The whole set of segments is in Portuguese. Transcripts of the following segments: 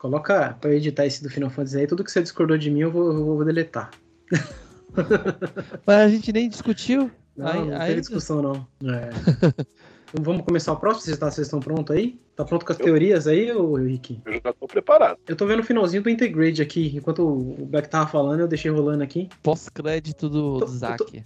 Coloca pra eu editar esse do Final Fantasy aí, tudo que você discordou de mim eu vou, eu vou deletar. Mas a gente nem discutiu. Não, Aí- não aí- teve discussão, não. É. Então vamos começar o próximo? Vocês, tá- vocês estão prontos aí? Tá pronto com as teorias aí, ô Rick? Eu já tô preparado. Eu tô vendo o finalzinho do Integrate aqui. Enquanto o Black tava falando, eu deixei rolando aqui. Pós-crédito do, Tô- do Zack.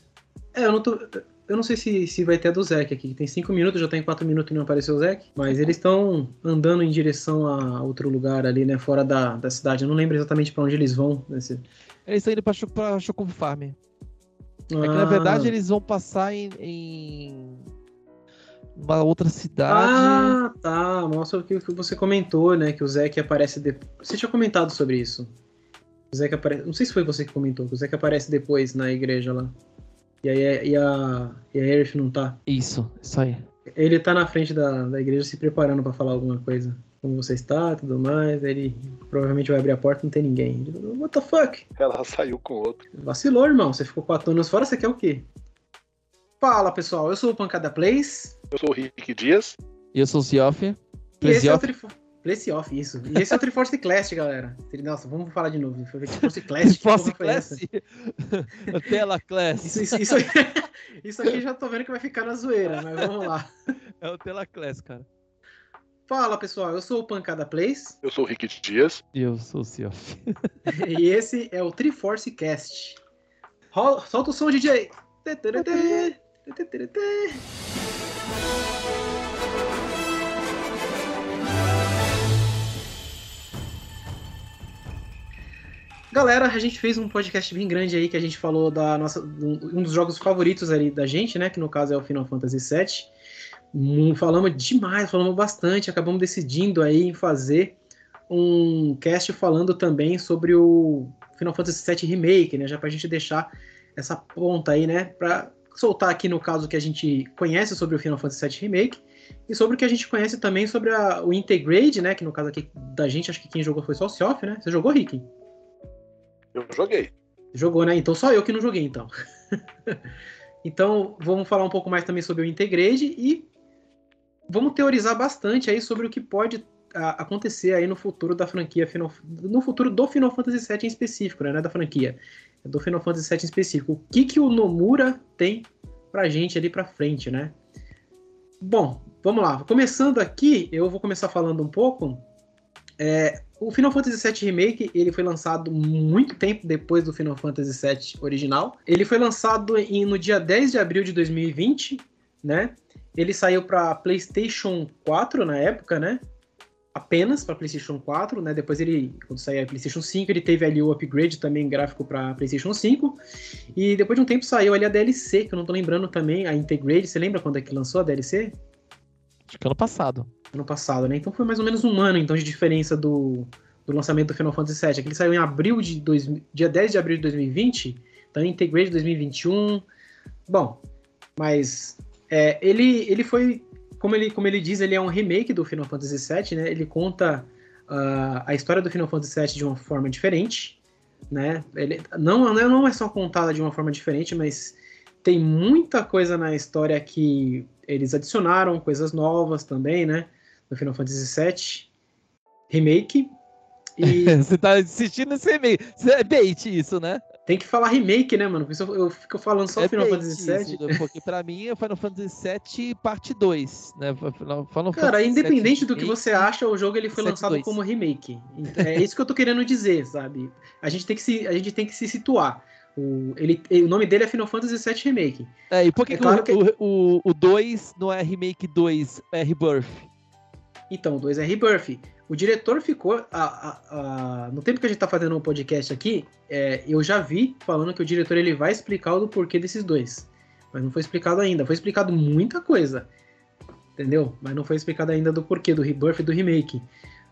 É, eu não tô. Eu não sei se, se vai ter a do Zack aqui. Tem 5 minutos, já tá em 4 minutos e não apareceu o Zack. Mas eles estão andando em direção a outro lugar ali, né? Fora da, da cidade. Eu não lembro exatamente pra onde eles vão. Nesse... Eles estão indo pra, pra Choco Farm. É que na verdade eles vão passar em, em uma outra cidade. Ah, tá. Mostra o que, que você comentou, né? Que o Zack aparece depois. Você tinha comentado sobre isso. O Zack aparece. Não sei se foi você que comentou, que o Zack aparece depois na igreja lá. E aí e a, e a Aerith não tá. Isso, isso aí. Ele tá na frente da, da igreja se preparando pra falar alguma coisa. Como você está, tudo mais. Ele provavelmente vai abrir a porta e não tem ninguém. Ele What the fuck? Ela saiu com outro. Vacilou, irmão. Você ficou quatro anos fora, você quer o quê? Fala, pessoal. Eu sou o Pancada Plays. Eu sou o Rick Dias. E eu sou o Zioff. E esse é o Plezioff. Trifo... Place Off, isso. E esse é o Triforce Classic, galera. Nossa, vamos falar de novo. Triforce Classic. que Force porra foi essa? Class. Tela Class. Isso, isso, isso, isso aqui já tô vendo que vai ficar na zoeira, mas vamos lá. É o Tela Class, cara. Fala, pessoal. Eu sou o Pancada Plays. Eu sou o Rick Dias. E eu sou o Zioff. e esse é o Triforce Cast. Rola- solta o som, DJ. Teteretê, teteretê. Galera, a gente fez um podcast bem grande aí que a gente falou da nossa um dos jogos favoritos ali da gente, né, que no caso é o Final Fantasy VII. Hum, Falamos demais, falamos bastante, acabamos decidindo aí em fazer um cast falando também sobre o Final Fantasy VII Remake, né? Já pra gente deixar essa ponta aí, né? Pra soltar aqui no caso que a gente conhece sobre o Final Fantasy VII Remake e sobre o que a gente conhece também sobre a- o Integrate, né? Que no caso aqui da gente, acho que quem jogou foi só o Sioff, né? Você jogou, Rick? Eu joguei. Jogou, né? Então só eu que não joguei, então. então, vamos falar um pouco mais também sobre o Integrate e vamos teorizar bastante aí sobre o que pode acontecer aí no futuro da franquia Final, no futuro do Final Fantasy VII em específico, né? É da franquia, é do Final Fantasy VII em específico. O que que o Nomura tem pra gente ali pra frente, né? Bom, vamos lá. Começando aqui, eu vou começar falando um pouco. É, o Final Fantasy VII Remake ele foi lançado muito tempo depois do Final Fantasy VII original. Ele foi lançado em- no dia 10 de abril de 2020, né? Ele saiu para PlayStation 4 na época, né? Apenas para PlayStation 4, né? Depois ele, quando saiu a PlayStation 5, ele teve ali o upgrade também gráfico para PlayStation 5. E depois de um tempo saiu ali a DLC, que eu não tô lembrando também, a Integrate. Você lembra quando é que lançou a DLC? Acho que ano passado. ano passado, né? Então foi mais ou menos um ano então de diferença do, do lançamento do Final Fantasy VII. Aquele saiu em abril de dois, dia 10 de abril de 2020, então Integrate 2021. Bom, mas é, ele, ele foi, como ele, como ele diz, ele é um remake do Final Fantasy VII, né? Ele conta ah, a história do Final Fantasy VII de uma forma diferente, né? Ele não, não é só contada de uma forma diferente, mas tem muita coisa na história que eles adicionaram, coisas novas também, né? No Final Fantasy VII Remake. E Você tá assistindo esse. Isso É bait isso, né? tem que falar remake, né, mano? Por isso eu, fico falando só é Final Fantasy VII. isso, porque pra mim é Final Fantasy VII parte 2, né? Final, Final Cara, Fantasy independente VII do que Remake, você acha, o jogo ele foi 7.2. lançado como remake. É isso que eu tô querendo dizer, sabe? A gente tem que se, a gente tem que se situar. O, ele, o nome dele é Final Fantasy VII Remake. É, e por que, É que claro o- que- o, o 2 não é Remake 2, é Rebirth? Então, o 2 é Rebirth. O diretor ficou. a- a- a- no tempo que a gente tá fazendo um podcast aqui, é, eu já vi falando que o diretor ele vai explicar o do porquê desses dois. Mas não foi explicado ainda. Foi explicado muita coisa. Entendeu? Mas não foi explicado ainda do porquê do Rebirth e do remake.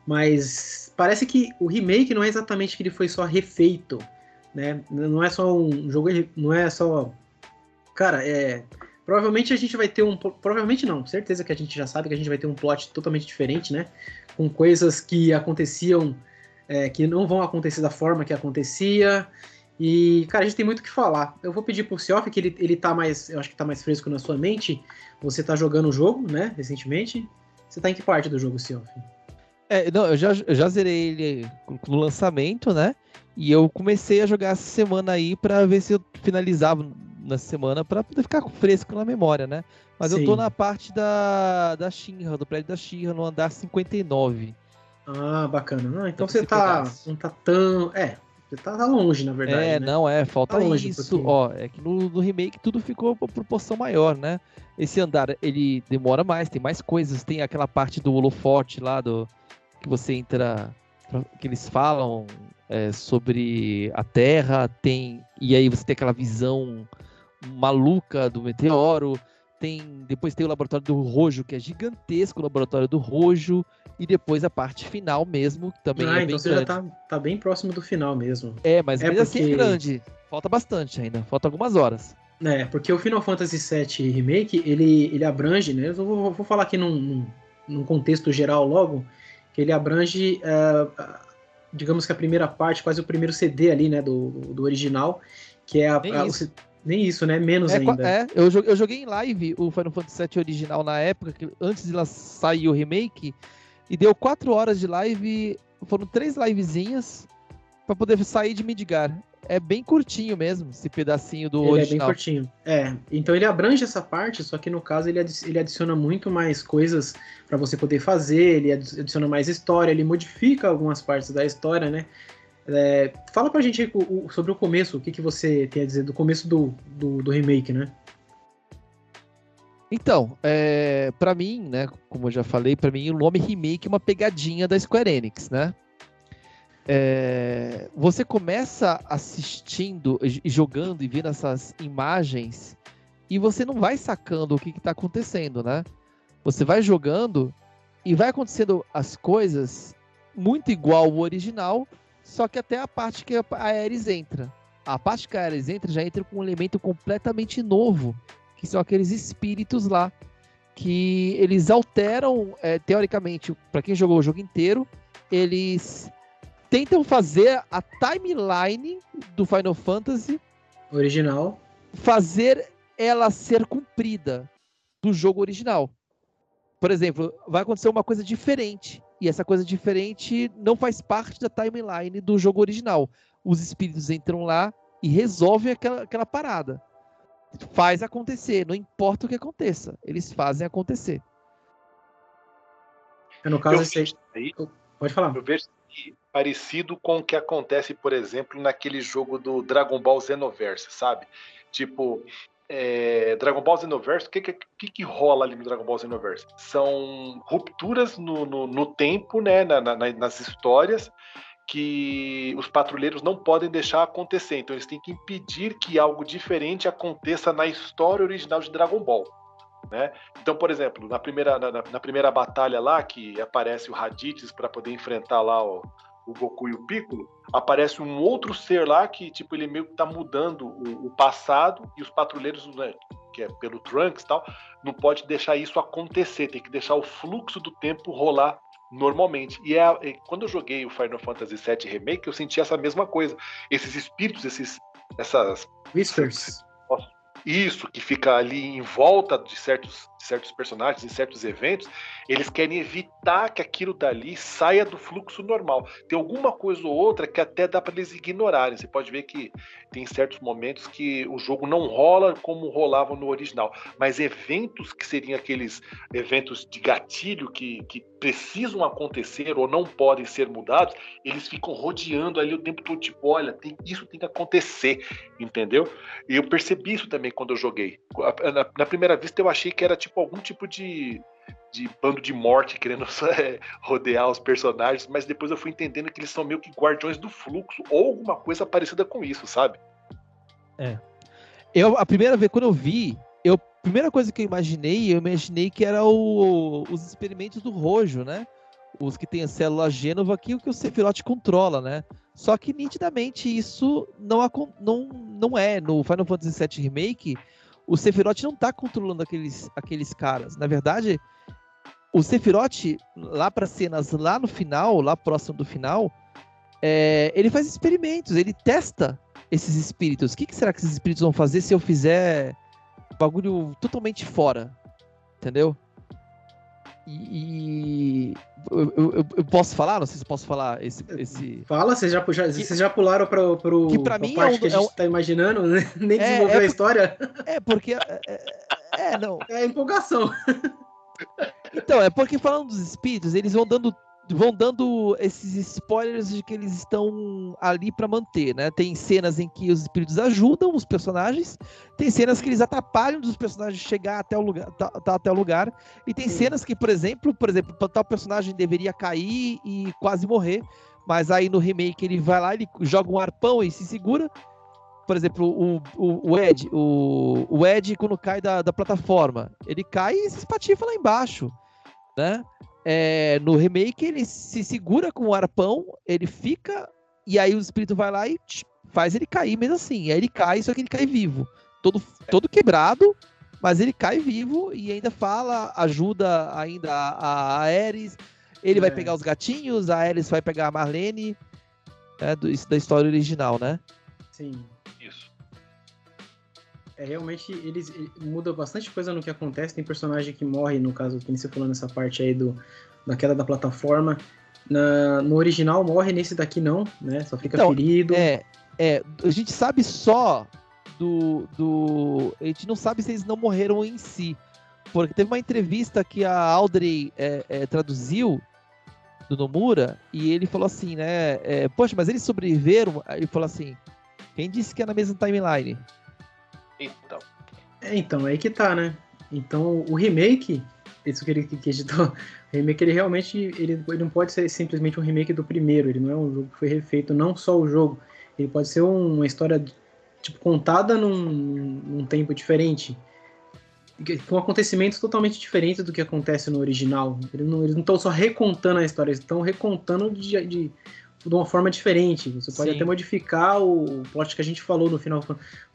Mas parece que o remake não é exatamente que ele foi só refeito. Né? Não é só um jogo. Não é só. Cara, é. Provavelmente a gente vai ter um. Provavelmente não, certeza que a gente já sabe que a gente vai ter um plot totalmente diferente, né? Com coisas que aconteciam, é, que não vão acontecer da forma que acontecia. E, cara, a gente tem muito o que falar. Eu vou pedir pro Sioff, que ele, ele tá mais. Eu acho que tá mais fresco na sua mente. Você tá jogando o jogo, né? Recentemente. Você tá em que parte do jogo, Sioff? É, não, eu já, eu já zerei ele no lançamento, né? E eu comecei a jogar essa semana aí pra ver se eu finalizava na semana pra poder ficar fresco na memória, né? Mas Sim. eu tô na parte da, da Shinra, do prédio da Shinra, no andar 59. Ah, bacana. Não, então você tá. pedaço. Não tá tão. É, você tá, tá longe, na verdade. é, né? não, é, falta Tá longe isso. Ó, é que no, no remake tudo ficou pra proporção maior, né? Esse andar, ele demora mais, tem mais coisas. Tem aquela parte do holofote lá, do que você entra, que eles falam é, sobre a Terra, tem e aí você tem aquela visão maluca do meteoro. Tem, depois tem o laboratório do Rojo, que é gigantesco, o laboratório do Rojo, e depois a parte final mesmo, que também Ah, é então você grande. já tá, tá bem próximo do final mesmo. É, mas É mesmo assim é porque- grande. Falta bastante ainda. Falta algumas horas. É, porque o Final Fantasy VII Remake, ele, ele abrange, né? Eu vou, vou falar aqui num, num, num contexto geral logo, que ele abrange, a- digamos que a primeira parte, quase o primeiro CD ali, né, do, do original, que é a... Nem a- o isso. C- nem isso, né? Menos É, ainda. é, eu, eu joguei em live o Final Fantasy VII original na época, que antes de sair o remake, e deu quatro horas de live. Foram três livezinhas pra poder sair de Midgar. É bem curtinho mesmo, esse pedacinho do Ele é bem original. curtinho. É, então ele abrange essa parte, só que no caso ele, adi- ele adiciona muito mais coisas pra você poder fazer, ele adi- adiciona mais história, ele modifica algumas partes da história, né? É, fala pra gente o- o- sobre o começo, o que, que você tem a dizer do começo do, do, do remake, né? Então, é, para mim, né, como eu já falei, pra mim o nome remake é uma pegadinha da Square Enix, né? É, você começa assistindo jogando e vendo essas imagens e você não vai sacando o que está acontecendo, né? Você vai jogando e vai acontecendo as coisas muito igual ao original, só que até a parte que a Ares entra. A parte que a Ares entra já entra com um elemento completamente novo, que são aqueles espíritos lá, que eles alteram, é, teoricamente, para quem jogou o jogo inteiro, eles tentam fazer a timeline do Final Fantasy, Original. fazer ela ser cumprida do jogo original. Por exemplo, vai acontecer uma coisa diferente, e essa coisa diferente não faz parte da timeline do jogo original. Os espíritos entram lá e resolvem aquela, aquela parada. Faz acontecer, não importa o que aconteça, eles fazem acontecer. No caso, Eu esse aí. vejo aí, Pode falar. eu vejo parecido com o que acontece, por exemplo, naquele jogo do Dragon Ball Xenoverse, sabe? Tipo, é, Dragon Ball Xenoverse, o que, que, que rola ali no Dragon Ball Xenoverse? São rupturas no, no, no tempo, né, na- na- nas histórias, que os patrulheiros não podem deixar acontecer. Então eles têm que impedir que algo diferente aconteça na história original de Dragon Ball. Né? Então, por exemplo, na primeira, na, na- primeira batalha lá, que aparece o Raditz para poder enfrentar lá o, o Goku e o Piccolo, aparece um outro ser lá que, tipo, ele meio que tá mudando o, o passado e os patrulheiros, né, que é pelo Trunks e tal, não pode deixar isso acontecer, tem que deixar o fluxo do tempo rolar normalmente. E é, é- quando eu joguei o Final Fantasy VII Remake, eu senti essa mesma coisa. Esses espíritos, esses, essas Whispers. Isso que fica ali em volta de certos, certos personagens, em certos eventos, eles querem evitar que aquilo dali saia do fluxo normal. Tem alguma coisa ou outra que até dá para eles ignorarem. Você pode ver que tem certos momentos que o jogo não rola como rolava no original, mas eventos que seriam aqueles eventos de gatilho que, que precisam acontecer ou não podem ser mudados, eles ficam rodeando ali o tempo todo, tipo, olha, tem- isso tem que acontecer, entendeu? E eu percebi isso também quando eu joguei. Na, na primeira vista eu achei que era tipo algum tipo de, de bando de morte querendo é, rodear os personagens, mas depois eu fui entendendo que eles são meio que guardiões do fluxo ou alguma coisa parecida com isso, sabe? Eu, a primeira vez, quando eu vi, eu, a primeira coisa que eu imaginei, eu imaginei que era o- os experimentos do Rojo, né? Os que tem a célula Gênova, é o que o Sephiroth controla, né? Só que nitidamente isso não, não, não é. No Final Fantasy VII Remake, o Sephiroth não tá controlando aqueles, aqueles caras. Na verdade, o Sephiroth, lá para cenas lá no final, lá próximo do final, é, ele faz experimentos, ele testa esses espíritos. O que, que será que esses espíritos vão fazer se eu fizer bagulho totalmente fora? Entendeu? E, e eu, eu, eu, posso falar? Não sei se posso falar esse. esse... Fala, vocês já, já, vocês já pularam para pro, que pra mim parte é um, que a gente está é um... imaginando, né? nem é, desenvolveu é, a história. É, porque. É, é, é, não. É empolgação. Então, é porque falando dos espíritos, eles vão dando vão dando esses spoilers de que eles estão ali para manter, né? Tem cenas em que os espíritos ajudam os personagens, tem cenas que eles atrapalham dos personagens chegar até o lugar, tá, tá até o lugar, e tem Sim. cenas que, por exemplo, por exemplo, tal personagem deveria cair e quase morrer, mas aí no remake ele vai lá, ele joga um arpão e se segura. Por exemplo, o, o, o Ed, o, o Ed quando cai da, da plataforma, ele cai e se espatifa lá embaixo, né? É, no remake, ele se segura com o arpão, ele fica, e aí o espírito vai lá e faz ele cair mesmo assim. E aí ele cai, só que ele cai vivo. Todo, todo quebrado, mas ele cai vivo e ainda fala, ajuda ainda a, a Ares. Ele é. vai pegar os gatinhos, a Ares vai pegar a Marlene. É, do, isso da história original, né? Sim. É, realmente, eles ele, muda bastante coisa no que acontece. Tem personagem que morre, no caso, que você falou nessa parte aí do, da queda da plataforma. Na, no original morre, nesse daqui não, né? Só fica então, ferido. É, é, a gente sabe só do, do. A gente não sabe se eles não morreram em si. Porque teve uma entrevista que a Audrey é, é, traduziu do Nomura e ele falou assim, né? É, Poxa, mas eles sobreviveram? Ele falou assim: quem disse que é na mesma timeline? Então. É, então, aí que tá, né? Então, o remake, isso que ele editou, o remake, ele realmente ele, ele não pode ser simplesmente um remake do primeiro, ele não é um jogo que foi refeito, não só o jogo, ele pode ser uma história tipo contada num, num tempo diferente, com acontecimentos totalmente diferentes do que acontece no original. Eles não estão só recontando a história, eles estão recontando de, de de uma forma diferente. Você pode Sim. até modificar o plot que a gente falou no final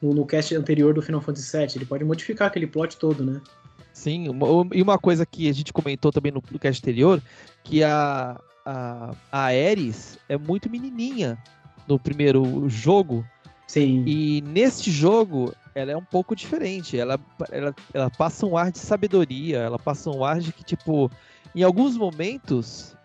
no, no cast anterior do Final Fantasy VII. Ele pode modificar aquele plot todo, né? Sim, e uma coisa que a gente comentou também no, no cast anterior, que a, a, a Ares é muito menininha no primeiro jogo. Sim. E neste jogo, ela é um pouco diferente. Ela, ela, ela passa um ar de sabedoria, ela passa um ar de que, tipo, em alguns momentos,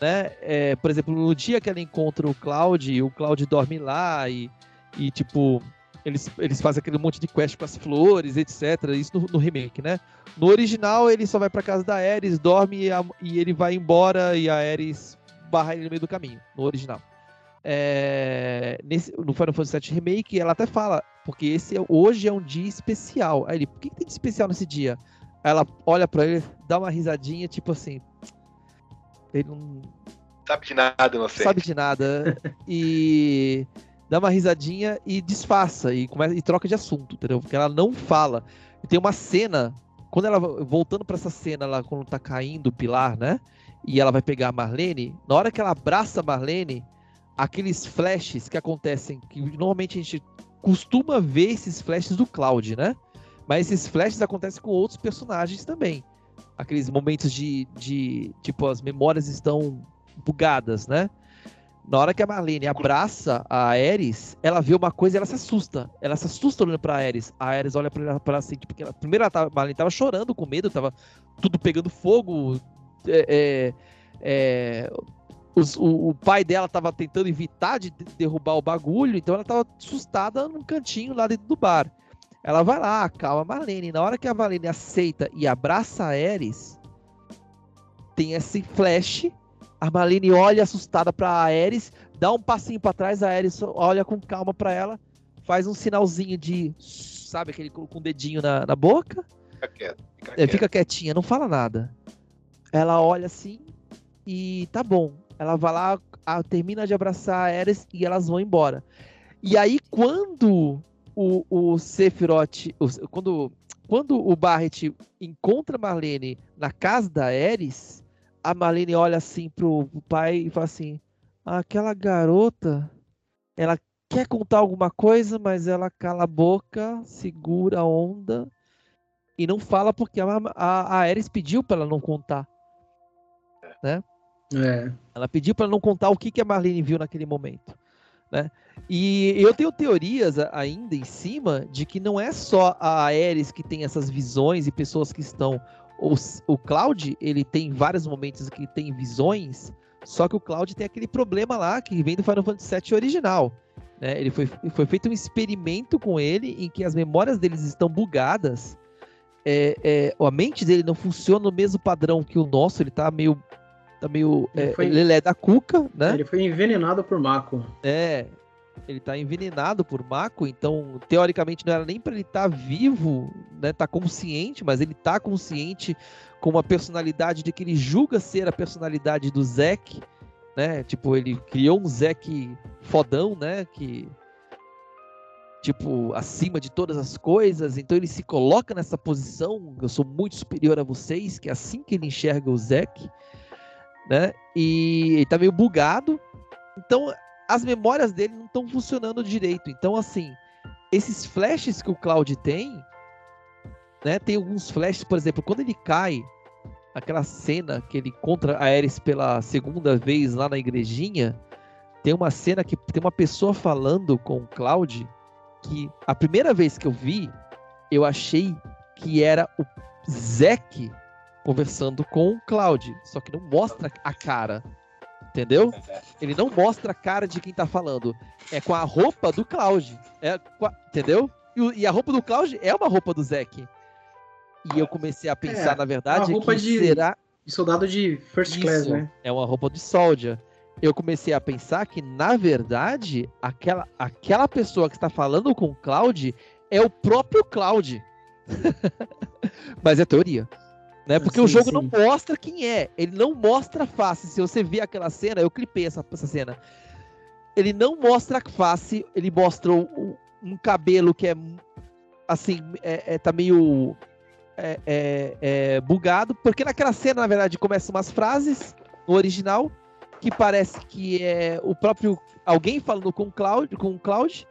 né? É, por exemplo, no dia que ela encontra o Cloud, o Cloud dorme lá e, e tipo, eles, eles fazem aquele monte de quest com as flores, etc. Isso no, no remake, né? No original, ele só vai pra casa da Ares, dorme e, a, e ele vai embora e a Ares barra ele no meio do caminho, no original. É, nesse, no Final Fantasy VII Remake, ela até fala, porque esse é, hoje é um dia especial. Aí ele, o que, que tem de especial nesse dia? Ela olha para ele, dá uma risadinha, tipo assim, ele não. Sabe de nada, não sei. Sabe de nada. e dá uma risadinha e disfarça e, começa, e troca de assunto, entendeu? Porque ela não fala. E tem uma cena, quando ela. Voltando para essa cena lá, quando tá caindo o pilar, né? E ela vai pegar a Marlene, na hora que ela abraça a Marlene, aqueles flashes que acontecem, que normalmente a gente costuma ver esses flashes do Cloud, né? Mas esses flashes acontecem com outros personagens também aqueles momentos de, de tipo, as memórias estão bugadas, né? Na hora que a Marlene abraça a Ares, ela vê uma coisa e ela se assusta. Ela se assusta olhando pra Ares. A Ares olha pra ela, pra assim, tipo, ela, primeiro ela tava, a Marlene tava chorando com medo, tava tudo pegando fogo. É, é, é, os, o, o, pai dela tava tentando evitar de derrubar o bagulho, então ela tava assustada num cantinho lá dentro do bar. Ela vai lá, acalma a Marlene. Na hora que a Marlene aceita e abraça a Ares, tem esse flash. A Marlene olha assustada pra Ares, dá um passinho para trás, a Ares olha com calma para ela, faz um sinalzinho de, sabe, aquele com o dedinho na, na boca. Fica, quieto, fica, é, fica quietinha, não fala nada. Ela olha assim e tá bom. Ela vai lá, a, termina de abraçar a Ares e elas vão embora. E aí, quando o, o Sephiroth, o, quando, quando o Barret encontra Marlene na casa da Ares, a Marlene olha assim pro, pro pai e fala assim: aquela garota, ela quer contar alguma coisa, mas ela cala a boca, segura a onda e não fala porque a, a, a Ares pediu para ela não contar. Né? É. Ela pediu para não contar o que, que a Marlene viu naquele momento. Né? E eu tenho teorias ainda em cima de que não é só a Ares que tem essas visões e pessoas que estão O, o Cloud, ele tem vários momentos que tem visões, só que o Cloud tem aquele problema lá que vem do Final Fantasy VII original. Né? Ele foi, foi feito um experimento com ele em que as memórias deles estão bugadas. É, é, a mente dele não funciona no mesmo padrão que o nosso, ele tá meio. Tá meio. Ele, é, foi, ele é da cuca, né? Ele foi envenenado por Mako. É, ele tá envenenado por Mako, então teoricamente não era nem para ele estar tá vivo, né, tá consciente, mas ele tá consciente com uma personalidade de que ele julga ser a personalidade do Zack, né? Tipo, ele criou um Zack fodão, né, que tipo acima de todas as coisas, então ele se coloca nessa posição, eu sou muito superior a vocês, que é assim que ele enxerga o Zack, né? E ele tá meio bugado. Então, as memórias dele não estão funcionando direito. Então, assim, esses flashes que o Cloud tem, né? Tem alguns flashes, por exemplo, quando ele cai, aquela cena que ele contra a Ares pela segunda vez lá na igrejinha, tem uma cena que tem uma pessoa falando com o Cloud que a primeira vez que eu vi, eu achei que era o Zack conversando com o Cloud, só que não mostra a cara. Entendeu? Ele não mostra a cara de quem tá falando. É com a roupa do Cloud. É a, entendeu? E, e, a roupa do Cloud é uma roupa do Zack. E eu comecei a pensar, é, na verdade, uma roupa que de, será. De soldado de first Isso, class, né? É uma roupa de soldier. Eu comecei a pensar que, na verdade, aquela, aquela pessoa que está falando com o Cloud é o próprio Cloud. Mas é teoria. Né? Porque sim, o jogo sim. não mostra quem é. Ele não mostra a face. Se você ver aquela cena, eu clipei essa, essa cena. Ele não mostra a face, ele mostra um, um cabelo que é assim, é, é tá meio é, é, é, bugado, porque naquela cena, na verdade, começam umas frases no original que parece que é o próprio alguém falando com o Cloud, com o Cloud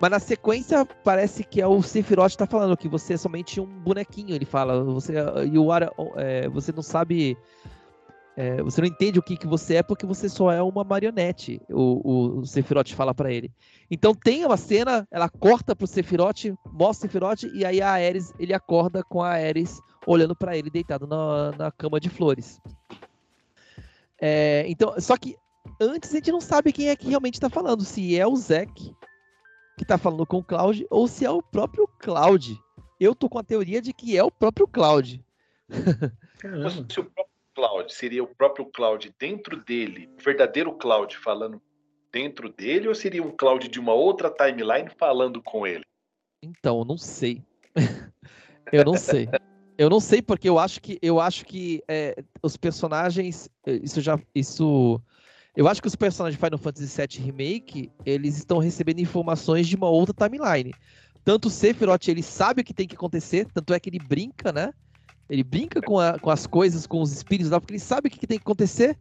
mas na sequência parece que é o Sephiroth tá falando que você é somente um bonequinho. Ele fala, você you are, é, você não sabe, é, você não entende o que, que você é porque você só é uma marionete. O, o Sephiroth fala para ele. Então tem uma cena, ela corta pro Sephiroth, mostra o Sephiroth e aí a Ares ele acorda com a Ares olhando para ele deitado na, na cama de flores. É, então, só que antes a gente não sabe quem é que realmente está falando, se é o Zack que tá falando com o Cloud ou se é o próprio Cloud. Eu tô com a teoria de que é o próprio Cloud. Caramba. Se o próprio Cloud seria o próprio Cloud dentro dele, o verdadeiro Cloud falando dentro dele, ou seria um Cloud de uma outra timeline falando com ele? Então, eu não sei. eu não sei. Eu não sei porque eu acho que eu acho que é, os personagens é, isso já isso eu acho que os personagens de Final Fantasy VII Remake, eles estão recebendo informações de uma outra timeline. Tanto o Sephiroth, ele sabe o que tem que acontecer, tanto é que ele brinca, né? Ele brinca com, a, com as coisas, com os espíritos lá, porque ele sabe o que, que tem que acontecer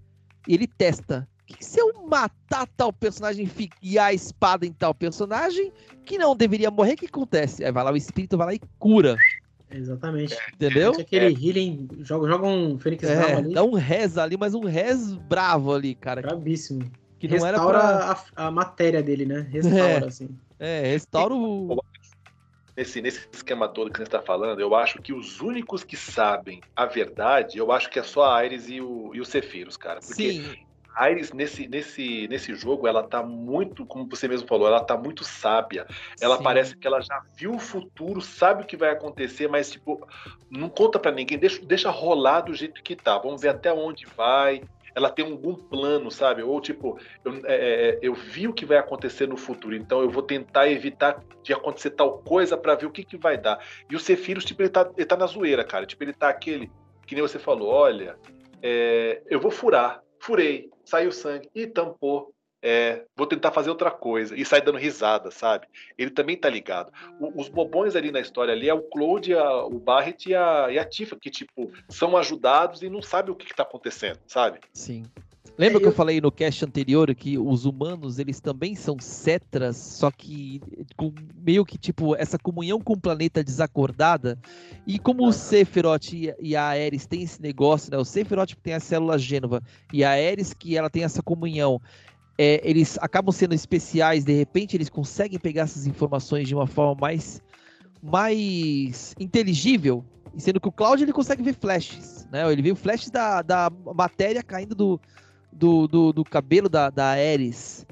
e ele testa. Que, que se eu matar tal personagem e a espada em tal personagem que não deveria morrer, o que acontece? Aí vai lá o espírito, vai lá e cura. Exatamente. Entendeu? Aquele é. healing, joga, joga um Fênix é, ali. Dá um res ali, mas um res bravo ali, cara. Brabíssimo. Que não restaura era pra... a, a, matéria dele, né? Restaura, é. assim. É, restaura o. Nesse, nesse esquema todo que você está falando, eu acho que os únicos que sabem a verdade, eu acho que é só a Ares e o, e o Sephiros, cara. Porque Sim. A Iris, nesse, nesse, nesse jogo, ela tá muito, como você mesmo falou, ela tá muito sábia. Ela Sim. parece que ela já viu o futuro, sabe o que vai acontecer, mas, tipo, não conta para ninguém, deixa, deixa rolar do jeito que tá. Vamos ver até onde vai. Ela tem algum plano, sabe? Ou, tipo, eu, é, é eu vi o que vai acontecer no futuro, então eu vou tentar evitar de acontecer tal coisa para ver o que, que vai dar. E o Sephiroth, tipo, ele tá, ele tá na zoeira, cara. Tipo, ele tá aquele, que nem você falou, olha, é, eu vou furar, furei, saiu sangue e tampou. É, vou tentar fazer outra coisa. E sai dando risada, sabe? Ele também tá ligado. O, os bobões ali na história ali é o Claude, a, o Barrett e a, e a Tifa, que, tipo, são ajudados e não sabem o que, que tá acontecendo, sabe? Sim. Lembra é, que eu... eu falei no cast anterior que os humanos, eles também são cetras, só que com meio que tipo essa comunhão com o planeta desacordada. E como o Sephiroth e a Ares têm esse negócio, né? O Sephiroth tem a célula Gênova e a Ares que ela tem essa comunhão. É, eles acabam sendo especiais, de repente eles conseguem pegar essas informações de uma forma mais mais inteligível sendo que o Cloud ele consegue ver flashes, né? Ele vê o flash da, da matéria caindo do, do, do, do cabelo da, da Ares.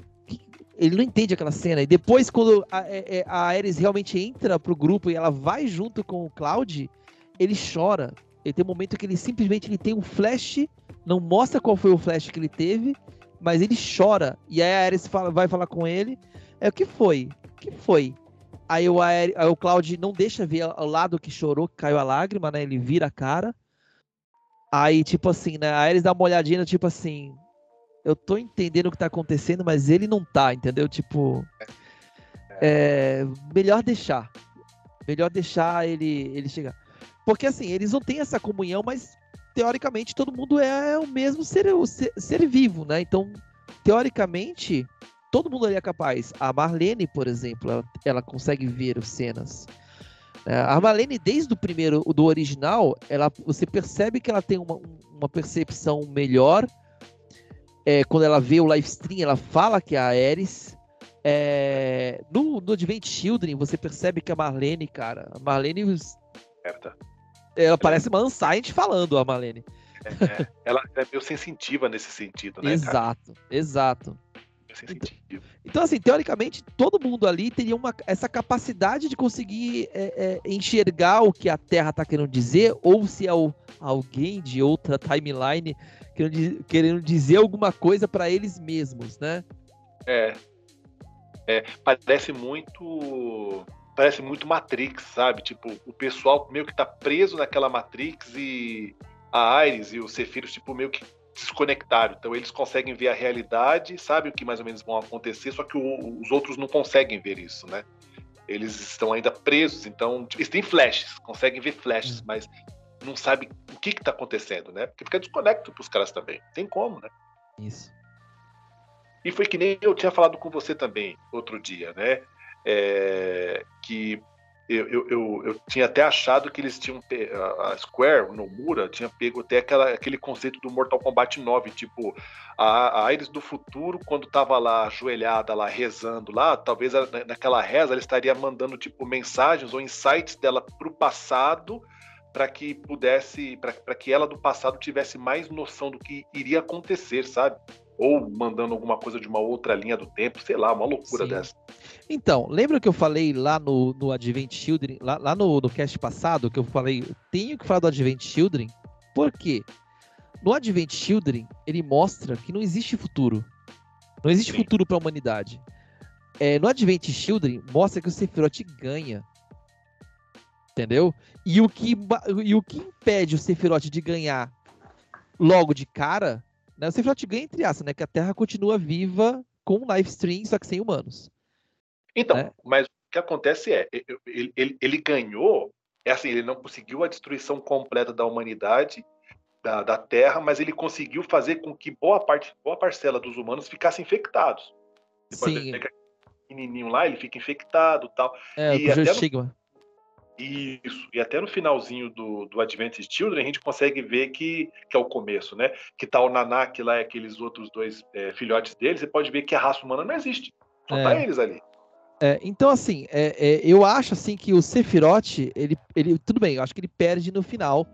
Ele não entende aquela cena. E depois, quando a, é, é, a Ares realmente entra pro grupo e ela vai junto com o Cloud, ele chora. Ele tem um momento que ele simplesmente ele tem um flash, não mostra qual foi o flash que ele teve, mas ele chora. E aí a Ares fala, vai falar com ele. É o que foi? O que foi? Aí o, aí o Cloud não deixa ver o lado que chorou, que caiu a lágrima, né? Ele vira a cara. Aí, tipo assim, né? A Ares dá uma olhadinha, tipo assim. Eu tô entendendo o que tá acontecendo, mas ele não tá, entendeu? Tipo. É, melhor deixar. Melhor deixar ele, ele chegar. Porque assim, eles não têm essa comunhão, mas teoricamente todo mundo é o mesmo ser, ser, ser vivo, né? Então, teoricamente, todo mundo ali é capaz. A Marlene, por exemplo, ela, ela consegue ver as cenas. É, a Marlene, desde o primeiro, do original, ela, você percebe que ela tem uma, uma percepção melhor. É, quando ela vê o live stream, ela fala que é a Ares. É, no, no Advent Children, você percebe que a Marlene, cara, a Marlene. Certa. Ela parece uma Unsigned falando, a Marlene. É, é, ela é meio sensitiva nesse sentido, né? Exato, cara? exato. Então, assim, teoricamente, todo mundo ali teria uma, essa capacidade de conseguir é, é, enxergar o que a Terra está querendo dizer, ou se é o, alguém de outra timeline querendo, querendo dizer alguma coisa para eles mesmos, né? É. é. Parece muito parece muito Matrix, sabe? Tipo, o pessoal meio que tá preso naquela Matrix e a Iris e o Sephiroth, tipo, meio que desconectaram. Então eles conseguem ver a realidade, sabe o que mais ou menos vão acontecer, só que o, os outros não conseguem ver isso, né? Eles estão ainda presos, então eles têm flashes, conseguem ver flashes, uhum. mas não sabem o que está acontecendo, né? Porque fica desconecto para os caras também. Tem como, né? Isso. E foi que nem eu tinha falado com você também outro dia, né? é, que eu, eu, eu, eu, tinha até achado que eles tinham a Square no Mura tinha pego até aquela, aquele conceito do Mortal Kombat 9, tipo a, a Iris do futuro quando estava lá ajoelhada lá rezando lá, talvez naquela reza ela estaria mandando tipo mensagens ou insights dela para o passado para que pudesse, para que ela do passado tivesse mais noção do que iria acontecer, sabe? ou mandando alguma coisa de uma outra linha do tempo, sei lá, uma loucura Sim. dessa. Então, lembra que eu falei lá no, no Advent Children, lá, lá no, no cast passado, que eu falei, tenho que falar do Advent Children? Por quê? No Advent Children, ele mostra que não existe futuro. Não existe Sim. futuro para a humanidade. É, no Advent Children, mostra que o Sephiroth ganha. Entendeu? E o que, e o que impede o Sephiroth de ganhar logo de cara né? O Sephiroth ganha entre aspas, né? Que a Terra continua viva com um live stream, só que sem humanos. Então, né? mas o que acontece é, ele, ele, ele, ganhou, é assim, ele não conseguiu a destruição completa da humanidade, da, da Terra, mas ele conseguiu fazer com que boa parte, boa parcela dos humanos ficassem infectados. Depois Sim. pequenininho lá, ele fica infectado tal. É, e até estigma. Isso. E até no finalzinho do, do Adventist Children a gente consegue ver que, que é o começo, né? Que tá o Nanak lá e aqueles outros dois é, filhotes dele, você pode ver que a raça humana não existe. Só tá é. tá eles ali. É, então, assim, é, é, eu acho assim que o Sephiroth, ele, ele, tudo bem, eu acho que ele perde no final.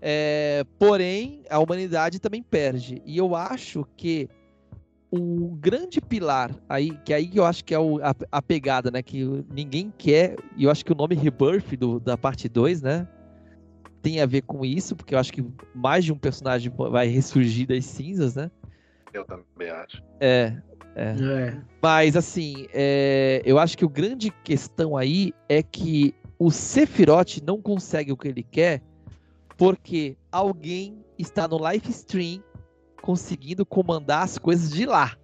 É, porém, a humanidade também perde. E eu acho que o grande pilar aí, que aí eu acho que é o, a, a, pegada, né? Que ninguém quer, e eu acho que o nome Rebirth do, da parte 2, né? Tem a ver com isso, porque eu acho que mais de um personagem vai ressurgir das cinzas, né? Eu também acho. É. é. é. Mas assim, é, eu acho que o grande questão aí é que o Sephiroth não consegue o que ele quer porque alguém está no live stream conseguindo comandar as coisas de lá.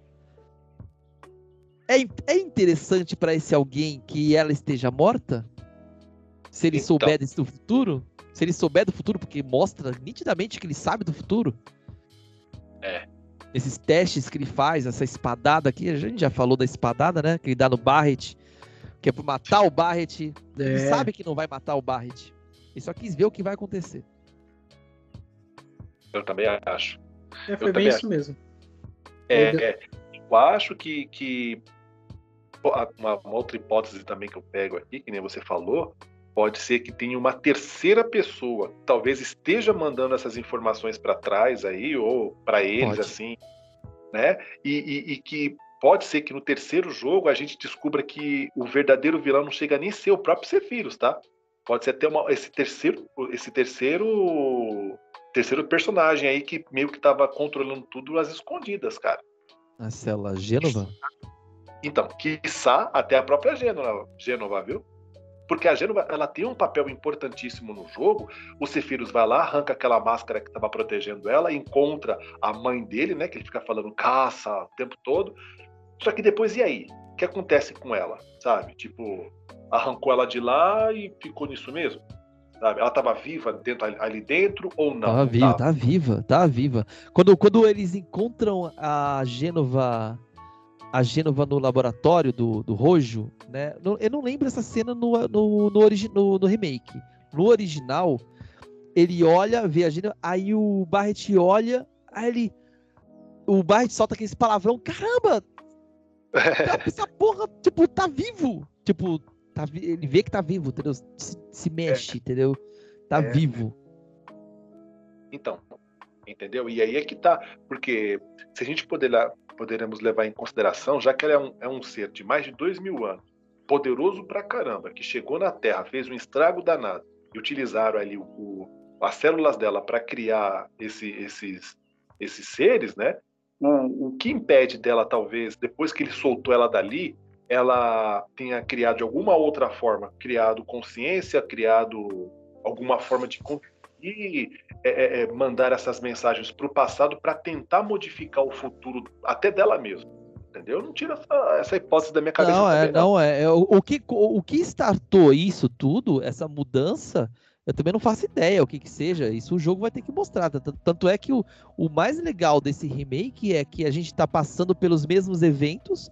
É, é interessante para esse alguém que ela esteja morta? Se ele então. souber desse do futuro? Se ele souber do futuro, porque mostra nitidamente que ele sabe do futuro. É. Esses testes que ele faz, essa espadada aqui, a gente já falou da espadada, né? Que ele dá no Barret, que é pra matar o Barret. É. Ele sabe que não vai matar o Barret. Ele só quis ver o que vai acontecer. Eu também acho. É, foi bem isso mesmo. É, é, eu acho que, que uma, uma, outra hipótese também que eu pego aqui, que nem você falou, pode ser que tenha uma terceira pessoa, talvez esteja mandando essas informações para trás aí, ou para eles, pode. assim, né? E, e, e, que pode ser que no terceiro jogo a gente descubra que o verdadeiro vilão não chega nem a ser o próprio Sephiroth, tá? Pode ser até uma, esse terceiro, esse terceiro, terceiro personagem aí que meio que estava controlando tudo às escondidas, cara. A célula Gênova? Então, quiçá até a própria Gênova, Gênova, viu? Porque a Gênova, ela tem um papel importantíssimo no jogo. O Sephiroth vai lá, arranca aquela máscara que estava protegendo ela, encontra a mãe dele, né? Que ele fica falando caça o tempo todo. Só que depois, e aí? O que acontece com ela, sabe? Tipo, arrancou ela de lá e ficou nisso mesmo? Sabe? Ela estava viva dentro, ali dentro ou não? Tava viva, tá viva, tá viva. Quando, quando eles encontram a Gênova a Gênova no laboratório do, do Rojo, né? Eu não lembro essa cena no, no, no, origi, no, no remake. No original, ele olha, vê a Gênova, aí o Barret olha, aí ele. O Barret solta aquele palavrão, caramba! Essa porra, tipo, tá vivo! Tipo, tá, ele vê que tá vivo, entendeu? Se, se mexe, é. entendeu? Tá é. vivo. Então, entendeu? E aí é que tá, porque se a gente puder lá, poderemos levar em consideração, já que ela é um, é um ser de mais de dois mil anos, poderoso pra caramba, que chegou na Terra, fez um estrago danado, e utilizaram ali o, o as células dela para criar esse, esses, esses seres, né? O, o que impede dela, talvez, depois que ele soltou ela dali, ela tenha criado de alguma outra forma, criado consciência, criado alguma forma de conseguir é, é, é, mandar essas mensagens para o passado para tentar modificar o futuro até dela mesma. Entendeu? Não tira essa, essa hipótese da minha cabeça. Não, é, não. é. é o, o, que, o, o que startou isso tudo, essa mudança, eu também não faço ideia o que que seja. Isso o jogo vai ter que mostrar. Tanto é que o, o mais legal desse remake é que a gente está passando pelos mesmos eventos,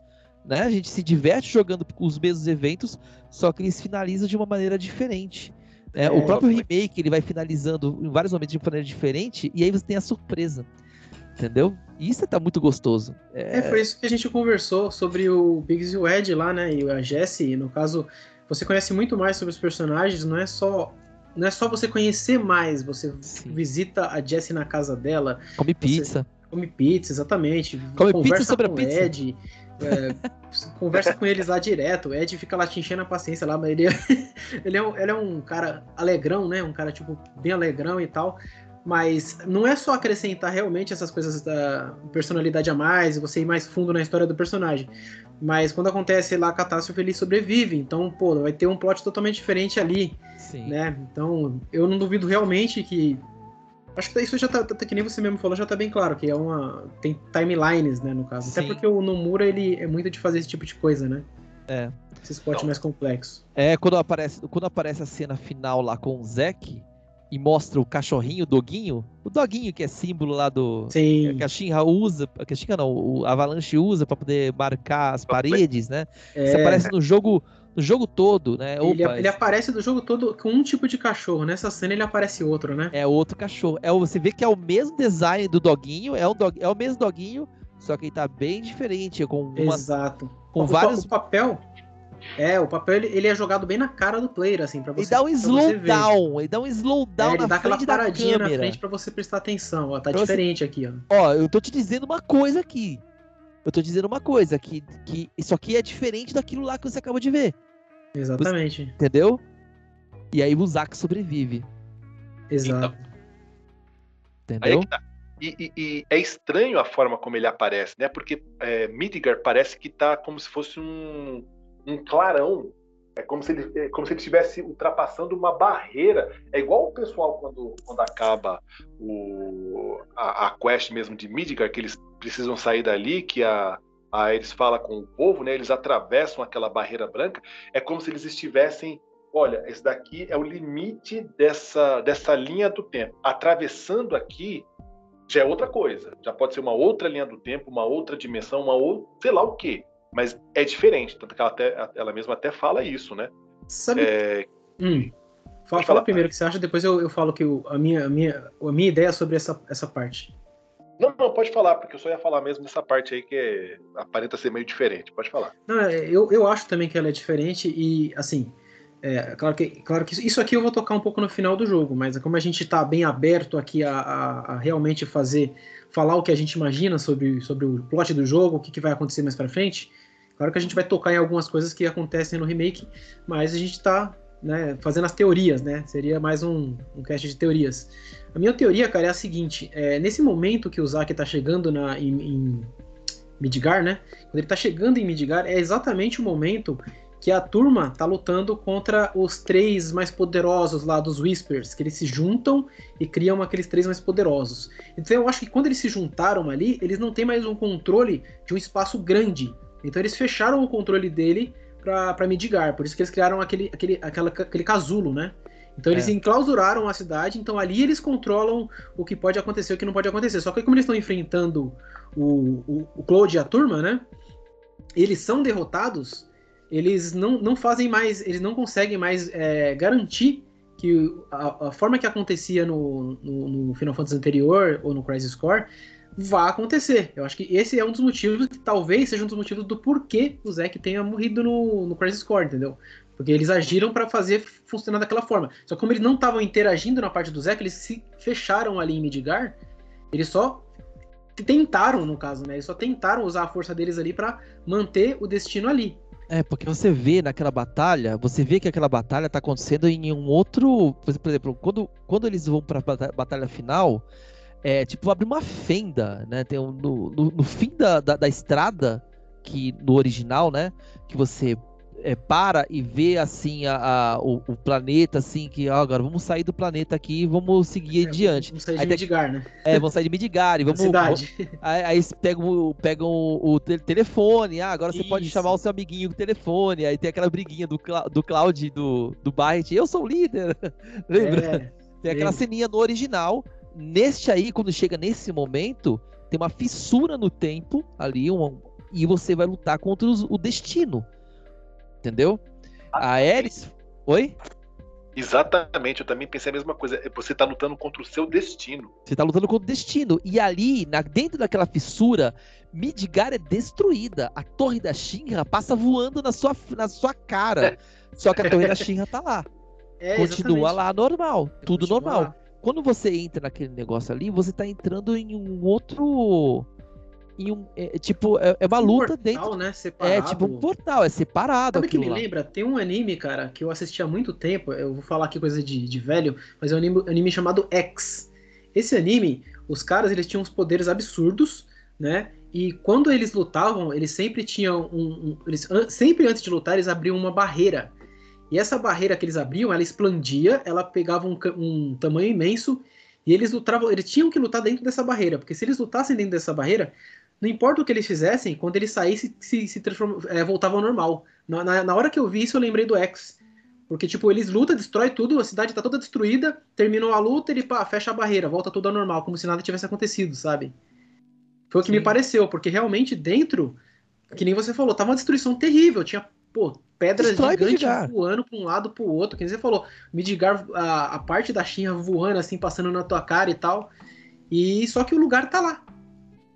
né? A gente se diverte jogando os mesmos eventos, só que eles finalizam de uma maneira diferente. É, é, o próprio remake ele vai finalizando em vários momentos de maneira diferente e aí você tem a surpresa. Entendeu? E isso tá muito gostoso. É... é, foi isso que a gente conversou sobre o Biggs e o Ed lá, né? E a Jessie, no caso, você conhece muito mais sobre os personagens, não é só não é só você conhecer mais, você Sim. visita a Jessie na casa dela. Come pizza. Come pizza, exatamente. Come pizza sobre a pizza. Ed, é, conversa com eles lá direto. O Ed fica lá te enchendo a paciência lá, mas ele, é, ele, é um, ele é um cara alegrão, né? Um cara, tipo, bem alegrão e tal. Mas não é só acrescentar realmente essas coisas da personalidade a mais e você ir mais fundo na história do personagem. Mas quando acontece lá a catástrofe, ele sobrevive. Então, pô, vai ter um plot totalmente diferente ali. Sim. Né? Então, eu não duvido realmente que Acho que isso já tá, tá, que nem você mesmo falou, já tá bem claro, que é uma. Tem timelines, né, no caso. Sim. Até porque o Nomura, ele é muito de fazer esse tipo de coisa, né? É. Esse esporte mais complexo. É, quando aparece, quando aparece a cena final lá com o Zack e mostra o cachorrinho, o doguinho, o doguinho que é símbolo lá do. Sim. Que a Shinra usa, que a Shinra não, o Avalanche usa para poder marcar as paredes, né? É. Isso aparece no jogo no jogo todo, né? Opa, ele, ele, aparece do jogo todo com um tipo de cachorro. Nessa cena ele aparece outro, né? É outro cachorro. É, você vê que é o mesmo design do doguinho, é, um dog, é o mesmo doguinho, só que ele tá bem diferente. Com uma, Exato. Com o, vários. O papel. É, o papel ele, ele, é jogado bem na cara do player, assim, pra você. Ele dá um slowdown, ele dá um slowdown é, ele na dá aquela paradinha na frente pra você prestar atenção. Ó, tá pra diferente você... aqui, ó. Ó, eu tô te dizendo uma coisa aqui. Eu tô dizendo uma coisa, que, que isso aqui é diferente daquilo lá que você acabou de ver. Exatamente. Você, entendeu? E aí o Zack sobrevive. Exato. Então, entendeu? É tá. E, e, e, é estranho a forma como ele aparece, né? Porque é, Midgar parece que tá como se fosse um, um clarão. É como se ele é como se ele estivesse ultrapassando uma barreira. É igual o pessoal quando, quando acaba o, a, a quest mesmo de Midgar, que eles precisam sair dali, que a, Aí eles falam com o povo, né? Eles atravessam aquela barreira branca. É como se eles estivessem, olha, esse daqui é o limite dessa dessa linha do tempo. Atravessando aqui já é outra coisa. Já pode ser uma outra linha do tempo, uma outra dimensão, uma outra, sei lá o quê. Mas é diferente, tanto que ela, até, ela mesma até fala isso, né? Sabe? É... Hum. Fala, fala primeiro o que você acha, depois eu, eu falo que eu, a, minha, a, minha, a minha ideia sobre essa, essa parte. Não, não, pode falar, porque eu só ia falar mesmo dessa parte aí que é, aparenta ser meio diferente. Pode falar. Não, é, eu, eu acho também que ela é diferente e, assim, É, claro que, claro que isso aqui eu vou tocar um pouco no final do jogo, mas como a gente está bem aberto aqui a, a, a, realmente fazer, falar o que a gente imagina sobre, sobre o plot do jogo, o que, que vai acontecer mais para frente, claro que a gente vai tocar em algumas coisas que acontecem no remake, mas a gente está né, fazendo as teorias, né? Seria mais um, um cast de teorias. A minha teoria, cara, é a seguinte: é, nesse momento que o Zack está chegando na, em, em Midgar, né? Quando ele está chegando em Midgar, é exatamente o momento que a turma tá lutando contra os três mais poderosos lá dos Whispers, que eles se juntam e criam aqueles três mais poderosos. Então eu acho que quando eles se juntaram ali, eles não têm mais um controle de um espaço grande. Então eles fecharam o controle dele para Midgar, por isso que eles criaram aquele, aquele, aquela, aquele casulo, né? Então eles é. enclausuraram a cidade, então ali eles controlam o que pode acontecer e o que não pode acontecer. Só que como eles estão enfrentando o, o, o Claude e a turma, né? Eles são derrotados, eles não, não fazem mais, eles não conseguem mais é, garantir que a, a, forma que acontecia no, no, no, Final Fantasy anterior ou no Crisis Core vá acontecer. Eu acho que esse é um dos motivos, que talvez seja um dos motivos do porquê o Zack tenha morrido no, no Crisis Core, entendeu? Porque eles agiram para fazer funcionar daquela forma. Só que como eles não estavam interagindo na parte do Zack, eles se fecharam ali em Midgar, eles só tentaram, no caso, né? Eles só tentaram usar a força deles ali para manter o destino ali. É, porque você vê naquela batalha, você vê que aquela batalha tá acontecendo em um outro. Por exemplo, quando, quando eles vão pra batalha final, é tipo, abre uma fenda, né? Tem um, no, no, no, fim da, da, da, estrada, que no original, né? Que você é, para e vê assim a, a o, o, planeta, assim, que ó, agora vamos sair do planeta aqui e vamos seguir é, adiante. Vamos sair de aí, Midgar, né? É, vamos sair de Midgar e vamos. Cidade. aí, aí pegam, pegam o, o telefone, ah, agora você Isso. pode chamar o seu amiguinho do telefone, aí tem aquela briguinha do, do Cloud do, do Barret, eu sou o líder. Lembra? É, tem aquela ceninha no original. Neste aí, quando chega nesse momento, tem uma fissura no tempo ali, um, e você vai lutar contra os, o destino entendeu? A Ares. Oi? Exatamente, eu também pensei a mesma coisa. Você tá lutando contra o seu destino. Você tá lutando contra o destino. E ali, na, dentro daquela fissura, Midgar é destruída. A torre da Shinra passa voando na sua, na sua cara. Só que a torre da Shinra tá lá. É, Continua lá normal. Tudo normal. Lá. Quando você entra naquele negócio ali, você tá entrando em um outro em um. É, tipo, é, é uma luta portal, dentro. Né? Separado. É tipo um portal, é separado. Sabe que me lá. lembra? Tem um anime, cara, que eu assisti há muito tempo. Eu vou falar aqui coisa de, de velho, mas é um anime, anime chamado X. Esse anime, os caras eles tinham uns poderes absurdos, né? E quando eles lutavam, eles sempre tinham um. um eles, sempre antes de lutar, eles abriam uma barreira. E essa barreira que eles abriam, ela expandia, ela pegava um, um tamanho imenso e eles lutavam, eles tinham que lutar dentro dessa barreira, porque se eles lutassem dentro dessa barreira, não importa o que eles fizessem, quando eles saíssem, se, se é, voltavam ao normal. Na, na, na, hora que eu vi isso, eu lembrei do X. Porque, tipo, eles lutam, destrói tudo, a cidade tá toda destruída, terminou a luta, ele pá, fecha a barreira, volta tudo ao normal, como se nada tivesse acontecido, sabe? Foi o que Sim. me pareceu, porque realmente dentro, que nem você falou, tava uma destruição terrível, tinha, pô, pedras Destrói gigantes Midgar. voando pra um lado pro outro, que você falou, Midgar, a, a parte da Shinra voando, assim, passando na tua cara e tal, e só que o lugar tá lá,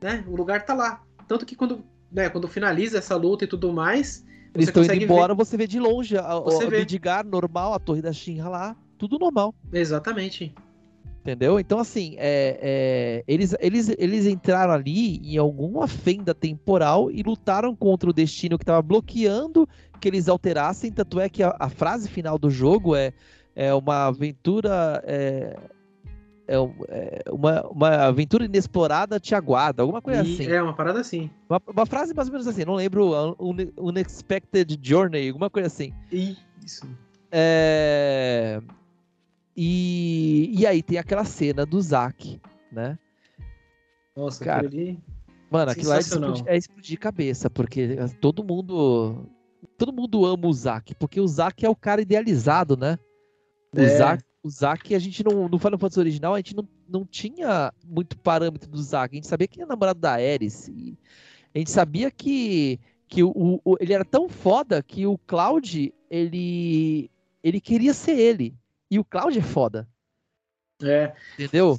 né? O lugar tá lá. Tanto que quando, né, quando finaliza essa luta e tudo mais. Eles estão indo embora, ver... você vê de longe a, você vê. Midgar normal, a torre da Shinra lá, tudo normal. Exatamente. Entendeu? Então, assim, é, é, eles, eles, eles entraram ali em alguma fenda temporal e lutaram contra o destino que estava bloqueando que eles alterassem. Tanto é que a, a frase final do jogo é, é uma aventura. É, é, é, uma, uma aventura inexplorada te aguarda, alguma coisa e, assim. É, uma parada assim. Uma, uma, frase mais ou menos assim, não lembro, un, Unexpected Journey, alguma coisa assim. Isso. É... E, e aí tem aquela cena do Zack, né? Nossa, cara. Ali... Mano, aquilo lá é explodir, é explodir cabeça, porque todo mundo. Todo mundo ama o Zack, porque o Zack é o cara idealizado, né? O é. Zack o Zack, a gente não. No Final Fantasy original, a gente não, não tinha muito parâmetro do Zack. A gente sabia que era namorado da Ares. E a gente sabia que, que o, o, ele era tão foda que o Cloud, ele. ele queria ser ele. E o Cloud é foda. É. Entendeu?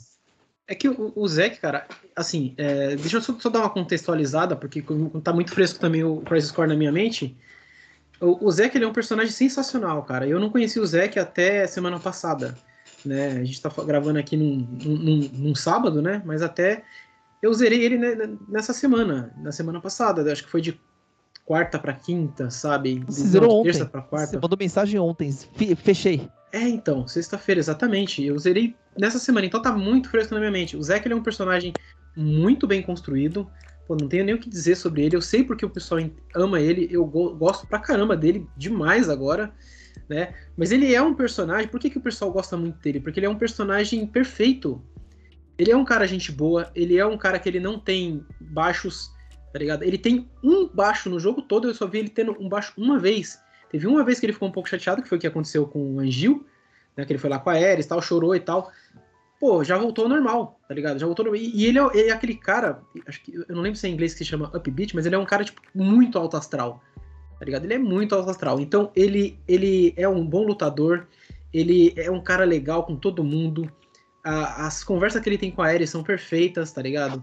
É que o, o Zack, cara, assim, é, deixa eu só, só, dar uma contextualizada, porque tá muito fresco também o Crisis Core na minha mente. O, o Zack ele é um personagem sensacional, cara. Eu não conheci o Zack até semana passada. Né? A gente tá gravando aqui num, num, num sábado, né? Mas até eu zerei ele nessa semana, na semana passada. Acho que foi de quarta para quinta, sabe? Você zerou ontem. Terça pra quarta. Você mandou mensagem ontem. Fechei. É, então, sexta-feira, exatamente. Eu zerei nessa semana, então tá muito fresco na minha mente. O Zack é um personagem muito bem construído. Pô, não tenho nem o que dizer sobre ele. Eu sei porque o pessoal ama ele. Eu go gosto pra caramba dele, demais agora. Né? Mas ele é um personagem. Por que, que o pessoal gosta muito dele? Porque ele é um personagem perfeito. Ele é um cara gente boa. Ele é um cara que ele não tem baixos, tá ligado? Ele tem um baixo no jogo todo. Eu só vi ele tendo um baixo uma vez. Teve uma vez que ele ficou um pouco chateado, que foi o que aconteceu com o Angil, né? Que ele foi lá com a Ares tal, chorou e tal pô, já voltou ao normal, tá ligado? Já voltou normal. E ele é, ele é, aquele cara, acho que eu não lembro se é em inglês que se chama upbeat, mas ele é um cara, tipo, muito alto astral, tá ligado? Ele é muito alto astral. Então, ele, ele é um bom lutador, ele é um cara legal com todo mundo. A, as conversas que ele tem com a Ares são perfeitas, tá ligado?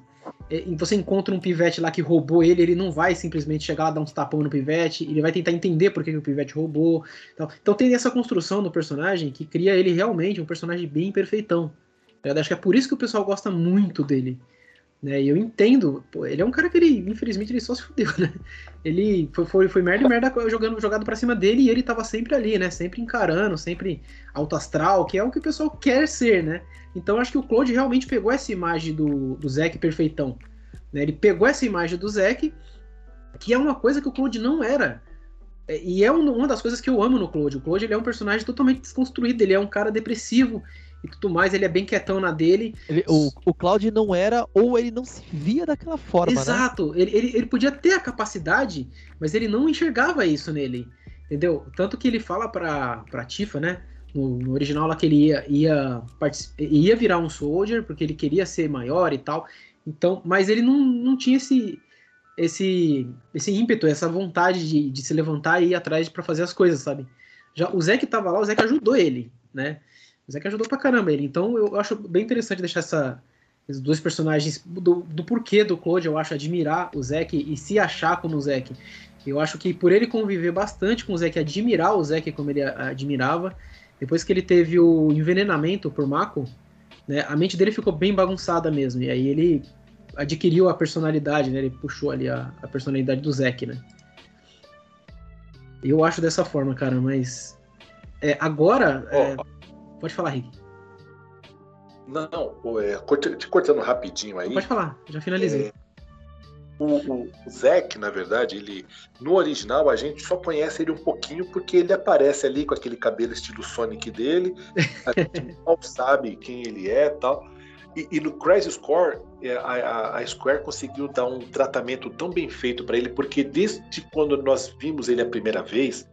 E você encontra um pivete lá que roubou ele, ele não vai simplesmente chegar lá dar uns tapão no pivete, ele vai tentar entender por que, que o pivete roubou. Então, então tem essa construção do personagem que cria ele realmente um personagem bem perfeitão, eu acho que é por isso que o pessoal gosta muito dele. Né? E eu entendo, pô, ele é um cara que ele, infelizmente, ele só se fudeu, né? Ele foi, foi, foi merda e merda jogando, jogado pra cima dele e ele tava sempre ali, né? Sempre encarando, sempre alto astral, que é o que o pessoal quer ser, né? Então acho que o Claude realmente pegou essa imagem do, do Zack perfeitão. Né? Ele pegou essa imagem do Zack, que é uma coisa que o Claude não era. É, e é uma das coisas que eu amo no Claude. O Claude ele é um personagem totalmente desconstruído, ele é um cara depressivo, e tudo mais, ele é bem quietão na dele. Ele, o, o Cloud não era, ou ele não se via daquela forma, né? Exato, né? ele, ele, ele podia ter a capacidade, mas ele não enxergava isso nele, entendeu? Tanto que ele fala pra, pra Tifa, né? No, no, original lá que ele ia, ia, ia virar um soldier, porque ele queria ser maior e tal. Então, mas ele não, não tinha esse, esse, esse ímpeto, essa vontade de, de se levantar e ir atrás para fazer as coisas, sabe? Já o Zé que tava lá, o Zé que ajudou ele, né? O Zack ajudou pra caramba ele. Então eu acho bem interessante deixar essa, esses dois personagens do, do porquê do Claude, eu acho, admirar o Zack e se achar como o Zack. Eu acho que por ele conviver bastante com o Zack, admirar o Zack como ele admirava, depois que ele teve o envenenamento por Mako, né, a mente dele ficou bem bagunçada mesmo. E aí ele adquiriu a personalidade, né? Ele puxou ali a, a personalidade do Zack, né? Eu acho dessa forma, cara, mas é, agora. Oh, é, Pode falar, Rick. Não, é, te cortando rapidinho aí. Pode falar, já finalizei. É, o, o, Zack, na verdade, ele no original a gente só conhece ele um pouquinho porque ele aparece ali com aquele cabelo estilo Sonic dele. A gente mal sabe quem ele é tal. E, e no Crisis Core, é, a, a, a, Square conseguiu dar um tratamento tão bem feito para ele, porque desde quando nós vimos ele a primeira vez,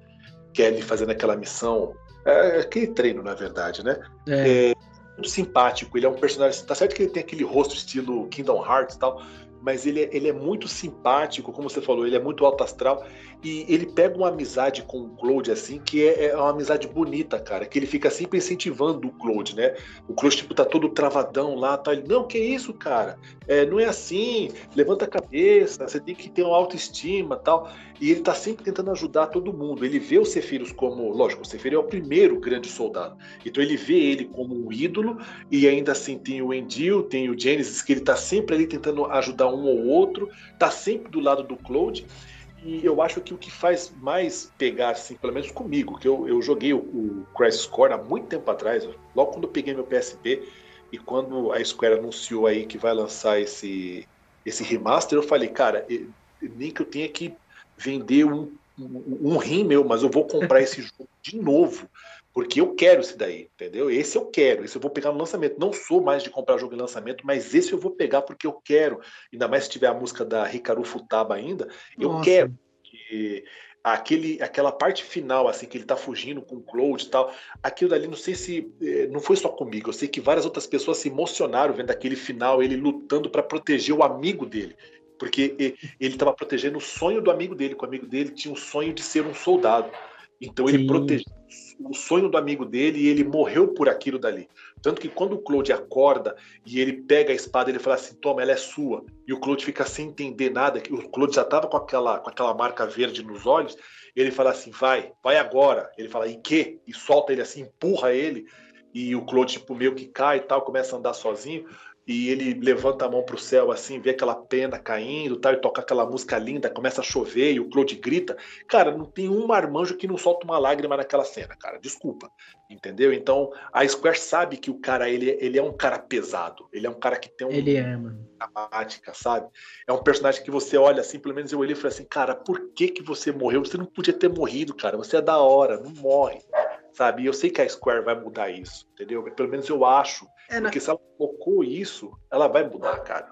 que é ele fazendo aquela missão é, aquele treino, na verdade, né? É. é. muito simpático. Ele é um personagem. Tá certo que ele tem aquele rosto estilo Kingdom Hearts e tal, mas ele, é, ele é muito simpático, como você falou, ele é muito alto astral. E ele pega uma amizade com o Claude, assim, que é, é uma amizade bonita, cara. Que ele fica sempre incentivando o Claude, né? O Claude, tipo, tá todo travadão lá, tá? Ele, não, que isso, cara? É, não é assim, levanta a cabeça, você tem que ter uma autoestima tal. E ele tá sempre tentando ajudar todo mundo. Ele vê o Sephiroth como, lógico, o Sephiroth é o primeiro grande soldado. Então ele vê ele como um ídolo, e ainda assim tem o Endil, tem o Genesis, que ele tá sempre ali tentando ajudar um ou outro, tá sempre do lado do Claude. E eu acho que o que faz mais pegar, assim, pelo menos comigo, que eu, eu joguei o, o Crisis Core há muito tempo atrás, logo quando eu peguei meu PSP, e quando a Square anunciou aí que vai lançar esse, esse remaster, eu falei, cara, nem que eu tenha que vender um, um, um rim meu, mas eu vou comprar esse jogo de novo, porque eu quero esse daí, entendeu? Esse eu quero, esse eu vou pegar no lançamento. Não sou mais de comprar jogo em lançamento, mas esse eu vou pegar porque eu quero. Ainda mais se tiver a música da Hikaru Futaba ainda, eu Nossa. quero. Que aquele, aquela parte final, assim, que ele tá fugindo com o Cloud e tal, aquilo dali, não sei se. Eh, não foi só comigo, eu sei que várias outras pessoas se emocionaram vendo aquele final, ele lutando para proteger o amigo dele. Porque ele estava protegendo o sonho do amigo dele, que o amigo dele tinha o sonho de ser um soldado. Então ele Sim. protegeu o sonho do amigo dele e ele morreu por aquilo dali. Tanto que quando o Claude acorda e ele pega a espada, ele fala assim: toma, ela é sua. E o Claude fica sem entender nada. O Claude já estava com aquela, com aquela marca verde nos olhos. Ele fala assim: vai, vai agora. Ele fala: e que? E solta ele assim, empurra ele. E o Claude, tipo, meio que cai e tal, começa a andar sozinho e ele levanta a mão para o céu assim, vê aquela pena caindo, tal, e toca aquela música linda, começa a chover e o Claude grita. Cara, não tem um marmanjo que não solta uma lágrima naquela cena, cara. Desculpa. Entendeu? Então, a Square sabe que o cara ele, ele é um cara pesado, ele é um cara que tem um Ele é, mano. dramática, sabe? É um personagem que você olha assim, pelo menos eu olhei e falei assim, cara, por que que você morreu? Você não podia ter morrido, cara. Você é da hora, não morre sabe? E eu sei que a Square vai mudar isso, entendeu? Pelo menos eu acho. É, porque na... se ela colocou isso, ela vai mudar, cara.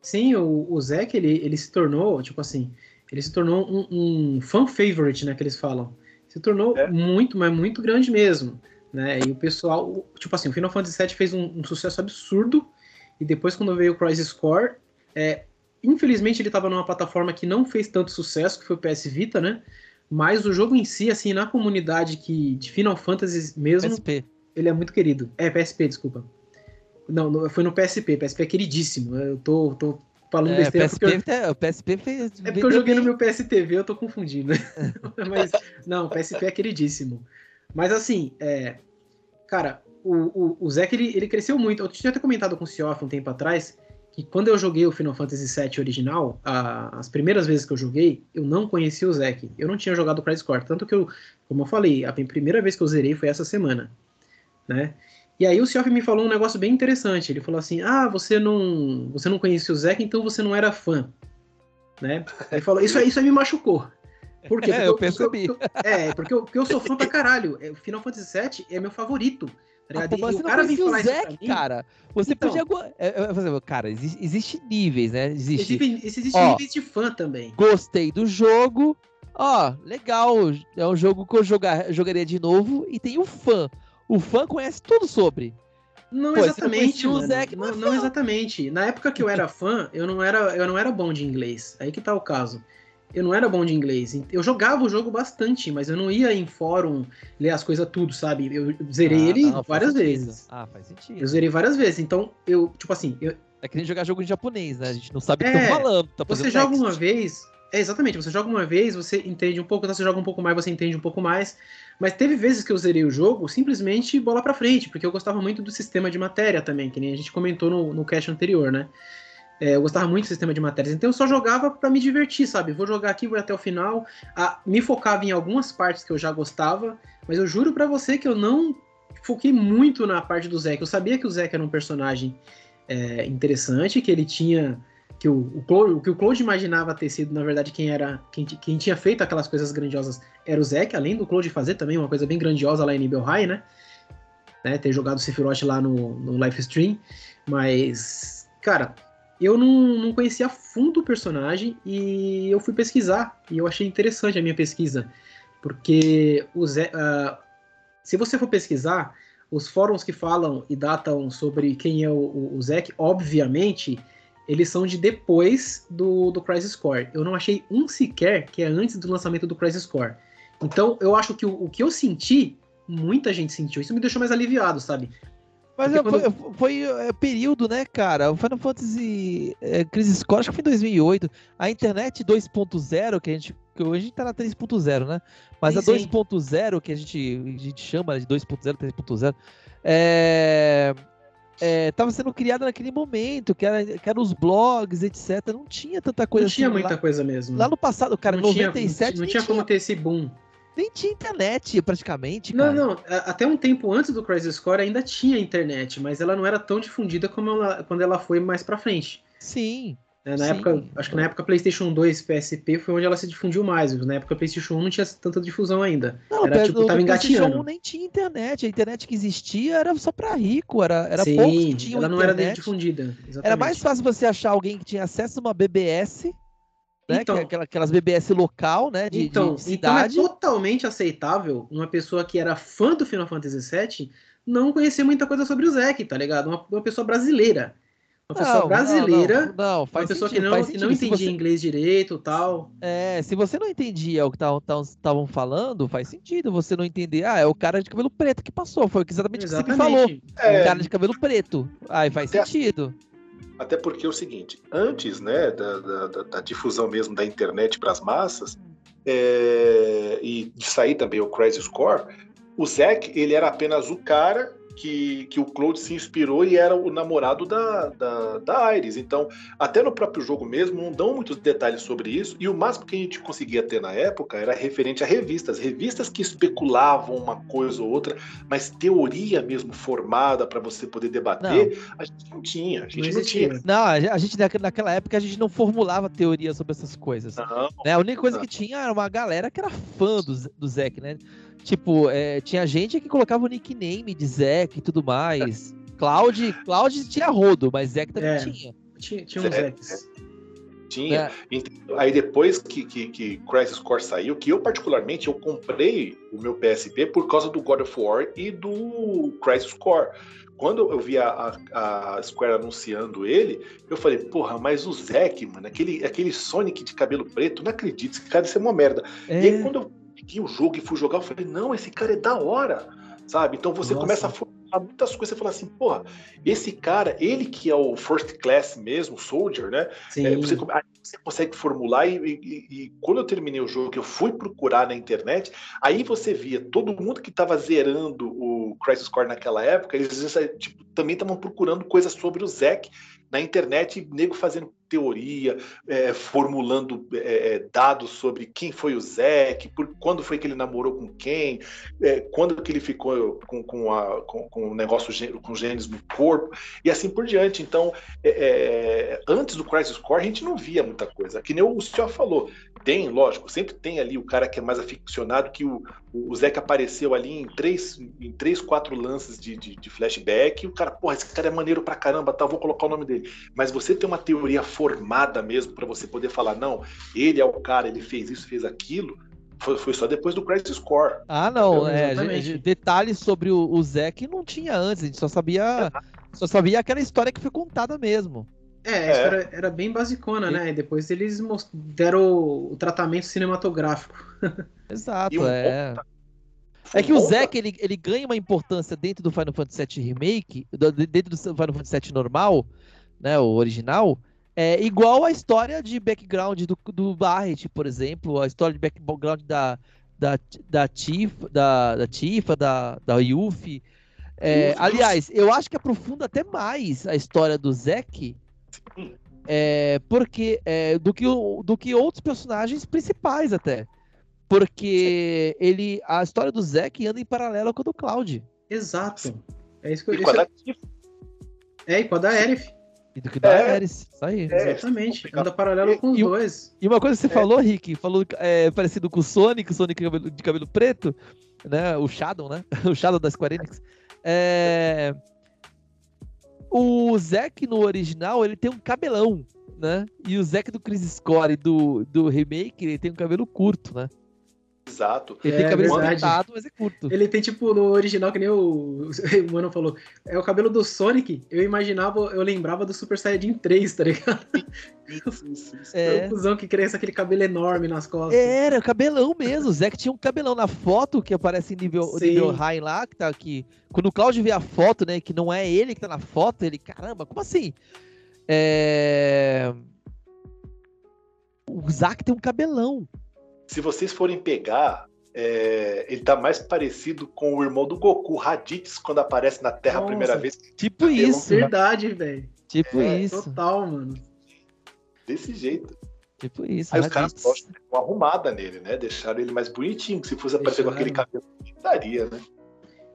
Sim, o, o Zack, ele, ele se tornou, tipo assim, ele se tornou um, um fan favorite, né, que eles falam. Se tornou é. muito, mas muito grande mesmo, né? E o pessoal, tipo assim, o Final Fantasy VII fez um, um sucesso absurdo, e depois quando veio o Crisis Core, é, infelizmente ele estava numa plataforma que não fez tanto sucesso, que foi o PS Vita, né? Mas o jogo em si, assim, na comunidade que de Final Fantasy mesmo, PSP. ele é muito querido. É, PSP, desculpa. Não, foi no PSP. PSP é queridíssimo. Eu tô, tô falando é, besteira PSP, porque eu... o PSP fez. É porque eu joguei no meu PSTV, eu tô confundindo. Mas, não, o PSP é queridíssimo. Mas assim, é, cara, o, o, o Zack ele, ele cresceu muito. Eu tinha até comentado com o Cioff um tempo atrás que quando eu joguei o Final Fantasy VII original, a, as primeiras vezes que eu joguei, eu não conhecia o Zack. Eu não tinha jogado o Crisis Core. Tanto que eu, como eu falei, a primeira vez que eu zerei foi essa semana. Né? E aí o Sioff me falou um negócio bem interessante. Ele falou assim: Ah, você não, você não conhecia o Zack, então você não era fã. Né? Ele falou, isso, isso aí me machucou. Por quê? É, porque é, eu percebi. Porque eu, é, porque eu, porque eu sou fã pra caralho. O Final Fantasy VII é meu favorito. Tá ah, você o cara não falar Zack, cara. Você então, podia. É, é, cara, existe, existe níveis, né? Existe, existe, existe ó, níveis de fã também. Gostei do jogo. Ó, legal. É um jogo que eu jogar, jogaria de novo. E tem o fã. O fã conhece tudo sobre. Não Pô, exatamente. Não, Zack, não, não, exatamente. Na época que eu era fã, eu não era, eu não era bom de inglês. Aí que tá o caso eu não era bom de inglês. Eu jogava o jogo bastante, mas eu não ia em fórum ler as coisas tudo, sabe? Eu zerei ah, ele não, várias vezes. Ah, faz sentido. Eu zerei várias vezes. Então, eu, tipo assim. Eu... É que nem jogar jogo em japonês, né? A gente não sabe o que é, estão falando. Tá você joga uma vez. É, exatamente, você joga uma vez, você entende um pouco, então você joga um pouco mais, você entende um pouco mais. Mas teve vezes que eu zerei o jogo simplesmente bola pra frente, porque eu gostava muito do sistema de matéria também, que nem a gente comentou no, no cast anterior, né? É, eu gostava muito do sistema de matérias, então eu só jogava para me divertir, sabe? Vou jogar aqui, vou até o final. Ah, me focava em algumas partes que eu já gostava, mas eu juro para você que eu não foquei muito na parte do Zack. Eu sabia que o Zack era um personagem é, interessante, que ele tinha. Que o, o, Claude, que o Claude imaginava ter sido, na verdade, quem era. Quem, quem tinha feito aquelas coisas grandiosas era o Zack, além do Claude fazer também uma coisa bem grandiosa lá em nível high, né? né? Ter jogado o Sephiroth lá no, no live stream. Mas, cara, eu não, não conhecia a fundo o personagem e eu fui pesquisar e eu achei interessante a minha pesquisa, porque o Zé, uh, se você for pesquisar, os fóruns que falam e datam sobre quem é o, o, o Zack, obviamente, eles são de depois do, do Crisis Core. Eu não achei um sequer que é antes do lançamento do Crisis Core. Então, eu acho que o, o que eu senti, muita gente sentiu. Isso me deixou mais aliviado, sabe? Mas quando... foi, foi é, período, né, cara? O Final Fantasy é, Crisis Core, acho que foi em 2008. A internet 2.0, que a gente. Que hoje a gente tá na 3.0, né? Mas sim, a 2.0, que a gente, a gente chama de 2.0, 3.0, é, é, tava sendo criada naquele momento, que era, que era os blogs, etc. Não tinha tanta coisa não assim. Não tinha muita lá, coisa mesmo. Lá no passado, cara, em 97. Tinha, não, tinha como ter esse boom nem tinha internet praticamente. Cara. Não, não. Até um tempo antes do Crisis Core ainda tinha internet, mas ela não era tão difundida como ela, quando ela foi mais pra frente. Sim. É, na sim. época, acho que na época PlayStation 2 PSP foi onde ela se difundiu mais. Na época PlayStation 1 não tinha tanta difusão ainda. Não, era tipo, tava engatinhando. PlayStation 1 nem tinha internet. A internet que existia era só pra rico, era, era sim, poucos que tinham ela não internet. era difundida. Exatamente. Era mais fácil você achar alguém que tinha acesso a uma BBS né? Então, que, aquelas BBS local, né? De, então, de cidade. então é totalmente aceitável uma pessoa que era fã do Final Fantasy VII não conhecer muita coisa sobre o Zack, tá ligado? Uma, uma pessoa brasileira. Uma pessoa Não, brasileira, Não, não, uma faz pessoa sentido, que não, que não entendia você- inglês direito tal. É, se você não entendia o que estavam falando, faz sentido você não entender. Ah, é o cara de cabelo preto que passou. Foi exatamente o que você me falou. É, O cara de cabelo preto. Aí faz Até- sentido. Até porque é o seguinte, antes né, da, da- da- da difusão mesmo da internet para as massas, é, e de sair também o Crisis Core, o Zack ele era apenas o cara que, que o Claude se inspirou e era o namorado da, da, da Iris. Então, até no próprio jogo mesmo, não dão muitos detalhes sobre isso, e o máximo que a gente conseguia ter na época era referente a revistas. Revistas que especulavam uma coisa ou outra, mas teoria mesmo formada para você poder debater, a gente não tinha. A gente Não não, tinha. Não, a gente naque- naquela época a gente não formulava teoria sobre essas coisas. Não, né? A única coisa que tinha era uma galera que era fã do, do Zack, né? Tipo, é, tinha gente que colocava o nickname de E tudo mais. Cloud, Cloud tinha rodo, mas Zack também É. tinha. Tinha, tinha uns É, X. tinha. Entendeu? Aí depois que, que, que Crisis Core saiu, que eu particularmente eu comprei o meu PSP por causa do God of War e do Crisis Core. Quando eu vi a, a- a Square anunciando ele, eu falei, porra, mas o Zack, mano, aquele, aquele Sonic de cabelo preto, não acredito, esse cara deve ser uma merda. É, E aí, quando eu peguei o jogo e fui jogar, eu falei, não, esse cara é da hora, sabe? Então você Nossa. começa a formular muitas coisas, você fala assim, porra, esse cara, ele que é o first class mesmo, soldier, né? É, você, você consegue formular e, e- e quando eu terminei o jogo, que eu fui procurar na internet, aí você via todo mundo que estava zerando o Crisis Core naquela época, eles tipo, também estavam procurando coisas sobre o Zack na internet, e nego fazendo teoria, é, formulando é, é, dados sobre quem foi o Zack, por quando foi que ele namorou com quem, é, quando que ele ficou com, com, a, com, com o negócio com genes no corpo, e assim por diante. Então, é, é, antes do Crisis Core, a gente não via muita coisa. Que nem o senhor falou. Tem, lógico, sempre tem ali o cara que é mais aficionado, que o, o Zeca apareceu ali em três, em três quatro lances de, de, de flashback, e o cara, porra, esse cara é maneiro pra caramba, tá, vou colocar o nome dele. Mas você tem uma teoria formada mesmo para você poder falar, não, ele é o cara, ele fez isso, fez aquilo, foi, foi só depois do Crisis Core. Ah, não. É, detalhes sobre o, o Zack não tinha antes, a gente só sabia. Só sabia aquela história que foi contada mesmo. É, a história era bem basicona, né? E depois eles deram o, o tratamento cinematográfico. Exato, um é. É que o um Zack ele, ele ganha uma importância dentro do Final Fantasy VII Remake, dentro do Final Fantasy VII normal, né, o original, é igual a história de background do, do Barret, por exemplo, a história de background da da da Tifa, da, da Tifa, da da Yuffie. É, aliás, eu acho que aprofunda até mais a história do Zack. É, porque é, do que do que outros personagens principais até. Porque ele a história do Zack anda em paralelo com a do Cloud. Exato. É isso que eu E a isso da É, e com a da Aerith. E do que da É. Ares. Isso aí. É, Exatamente. complicado. Anda paralelo com os E dois. E uma coisa que você É. falou, Rick, falou é, parecido com o Sonic, o Sonic de cabelo, de cabelo preto, né? O Shadow, né? O Shadow da Square Enix. É... O Zack no original, ele tem um cabelão, né? E o Zack do Crisis Score do, do remake, ele tem um cabelo curto, né? Exato. Ele É, tem cabelo pintado, mas é curto. Ele tem, tipo, no original, que nem o, o Mano falou, é o cabelo do Sonic. Eu imaginava, eu lembrava do Super Saiyajin 3, tá ligado? É. O cuzão que cresce aquele cabelo enorme nas costas. Era, cabelão mesmo. O Zack tinha um cabelão na foto que aparece em nível, Sim. nível high lá, que tá aqui. Quando o Claudio vê a foto, né, que não é ele que tá na foto, ele, caramba, como assim? É... O Zack tem um cabelão. Se vocês forem pegar, é, ele tá mais parecido com o irmão do Goku, Raditz, quando aparece na Terra a Nossa. primeira vez. Tipo isso. Verdade, velho. Tipo É, isso. Total, mano. Desse jeito. Tipo isso. Aí os caras gostam de uma arrumada nele, né? Deixaram ele mais bonitinho. que Se fosse aparecer com aquele cabelo, daria, né?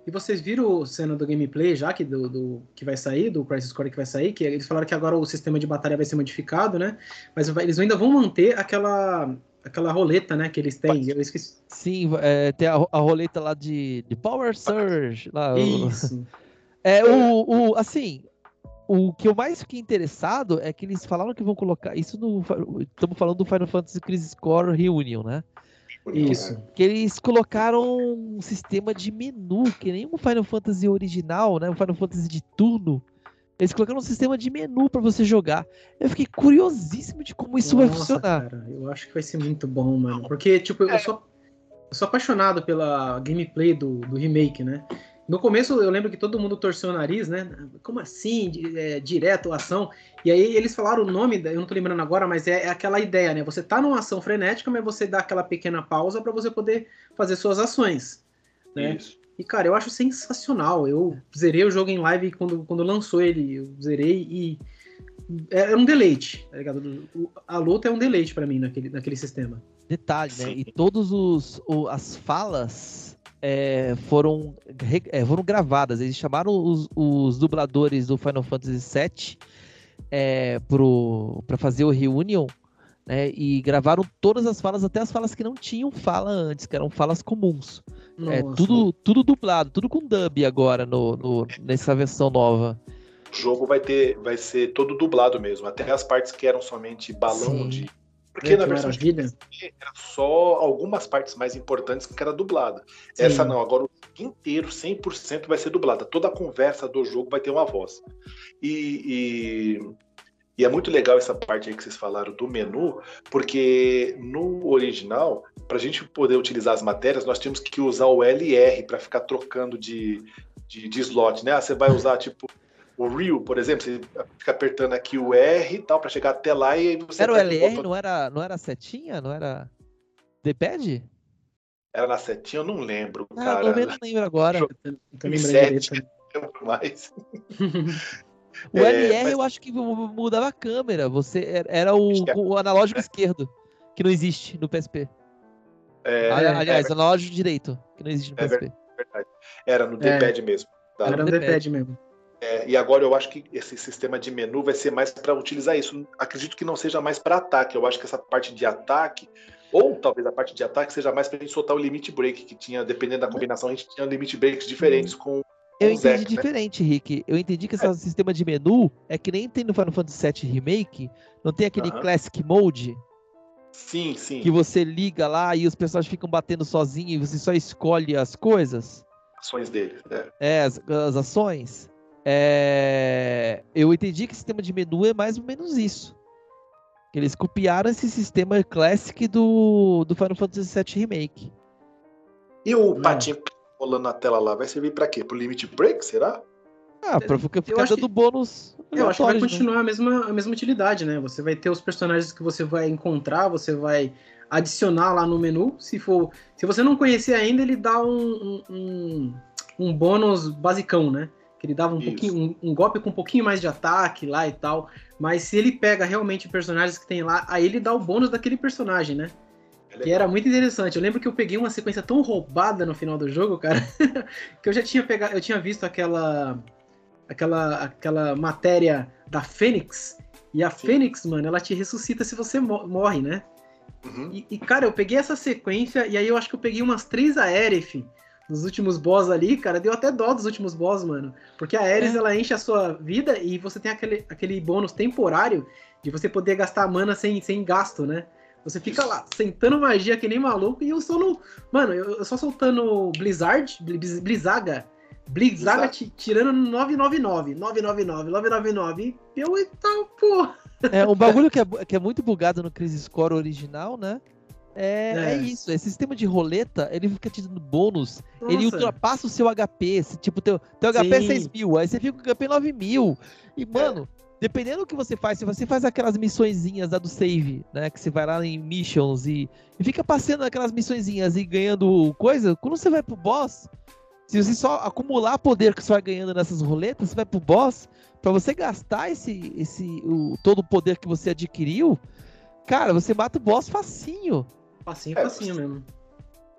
E vocês viram a cena do gameplay já que, do, do- que vai sair, do Crisis Core que vai sair, que eles falaram que agora o sistema de batalha vai ser modificado, né? Mas vai- eles ainda vão manter aquela, aquela roleta, né, que eles têm. Eu esqueci. Sim, é, tem a, a roleta lá de, de Power Surge. Lá, o- Isso. É, o, o, assim, o que eu mais fiquei interessado é que eles falaram que vão colocar isso no. Estamos falando do Final Fantasy Crisis Core Reunion, né? Isso. Que eles colocaram um sistema de menu, que nem um Final Fantasy original, né? Um Final Fantasy de turno, Eles colocaram um sistema de menu para você jogar. Eu fiquei curiosíssimo de como isso Nossa, vai funcionar. Cara, eu acho que vai ser muito bom, mano. Porque, tipo, eu sou, eu sou apaixonado pela gameplay do, do remake, né? No começo eu lembro que todo mundo torceu o nariz, né? Como assim? É, direto, ação. E aí eles falaram o nome, eu não tô lembrando agora, mas é, é aquela ideia, né? Você tá numa ação frenética, mas você dá aquela pequena pausa para você poder fazer suas ações. Né? Isso. E, cara, eu acho sensacional. Eu zerei o jogo em live quando, quando lançou ele. Eu zerei e. É, é um deleite, tá ligado? A luta é um deleite para mim naquele, naquele sistema. Detalhe, né? E todos os, os as falas é, foram, é, foram gravadas. Eles chamaram os, os dubladores do Final Fantasy VII é, para fazer o reunion, né? E gravaram todas as falas, até as falas que não tinham fala antes, que eram falas comuns. É tudo, tudo dublado, tudo com dub agora no, no, nessa versão nova. O jogo vai ter, vai ser todo dublado mesmo, até as partes que eram somente balão Sim. de porque é, na versão de era só algumas partes mais importantes que era dublada. Sim. Essa não, agora o inteiro, 100% vai ser dublada. Toda a conversa do jogo vai ter uma voz. E, e, e, é muito legal essa parte aí que vocês falaram do menu, porque no original, para a gente poder utilizar as matérias, nós temos que usar o LR para ficar trocando de, de, de slot, né? Ah, você vai usar tipo o Rio, por exemplo, você fica apertando aqui o R e tal para chegar até lá e aí você. Era o LR, não era, não era setinha? Não era. D-pad? Era na setinha, eu não lembro, ah, cara. Eu não lembro agora. Eu também lembro mais. o é, LR mas... eu acho que mudava a câmera. Você era o, é. o analógico é. esquerdo, que não existe no PSP. É, Aliás, é analógico direito, que não existe no PSP. Verdade. Era no D-pad mesmo. Tá? Era no D-pad mesmo. É, e agora eu acho que esse sistema de menu vai ser mais para utilizar isso. Acredito que não seja mais para ataque. Eu acho que essa parte de ataque, ou talvez a parte de ataque, seja mais para a gente soltar o limit break, que tinha, dependendo da combinação, a gente tinha limit breaks diferentes com. Eu entendi Zek, né? diferente, né? Rick. Eu entendi que esse é. sistema de menu é que nem tem no Final Fantasy VII Remake, não tem aquele. Classic Mode. Sim, sim. Que você liga lá e os personagens ficam batendo sozinho e você só escolhe as coisas. Ações dele, é. É, as, as ações. É... Eu entendi que o sistema de menu é mais ou menos isso. Eles copiaram esse sistema classic do, do Final Fantasy VII Remake. E o patinho rolando na tela lá vai servir para quê? Pro limit break, será? Ah, pra ficar dando que... bônus. Eu acho que vai né? continuar né? a, mesma, a mesma utilidade, né? Você vai ter os personagens que você vai encontrar, você vai adicionar lá no menu. Se for, se você não conhecer ainda, ele dá um, um, um bônus basicão, né? que ele dava um, pouquinho, um, um, golpe com um pouquinho mais de ataque lá e tal. Mas se ele pega realmente personagens que tem lá, aí ele dá o bônus daquele personagem, né? É que era muito interessante. Eu lembro que eu peguei uma sequência tão roubada no final do jogo, cara, que eu já tinha pegado, eu tinha visto aquela aquela aquela matéria da Fênix, e a Sim. Fênix, mano, ela te ressuscita se você morre, né? Uhum. E, e, cara, eu peguei essa sequência e aí eu acho que eu peguei umas três Aerith nos últimos boss ali, cara, deu até dó dos últimos boss, mano. Porque a Ares, é. ela enche a sua vida e você tem aquele, aquele bônus temporário de você poder gastar mana sem, sem gasto, né? Você fica lá, sentando magia que nem maluco, e eu sou no. Mano, eu, eu só soltando Blizzard, Blizzaga, Blizzaga tirando 999, 999, 999, e eu e tal, pô. É, um bagulho que é, que é muito bugado no Crisis Score original, né? É, é. é, isso, esse sistema de roleta, ele fica te dando bônus, Nossa. ele ultrapassa o seu HP, tipo, teu, teu HP é 6 mil, aí você fica com o HP 9 mil, e mano, é. Dependendo do que você faz, se você faz aquelas missõezinhas da do save, né, que você vai lá em missions e, e fica passando aquelas missõezinhas e ganhando coisa, quando você vai pro boss, se você só acumular poder que você vai ganhando nessas roletas, você vai pro boss, para você gastar esse, esse o, todo o poder que você adquiriu, cara, você mata o boss facinho. Facinho, é, facinho mesmo.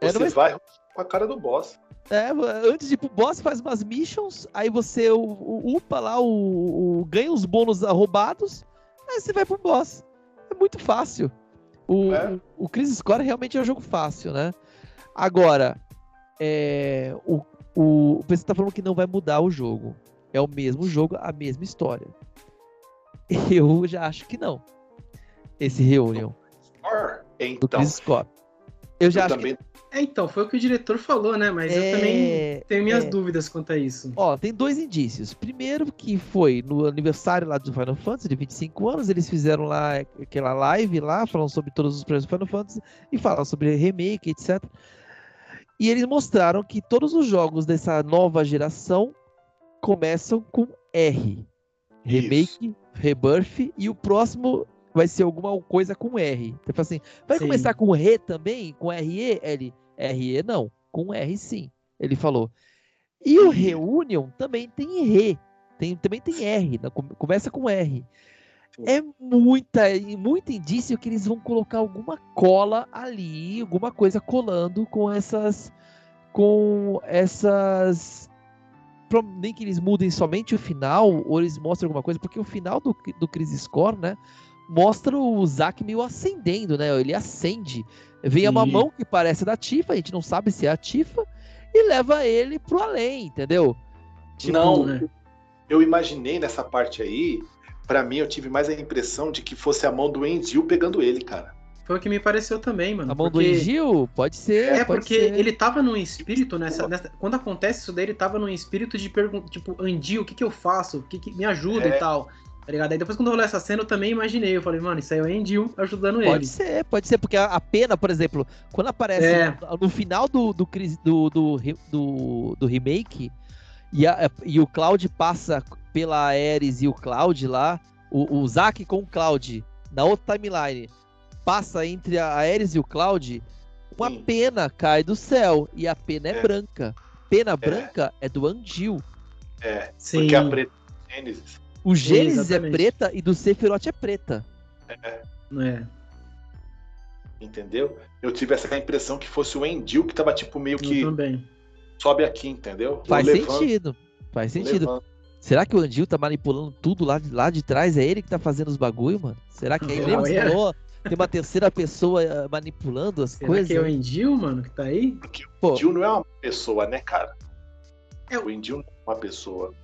Você é, vai com a cara do boss. É, antes de ir pro boss, faz umas missions, aí você upa lá, o, o, ganha os bônus roubados, aí você vai pro boss. É muito fácil. O, é. o, o Crisis Core realmente é um jogo fácil, né? Agora, é, o, o, o PC tá falando que não vai mudar o jogo. É o mesmo jogo, a mesma história. Eu já acho que não. Esse Reunion. Então, do Chris Scott. Eu já eu acho também... que... É, então, foi o que o diretor falou, né? Mas é... eu também tenho minhas é... dúvidas quanto a isso. Ó, tem dois indícios. Primeiro, que foi no aniversário lá do Final Fantasy, de 25 anos, eles fizeram lá aquela live lá, falando sobre todos os projetos do Final Fantasy e falaram sobre remake, etc. E eles mostraram que todos os jogos dessa nova geração começam com R. Remake, Isso. Rebirth e o próximo vai ser alguma coisa com R. Então, assim, vai sim. começar com R também? Com RE? Ele, RE não, com R sim, ele falou. E o Reunion também tem R, tem, também tem R, né? começa com R. É muita, muito indício que eles vão colocar alguma cola ali, alguma coisa colando com essas, com essas nem que eles mudem somente o final, ou eles mostrem alguma coisa, porque o final do, do Crisis Score, né? mostra o Zack meio acendendo, né? Ele acende. Vem Sim. uma mão que parece da Tifa, a gente não sabe se é a Tifa, e leva ele pro além, entendeu? Tipo, não, né? eu imaginei nessa parte aí, para mim eu tive mais a impressão de que fosse a mão do Endil pegando ele, cara. Foi o que me pareceu também, mano. A mão porque... do Engil? Pode ser. É, pode porque ser. ele tava num espírito nessa, nessa, Quando acontece isso daí, ele tava num espírito de perguntar, tipo, Andil, o que que eu faço? O que, que me ajuda é. e tal. Tá ligado? Aí depois quando rolou essa cena eu também imaginei. Eu falei, mano, isso aí é o Endil ajudando pode ele. Pode ser, pode ser, porque a, pena, por exemplo, quando aparece é. no, no, final do do, do, do, do, do remake e, a, e o Cloud passa pela Ares e o Cloud lá, o, o Zack com o Cloud na outra timeline passa entre a Ares e o Cloud, uma Sim. pena cai do céu e a pena é, é. branca. Pena é. branca é do Andil. É, Sim. porque a preta é Gênesis. O Gênesis é preta e do Sephiroth é preta. É. é. Entendeu? Eu tive essa impressão que fosse o Endil que tava tipo meio que. Eu também. Sobe aqui, entendeu? Faz sentido. Faz sentido. Será que o Andil tá manipulando tudo lá de, lá de trás? É ele que tá fazendo os bagulho, mano? Será que é ele lembra é. Tem uma terceira pessoa eh, manipulando as Será coisas? que é o Endil, mano, que tá aí? Porque o Endil não é uma pessoa, né, cara? É. O Endil não é uma pessoa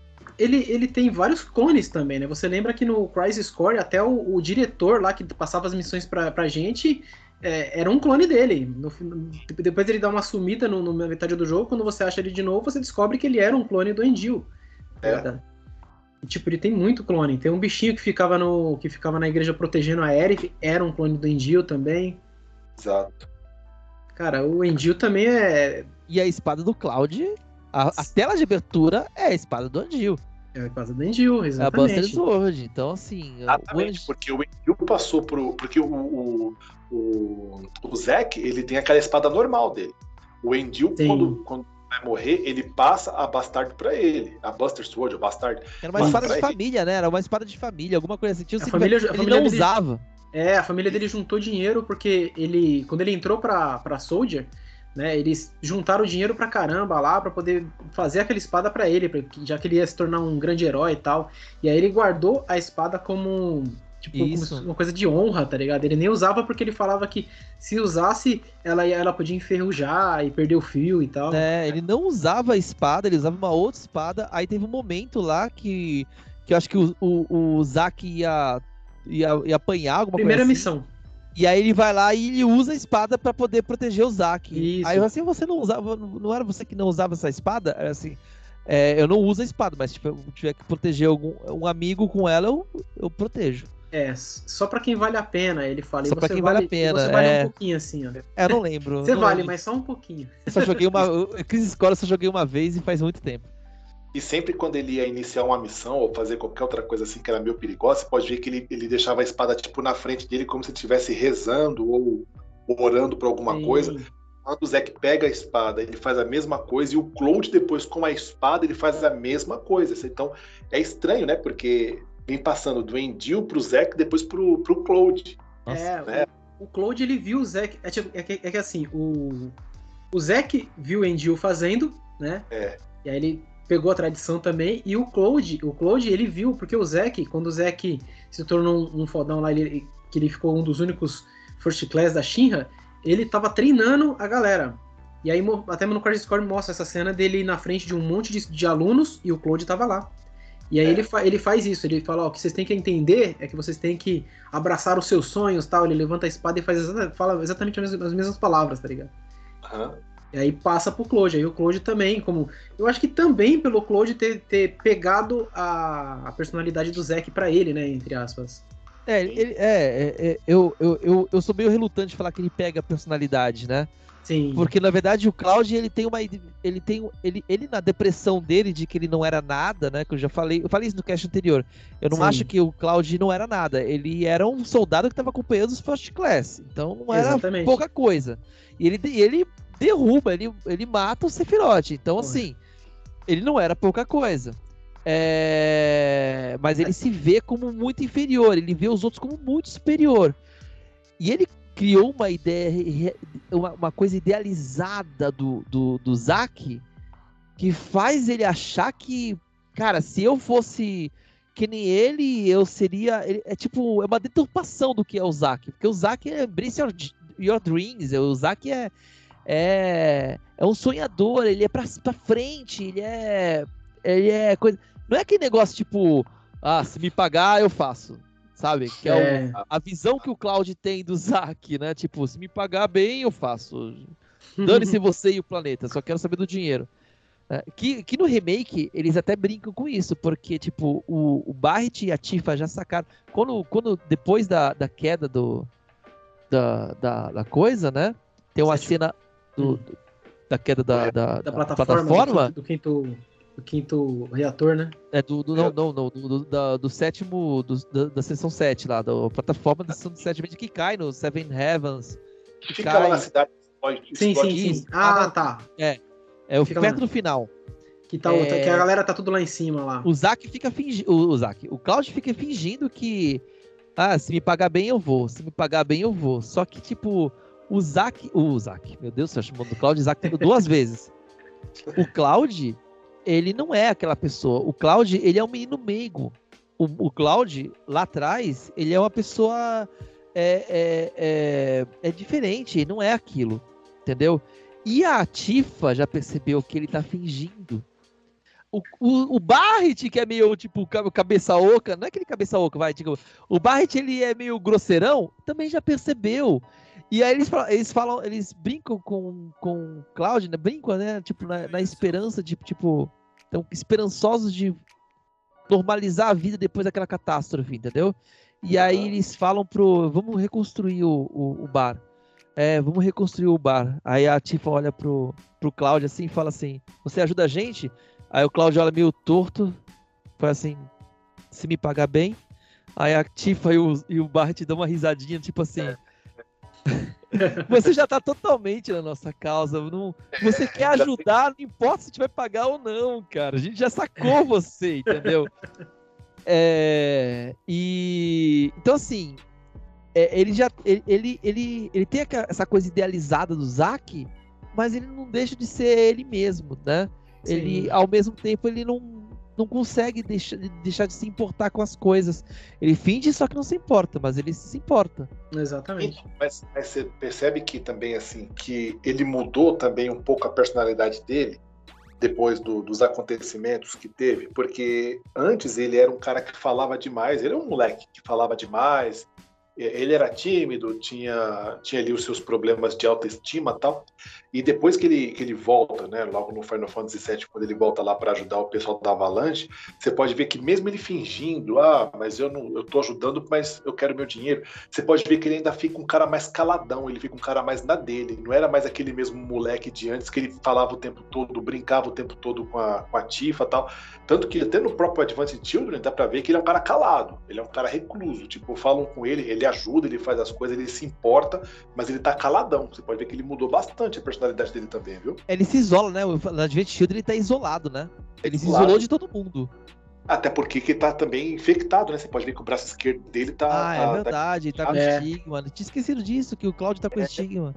ele, ele tem vários clones também, né? Você lembra que no Crisis Core, até o, o diretor lá que passava as missões pra, pra gente é, era um clone dele. No, depois ele dá uma sumida no, no, metade do jogo, quando você acha ele de novo, você descobre que ele era um clone do Endil. É. E, tipo, ele tem muito clone. Tem um bichinho que ficava, no, que ficava na igreja protegendo a Eric, era um clone do Endil também. Exato. Cara, o Endil também é. E a espada do Cloud, a, a tela de abertura é a espada do Andil. É a casa do Endil, exatamente. É a Buster Sword, então assim... Exatamente, o... porque o Endil passou pro... Porque o, o, o, o Zack, ele tem aquela espada normal dele. O Endil, quando, quando vai morrer, ele passa a Bastard pra ele. A Buster Sword, o Bastard. Era uma espada de ele. família, né? Era uma espada de família, alguma coisa assim. Tinha a família, ele a família não dele, usava. É, a família dele juntou dinheiro porque ele... Quando ele entrou pra, pra Soldier né? Eles juntaram dinheiro pra caramba lá para poder fazer aquela espada para ele, já que ele ia se tornar um grande herói e tal. E aí ele guardou a espada como tipo como uma coisa de honra, tá ligado? Ele nem usava porque ele falava que se usasse ela ela podia enferrujar e perder o fio e tal. É, ele não usava a espada, ele usava uma outra espada. Aí teve um momento lá que que eu acho que o, o, o Zack ia, ia, ia apanhar alguma Primeira coisa. Primeira assim. E aí ele vai lá e ele usa a espada para poder proteger o Zack. Isso. Aí assim, você não usava, não era você que não usava essa espada? Era assim, é, eu não uso a espada, mas tipo, eu tiver que proteger algum um amigo com ela, eu, eu protejo. É, só pra quem vale a pena, ele fala. Só pra quem vale, vale, a pena. Você vale é... um pouquinho assim, ó. É, eu não lembro. você não vale, lembro. mas só um pouquinho. Eu só joguei uma. Crise Escola eu só joguei uma vez e faz muito tempo. E sempre quando ele ia iniciar uma missão ou fazer qualquer outra coisa assim que era meio perigosa, você pode ver que ele, ele deixava a espada tipo na frente dele como se estivesse rezando ou orando por alguma Sim. coisa. Quando o Zack pega a espada, ele faz a mesma coisa, e o Cloud depois com a espada ele faz a mesma coisa. Então é estranho, né? Porque vem passando do Endil pro Zack, depois pro, pro Cloud. é, né? o, o Cloud ele viu o Zack. É, tipo, é, que, é que assim, o, o Zack viu o Endil fazendo, né? É. E aí ele pegou a tradição também. E o Claude, o Claude, ele viu, porque o Zack, quando o Zack se tornou um, um fodão lá, ele, que ele ficou um dos únicos first class da Shinra, ele tava treinando a galera. E aí, até no Crash Score mostra essa cena dele na frente de um monte de, de alunos e o Claude tava lá. E aí é. ele, fa ele faz isso, ele fala, ó, o que vocês têm que entender é que vocês têm que abraçar os seus sonhos tal. Ele levanta a espada e faz exatamente, fala exatamente as, as mesmas palavras, tá ligado? Uhum. E aí passa pro Claude. Aí o Claude também, como. Eu acho que também pelo Claude ter, ter pegado a, a personalidade do Zack para ele, né? Entre aspas. É, ele, é, é, é, eu, eu, eu, eu sou meio relutante de falar que ele pega a personalidade, né? Sim. Porque na verdade o Cloud ele tem uma ele tem ele, ele na depressão dele de que ele não era nada, né, que eu já falei, eu falei isso no cast anterior. Eu não Sim. acho que o Cloud não era nada, ele era um soldado que estava acompanhando os First Class. Então não era Exatamente. pouca coisa. E ele ele derruba, ele, ele mata o Sephiroth. Então assim, ele não era pouca coisa. É... Mas ele se vê como muito inferior, ele vê os outros como muito superior. E ele criou uma ideia, uma, uma coisa idealizada do, do, do Zack que faz ele achar que, cara, se eu fosse que nem ele, eu seria. Ele, é tipo, é uma deturpação do que é o Zack. Porque o Zack é embrace your, dreams. O Zack é, é, é um sonhador, ele é pra, pra frente, ele é. Ele é coisa. Não é aquele negócio tipo, ah, se me pagar, eu faço sabe? Que é, é o, a visão que o Cloud tem do Zack, né? Tipo, se me pagar bem, eu faço. Dane-se você e o planeta, só quero saber do dinheiro. É, que, que no remake eles até brincam com isso, porque, tipo, o, o Barret e a Tifa já sacaram. Quando, quando depois da, da queda do, da, da, da coisa, né? Tem uma cena do, do, da queda da, da, da plataforma, plataforma. Do, quinto, do quinto do quinto reator, né? É, do, do não, não, não, do, do, da, do sétimo, do, da, da seção 7 lá, da plataforma da seção 7, que cai no Seven Heavens. Que fica cai... lá na cidade. sim, sim, sim. Ah, ah, tá. É, é o fica perto lá. do final. Que, tá, é... que a galera tá tudo lá em cima lá. O Zack fica fingindo. O, o Zack, o fica fingindo que. Ah, se me pagar bem, eu vou. Se me pagar bem, eu vou. Só que, tipo, o Zack. O Zack, meu Deus, você chamando o Cloud Zack duas vezes. O Cloud, ele não é aquela pessoa. O Cloud, ele é um menino meigo. O, o Cloud, lá atrás, ele é uma pessoa. É, é, é, é diferente, não é aquilo. Entendeu? E a Tifa já percebeu que ele tá fingindo. O, o, o Barret, que é meio tipo cabeça oca, não é aquele cabeça oca, vai, tipo, o Barret ele é meio grosseirão, também já percebeu. E aí eles falam, eles, falam, eles brincam com, com Cloud, né? Brincam, né? Tipo, na, na esperança de, tipo, tão esperançosos de normalizar a vida depois daquela catástrofe, entendeu? E aí eles falam pro, vamos reconstruir o, o, o bar. É, vamos reconstruir o bar. Aí a Tifa olha pro, pro Cláudio assim e fala assim, você ajuda a gente? Aí o Cláudio olha meio torto, fala assim, se me pagar bem. Aí a Tifa e o, e o Bart dão uma risadinha, tipo assim... É você já está totalmente na nossa causa. Não, você quer ajudar, não importa se a gente vai pagar ou não, cara. A gente já sacou você, entendeu? É, e então assim, é, ele já ele, ele, ele, ele tem essa coisa idealizada do Zack, mas ele não deixa de ser ele mesmo, né? Sim. Ele ao mesmo tempo ele não não consegue deixar, deixar de se importar com as coisas. Ele finge, só que não se importa, mas ele se importa. Exatamente. Mas, mas você percebe que também, assim, que ele mudou também um pouco a personalidade dele depois do, dos acontecimentos que teve, porque antes ele era um cara que falava demais, ele era um moleque que falava demais, ele era tímido, tinha, tinha ali os seus problemas de autoestima tal. E depois que ele, que ele volta, né, logo no Final Fantasy VII, quando ele volta lá para ajudar o pessoal da Avalanche, você pode ver que mesmo ele fingindo, ah, mas eu não, eu tô ajudando, mas eu quero meu dinheiro. Você pode ver que ele ainda fica um cara mais caladão, ele fica um cara mais na dele. Não era mais aquele mesmo moleque de antes que ele falava o tempo todo, brincava o tempo todo com a, com a Tifa tal. Tanto que até no próprio Advanced Children dá para ver que ele é um cara calado, ele é um cara recluso. Tipo, falam com ele, ele ajuda, ele faz as coisas, ele se importa, mas ele tá caladão. Você pode ver que ele mudou bastante a personalidade personalidade dele também, viu? Ele se isola, né? O Advent Shield ele tá isolado, né? Ele se isolou de todo mundo. Até porque que tá também infectado, né? Você pode ver que o braço esquerdo dele tá. Ah, é tá, verdade, tá, tá com é. estigma. Tinha esquecido disso, que o Claudio tá com é. estigma.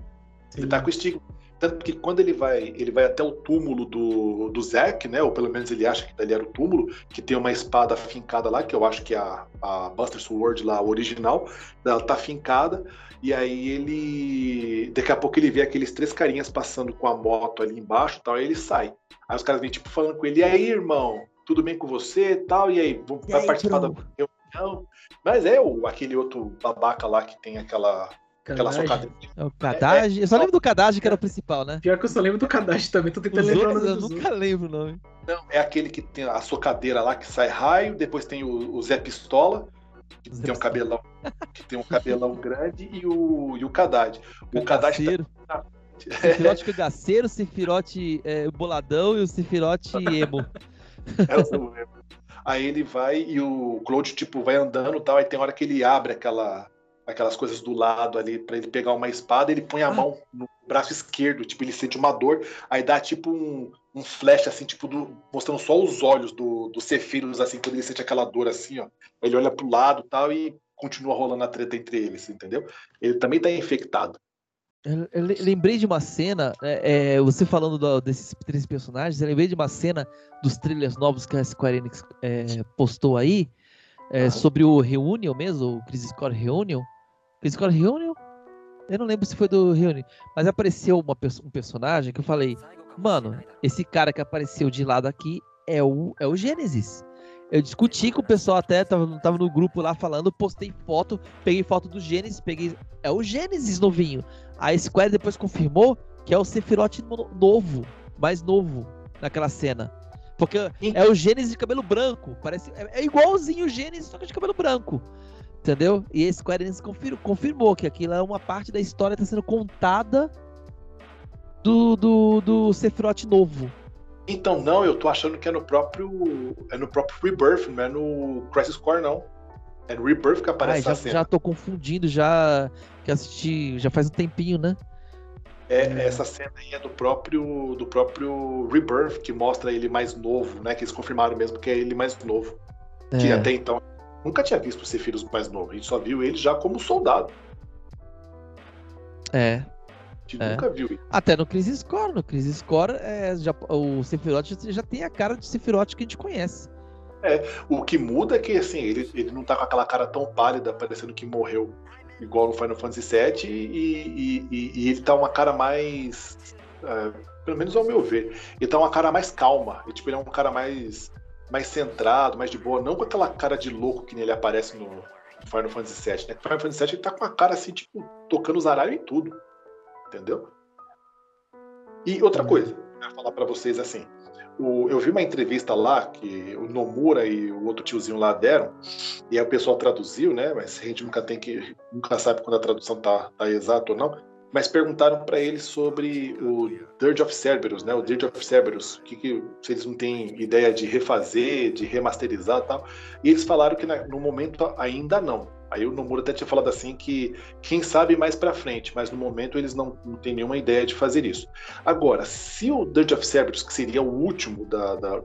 Ele tá com estigma. Tanto que quando ele vai, ele vai até o túmulo do, do Zack, né? Ou pelo menos ele acha que dali era o túmulo, que tem uma espada fincada lá, que eu acho que é a, a Buster Sword lá, original, ela tá fincada. E aí ele. Daqui a pouco ele vê aqueles três carinhas passando com a moto ali embaixo e tal, aí ele sai. Aí os caras vêm, tipo, falando com ele, e aí, irmão? tudo bem com você e tal? E aí, vou, E vai aí, participar da reunião? Mas é o, aquele outro babaca lá que tem aquela, aquela. É o Kadaji. Eu só lembro do Kadaji que era o principal, né? Pior que eu só lembro do Kadashi também, tô Os tentando lembrar o outros eu nunca lembro o nome. Não, é aquele que tem a socadeira lá que sai raio, depois tem o, o Zé Pistola, que tem um cabelão, que tem um cabelão grande, e o, e o Haddad. O Haddad Cangaceiro. tá- Sefirote cangaceiro, Sefirote é, boladão e o Sefirote emo. É o seu mesmo. Aí ele vai e o Claude, tipo, vai andando e tal, aí tem hora que ele abre aquela, aquelas coisas do lado ali pra ele pegar uma espada, ele põe a mão no braço esquerdo, tipo, ele sente uma dor, aí dá tipo um, um flash, assim, tipo, do- mostrando só os olhos do, do Sephiroth, assim, quando ele sente aquela dor assim, ó. Ele olha pro lado e tal e continua rolando a treta entre eles, entendeu? Ele também tá infectado. Eu, eu le- lembrei de uma cena, é, é, você falando do- desses três personagens, eu lembrei de uma cena dos trailers novos que a Square Enix é, postou aí, é, sobre o Reunion mesmo, o Crisis Core Reunion. Crisis Core Reunion? Eu não lembro se foi do Reunion, mas apareceu uma, um personagem que eu falei, mano, esse cara que apareceu de lado aqui é o, é o Gênesis. Eu discuti com o pessoal até, tava, tava no grupo lá falando, postei foto, peguei foto do Gênesis, peguei. É o Gênesis novinho. A Square depois confirmou que é o Sephiroth no- novo, mais novo, naquela cena. Porque é o Gênesis de cabelo branco. Parece, é, é igualzinho o Gênesis, só que de cabelo branco. Entendeu? E a Square Enix confir- confirmou que aquilo é uma parte da história que está sendo contada do, do, do Sephiroth novo. Então, não, eu tô achando que é no próprio. É no próprio Rebirth, não é no Crisis Core, não. É no Rebirth que Ai, aparece já, a cena. já tô confundindo, já que assisti já faz um tempinho, né? É, essa cena aí é do próprio, do próprio Rebirth, que mostra ele mais novo, né? Que eles confirmaram mesmo que é ele mais novo. Que É. até então nunca tinha visto o Sephiroth mais novo. A gente só viu ele já como soldado. É. A gente É. nunca viu ele. Até no Crisis Core. No Crisis Core, é, já, o Sephiroth já, tem a cara de Sephiroth que a gente conhece. O que muda é que assim, ele, ele não tá com aquela cara tão pálida, parecendo que morreu, igual no Final Fantasy VII, e, e- e- ele tá uma cara mais. é, pelo menos ao meu ver, ele tá uma cara mais calma. Ele, tipo, ele é um cara mais, mais centrado, mais de boa, não com aquela cara de louco que nele aparece no Final Fantasy VII, né? Final Fantasy VII ele tá com a cara assim, tipo, tocando os aralhos em tudo. Entendeu? E outra coisa, eu quero falar pra vocês assim. O- eu vi uma entrevista lá que o Nomura e o outro tiozinho lá deram, e aí o pessoal traduziu, né? Mas a gente nunca tem que. nunca sabe quando a tradução tá, tá exata ou não. Mas perguntaram para ele sobre o Dirge of Cerberus, né? O Dirge of Cerberus, que, que se eles não têm ideia de refazer, de remasterizar tal. E eles falaram que na- no momento ainda não. Aí o Nomura até tinha falado assim que quem sabe mais para frente, mas no momento eles não, não têm nenhuma ideia de fazer isso. Agora, se o Dirge of Cerberus, que seria o último da, da-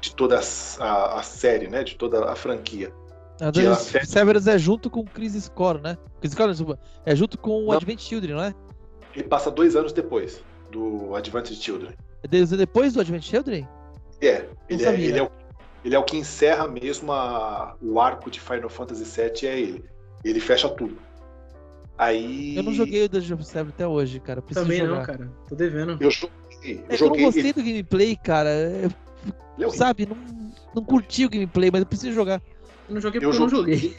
de toda a, a série, né? De toda a franquia, A ela Severus fecha- Cerberus é junto com o Crisis Core, né? Crisis Core, desculpa, é junto com o Não. Advent Children, não é? ele passa dois anos depois do Advanced Children. É de- depois do Advent Children? É, ele é, ele é o, ele é o que encerra mesmo a- o arco de Final Fantasy VII, é ele. Ele fecha tudo. Aí. Eu não joguei o Dungeon of Cerberus até hoje, cara. Preciso Também jogar. não, cara. Tô devendo. Eu joguei. Eu É eu não gostei ele, do gameplay, cara. Eu- é sabe, não, não curti o gameplay, mas eu preciso jogar. Eu não joguei Eu porque eu não joguei. joguei.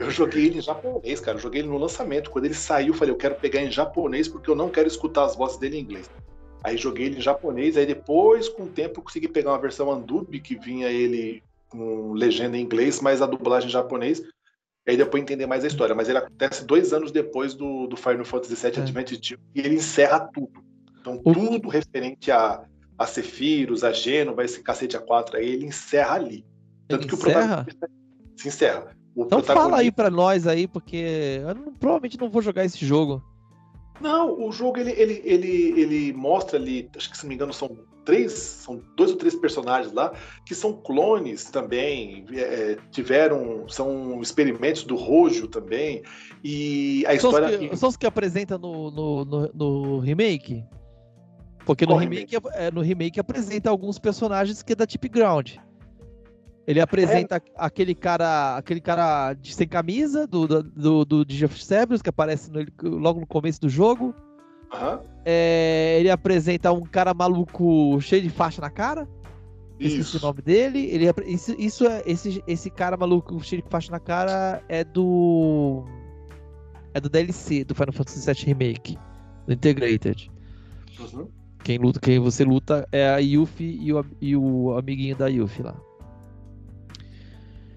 Eu joguei ele em japonês, cara. Eu joguei ele no lançamento. Quando ele saiu, eu falei, eu quero pegar em japonês porque eu não quero escutar as vozes dele em inglês. Aí joguei ele em japonês, aí depois, com o tempo, eu consegui pegar uma versão Andub que vinha ele com legenda em inglês, mas a dublagem em japonês. E aí depois entender mais a história. Mas ele acontece dois anos depois do, do Final Fantasy VII É. Advent Children e ele encerra tudo. Então, O- tudo referente a, a Sephiroth, a Gênova, esse cacete A4 aí, ele encerra ali. Tanto Ele que o encerra? protagonista se encerra. O Então fala aí protagonista- pra nós aí, porque eu não- provavelmente não vou jogar esse jogo. Não, o jogo ele, ele, ele, ele mostra ali, acho que se não me engano são três, são dois ou três personagens lá que são clones também, é, tiveram, são experimentos do Rojo também, e a São os, história. que, são os que apresenta no, no, no, no remake? Porque no Qual remake, é, no remake apresenta alguns personagens que é da Tip Ground. Ele apresenta aquele cara, aquele cara de sem camisa do do, do, do of Cerberus, que aparece no- logo no começo do jogo. Aham. É, ele apresenta um cara maluco cheio de faixa na cara. Esqueci Isso. o nome dele. Ele, é- isso, isso é. Esse, esse cara maluco, o cheiro que faz na cara é do. É do DLC do Final Fantasy VII Remake. Do Integrated. Uhum. Quem luta, quem você luta é a Yuffie e o, e o amiguinho da Yuffie lá.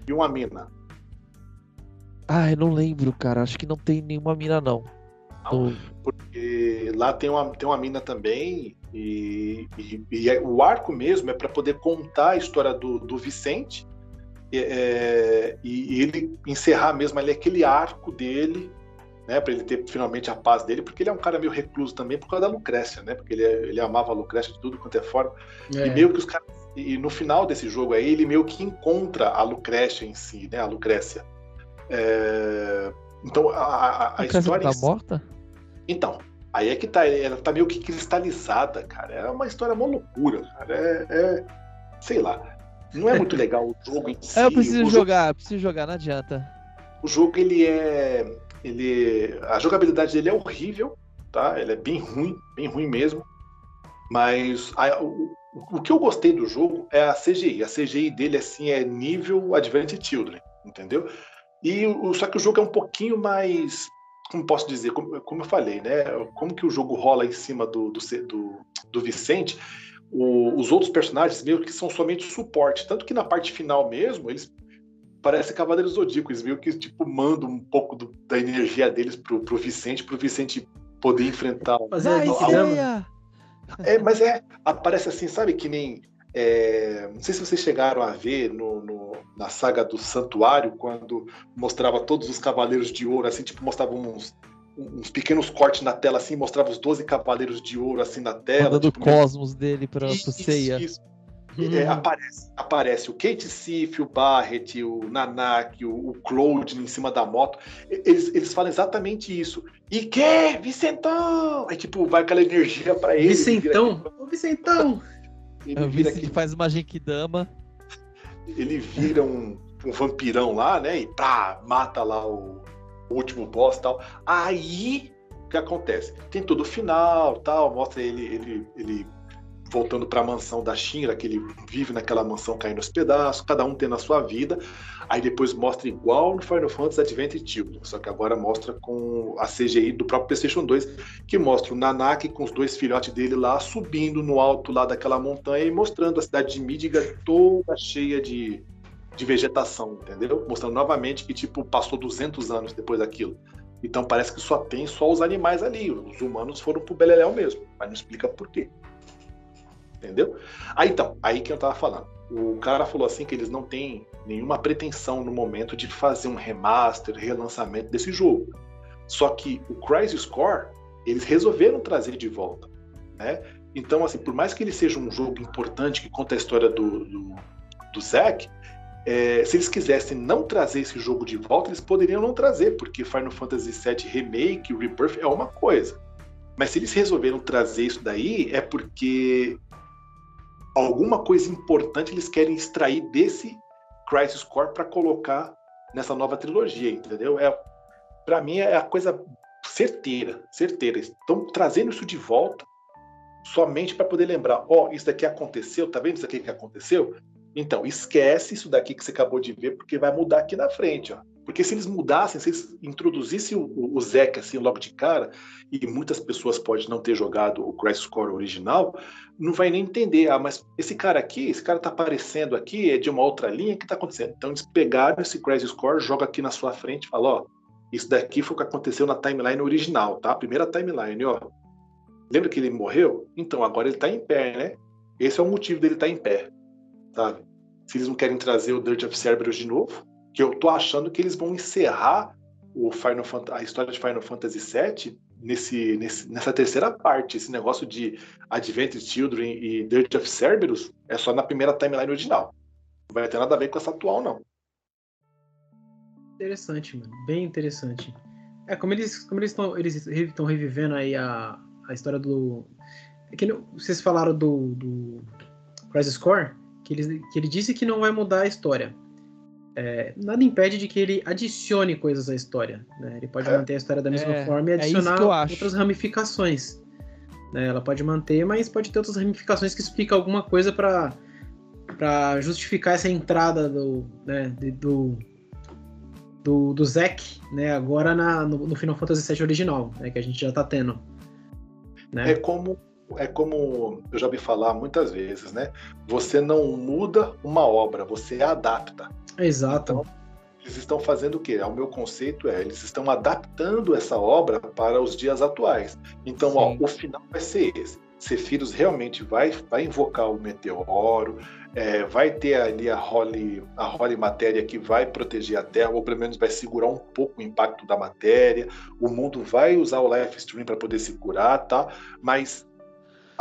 E uma mina. Ah, eu não lembro, cara. Acho que não tem nenhuma mina, não. Não. No- Porque lá tem uma, tem uma mina também, e, e- e é- o arco mesmo é para poder contar a história do, do Vicente é, é, e, e ele encerrar mesmo ali aquele arco dele, né, para ele ter finalmente a paz dele, porque ele é um cara meio recluso também por causa da Lucrécia, né, porque ele, ele amava a Lucrécia de tudo quanto é forma, É. e meio que os caras. E no final desse jogo aí, ele meio que encontra a Lucrécia em si, né? A Lucrécia. É, Então, a, a- a criança história. tá morta? Então, aí é que tá. Ela tá meio que cristalizada, cara. É uma história mó loucura, cara. É. é- sei lá. Não é muito legal o jogo em si. É, eu preciso o jogo- jogar, eu preciso jogar, não adianta. o jogo ele é ele a jogabilidade dele é horrível tá ele é bem ruim bem ruim mesmo mas a- o, o que eu gostei do jogo é a CGI a CGI dele assim é nível Advent Children entendeu e o, só que o jogo é um pouquinho mais como posso dizer como, como eu falei né como que o jogo rola em cima do do, do, do Vicente o- os outros personagens meio que são somente suporte tanto que na parte final mesmo eles parece Cavaleiros Zodíaco, eles meio que tipo, mandam um pouco do- da energia deles pro, pro Vicente, pro Vicente poder enfrentar. Fazer a Genkidama. ideia! É, mas é, aparece assim, sabe que nem. é, não sei se vocês chegaram a ver no, no- na saga do Santuário, quando mostrava todos os Cavaleiros de Ouro, assim, tipo, mostrava uns, uns pequenos cortes na tela, assim, mostrava os 12 Cavaleiros de Ouro, assim, na tela. Mandando o tipo, cosmos dele pra, pro isso, ceia. isso. Uhum. É, aparece, aparece o Kate Sif, o Barrett, o Nanak, o, o Claude em cima da moto. Eles, eles falam exatamente isso. E que? Vicentão! Aí, tipo, vai aquela energia pra ele. Vicentão? Ô, Vicentão! Ele vi vira, aquele- faz uma Genkidama. ele vira um, um vampirão lá, né? E pá, mata lá o, o último boss e tal. Aí, o que acontece? Tem todo o final tal, mostra ele, ele, ele voltando para a mansão da Shinra, que ele vive naquela mansão caindo aos pedaços, cada um tendo a sua vida. Aí depois mostra igual no Final Fantasy Advent Children, só que agora mostra com a CGI do próprio PlayStation 2, que mostra o Nanak com os dois filhotes dele lá subindo no alto lá daquela montanha e mostrando a cidade de Midgar toda cheia de, de vegetação, entendeu? Mostrando novamente que tipo passou 200 anos depois daquilo. Então parece que só tem só os animais ali, os humanos foram pro Beleléu mesmo, mas não explica por quê. Entendeu? Aí então, aí que eu tava falando. O cara falou assim que eles não têm nenhuma pretensão no momento de fazer um remaster, relançamento desse jogo. Só que o Crisis Core, eles resolveram trazer de volta, né? Então, assim, por mais que ele seja um jogo importante que conta a história do, do, do Zack, é, se eles quisessem não trazer esse jogo de volta, eles poderiam não trazer, porque Final Fantasy VII Remake, Rebirth é uma coisa. Mas se eles resolveram trazer isso daí, é porque alguma coisa importante eles querem extrair desse Crisis Core para colocar nessa nova trilogia, entendeu? É, para mim é a coisa certeira, certeira. Estão trazendo isso de volta somente para poder lembrar, ó, oh, isso daqui aconteceu, tá vendo isso daqui que aconteceu? Então, esquece isso daqui que você acabou de ver, porque vai mudar aqui na frente, ó. Porque se eles mudassem, se eles introduzissem o, o, assim logo de cara, e muitas pessoas podem não ter jogado o Crisis Core original, não vai nem entender. Ah, mas esse cara aqui, esse cara tá aparecendo aqui, é de uma outra linha, o que tá acontecendo? Então eles pegaram esse Crisis Core, joga aqui na sua frente e falam, ó, isso daqui foi o que aconteceu na timeline original, tá? A primeira timeline, ó. Lembra que ele morreu? Então, agora ele tá em pé, né? Esse é o motivo dele estar tá em pé, sabe? Se eles não querem trazer o Dirt of Cerberus de novo, que eu tô achando que eles vão encerrar o Final Fantasy, a história de Final Fantasy VII nesse, nesse, nessa terceira parte. Esse negócio de Advent Children e Dirt of Cerberus é só na primeira timeline original. Não vai ter nada a ver com essa atual, não. Interessante, mano. Bem interessante. É, como eles como eles estão eles estão revivendo aí a, a história do. É que vocês falaram do, do Crisis Core, que ele, que ele disse que não vai mudar a história. É, nada impede de que ele adicione coisas à história. Né? Ele pode é, manter a história da mesma é, forma e adicionar outras ramificações. Né? Ela pode manter, mas pode ter outras ramificações que explicam alguma coisa para para justificar essa entrada do, né, do, do, do Zack, né, agora na, no, no, Final Fantasy VII original, né, que a gente já tá tendo. Né? É como é como eu já vi falar muitas vezes, né? Você não muda uma obra, você adapta. Exato. Então, eles estão fazendo o quê? O meu conceito é, eles estão adaptando essa obra para os dias atuais. Então, ó, o final vai ser esse. Sephiroth realmente vai, vai invocar o meteoro, é, vai ter ali a Holy, a Holy Matéria que vai proteger a Terra, ou pelo menos vai segurar um pouco o impacto da matéria. O mundo vai usar o Life Stream para poder se curar, tá? Mas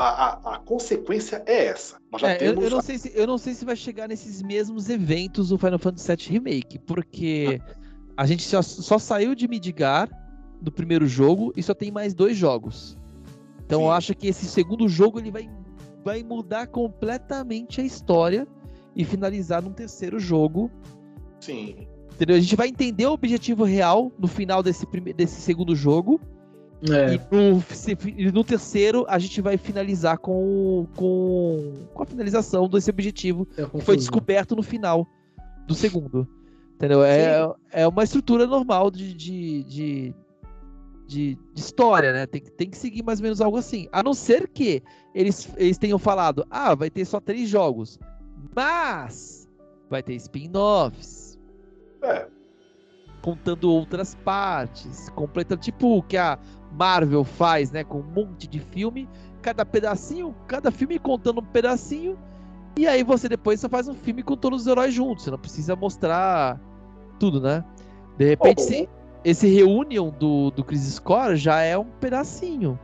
a, a, a consequência é essa. É, eu, eu, não sei se, eu não sei se vai chegar nesses mesmos eventos do Final Fantasy VII Remake, porque a gente só, só saiu de Midgar do primeiro jogo e só tem mais dois jogos. Então Sim. eu acho que esse segundo jogo ele vai, vai mudar completamente a história e finalizar num terceiro jogo. Sim. Entendeu? A gente vai entender o objetivo real no final desse, desse segundo jogo. É. E, no, no, terceiro, a gente vai finalizar com, com, com a finalização desse objetivo é que foi descoberto no final do segundo. Entendeu? É, é uma estrutura normal de, de, de, de, de, história, né? Tem, tem que seguir mais ou menos algo assim. A não ser que eles, eles tenham falado, ah, vai ter só três jogos. Mas vai ter spin-offs. É. Contando outras partes. Completando, tipo o que a Marvel faz, né? Com um monte de filme. Cada pedacinho, cada filme contando um pedacinho. E aí você depois só faz um filme com todos os heróis juntos. Você não precisa mostrar tudo, né? De repente, oh, sim esse reunion do, do Chris Score já é um pedacinho.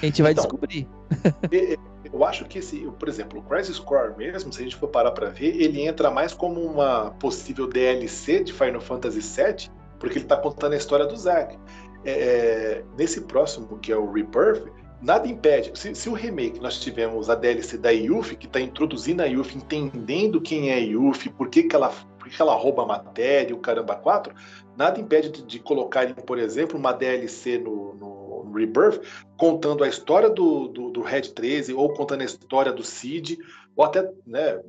A gente vai então, descobrir. eu acho que esse, por exemplo, o Crisis Core mesmo, se a gente for parar para ver, ele entra mais como uma possível DLC de Final Fantasy VII, porque ele está contando a história do Zack. É, é, nesse próximo, que é o Rebirth, nada impede. Se, se, o remake nós tivemos a DLC da Yuffie, que está introduzindo a Yuffie, entendendo quem é a Yuffie, por que, que ela que ela rouba matéria, o caramba 4, nada impede de, de colocarem, por exemplo, uma DLC no, no, no Rebirth, contando a história do, do, do, Red 13, ou contando a história do Cid, ou até, né,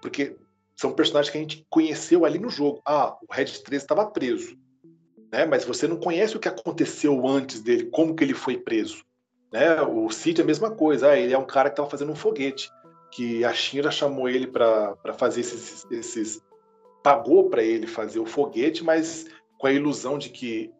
porque são personagens que a gente conheceu ali no jogo. Ah, o Red 13 estava preso, né, mas você não conhece o que aconteceu antes dele, como que ele foi preso. Né? O Cid é a mesma coisa, ah, ele é um cara que estava fazendo um foguete, que a Shinra chamou ele para fazer esses, esses pagou para ele fazer o foguete, mas com a ilusão de que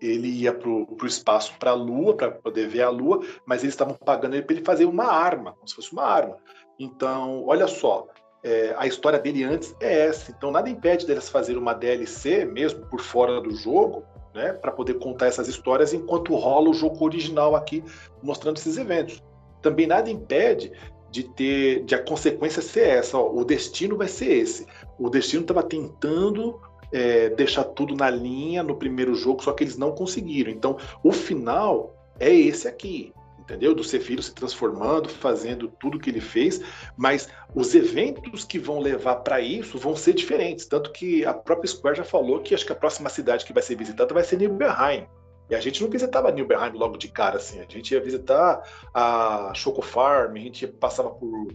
ele ia para o espaço, para a Lua, para poder ver a Lua, mas eles estavam pagando ele para ele fazer uma arma, como se fosse uma arma. Então, olha só, é, a história dele antes é essa. Então, nada impede deles fazer uma DLC, mesmo por fora do jogo, né, para poder contar essas histórias enquanto rola o jogo original aqui, mostrando esses eventos. Também nada impede de ter, de a consequência ser essa, ó, o destino vai ser esse. O destino estava tentando é, deixar tudo na linha no primeiro jogo, só que eles não conseguiram. Então, o final é esse aqui, entendeu? Do Sephiroth se transformando, fazendo tudo que ele fez, mas os eventos que vão levar para isso vão ser diferentes. Tanto que a própria Square já falou que acho que a próxima cidade que vai ser visitada vai ser Nibelheim. E a gente não visitava Nilberheim logo de cara, assim. A gente ia visitar a Choco Farm, a gente passava por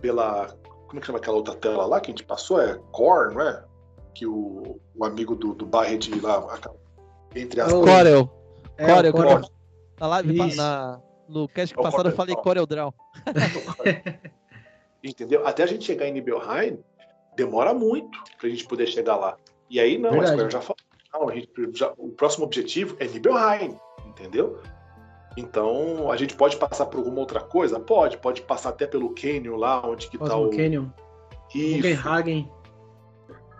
pela. Como é que chama aquela outra tela lá que a gente passou? É Core, não é? Que o, o amigo do, do Barret lá. Entre as. Corel. É, Corel, Corel. Na live, na, no cast é passado eu falei Corel Draw. Entendeu? Até a gente chegar em Nibelheim, demora muito pra gente poder chegar lá. E aí não, Verdade. a Square já falou não, gente, já, o próximo objetivo é Nibelheim, entendeu? Então, a gente pode passar por alguma outra coisa? Pode, pode passar até pelo Canyon lá, onde que tá o... Canyon. Copenhagen.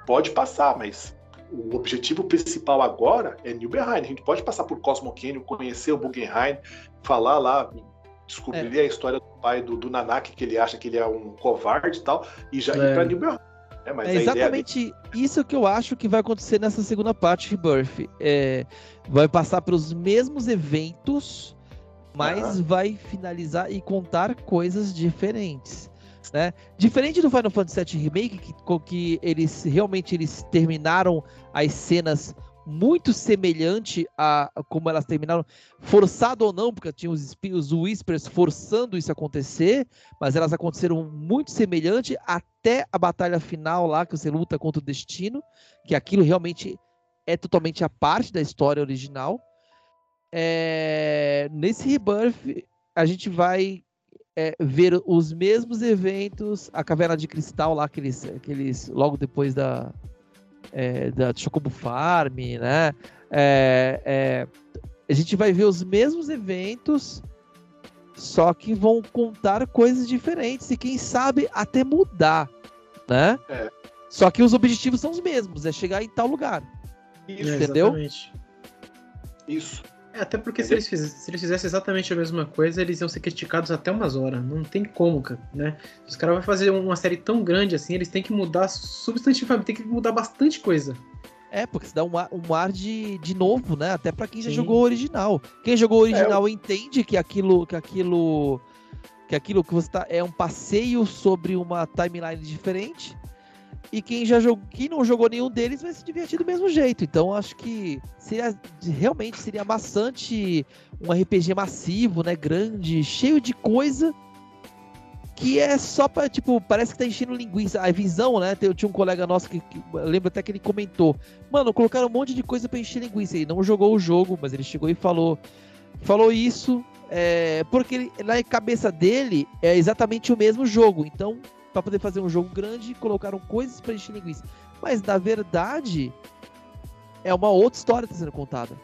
Pode passar, mas o objetivo principal agora é Nibelheim. A gente pode passar por Cosmo Canyon, conhecer o Guggenheim, falar lá, descobrir é. a história do pai do, do Nanak, que ele acha que ele é um covarde e tal, e já é. ir pra Nibelheim. É, é exatamente isso que eu acho que vai acontecer nessa segunda parte de Rebirth. É, vai passar pelos mesmos eventos, mas uhum. vai finalizar e contar coisas diferentes. Né? Diferente do Final Fantasy VII Remake, que, que eles realmente eles terminaram as cenas muito semelhante a, como elas terminaram, forçado ou não, porque tinha os, os Whispers forçando isso acontecer, mas elas aconteceram muito semelhante até a batalha final lá, que você luta contra o destino, que aquilo realmente é totalmente a parte da história original. É, nesse Rebirth, a gente vai é, ver os mesmos eventos, a Caverna de Cristal lá, aqueles, aqueles logo depois da, é, da Chocobo Farm, né? É, é, a gente vai ver os mesmos eventos, só que vão contar coisas diferentes e quem sabe até mudar, né? É. Só que os objetivos são os mesmos, é chegar em tal lugar. Isso, entendeu? Exatamente. Isso. É, até porque se eles, fizessem, se eles, fizessem exatamente a mesma coisa, eles iam ser criticados até umas horas. Não tem como, né? Os caras vão fazer uma série tão grande assim, eles têm que mudar substantivamente, tem que mudar bastante coisa. É, porque se dá um ar, um ar de, de novo, né? Até para quem já Sim. jogou o original. Quem jogou o original é, eu... entende que aquilo, que aquilo, que aquilo que você tá é um passeio sobre uma timeline diferente. E quem já jogou, quem não jogou nenhum deles vai se divertir do mesmo jeito. Então acho que seria realmente seria maçante um RPG massivo, né, grande, cheio de coisa que é só para tipo, parece que tá enchendo linguiça. A visão, né? Eu tinha um colega nosso que, que lembro até que ele comentou: "Mano, colocaram um monte de coisa para encher linguiça". Ele não jogou o jogo, mas ele chegou e falou falou isso é, porque ele, na cabeça dele é exatamente o mesmo jogo. Então, para poder fazer um jogo grande, colocaram coisas para encher linguiça. Mas na verdade é uma outra história que está sendo contada.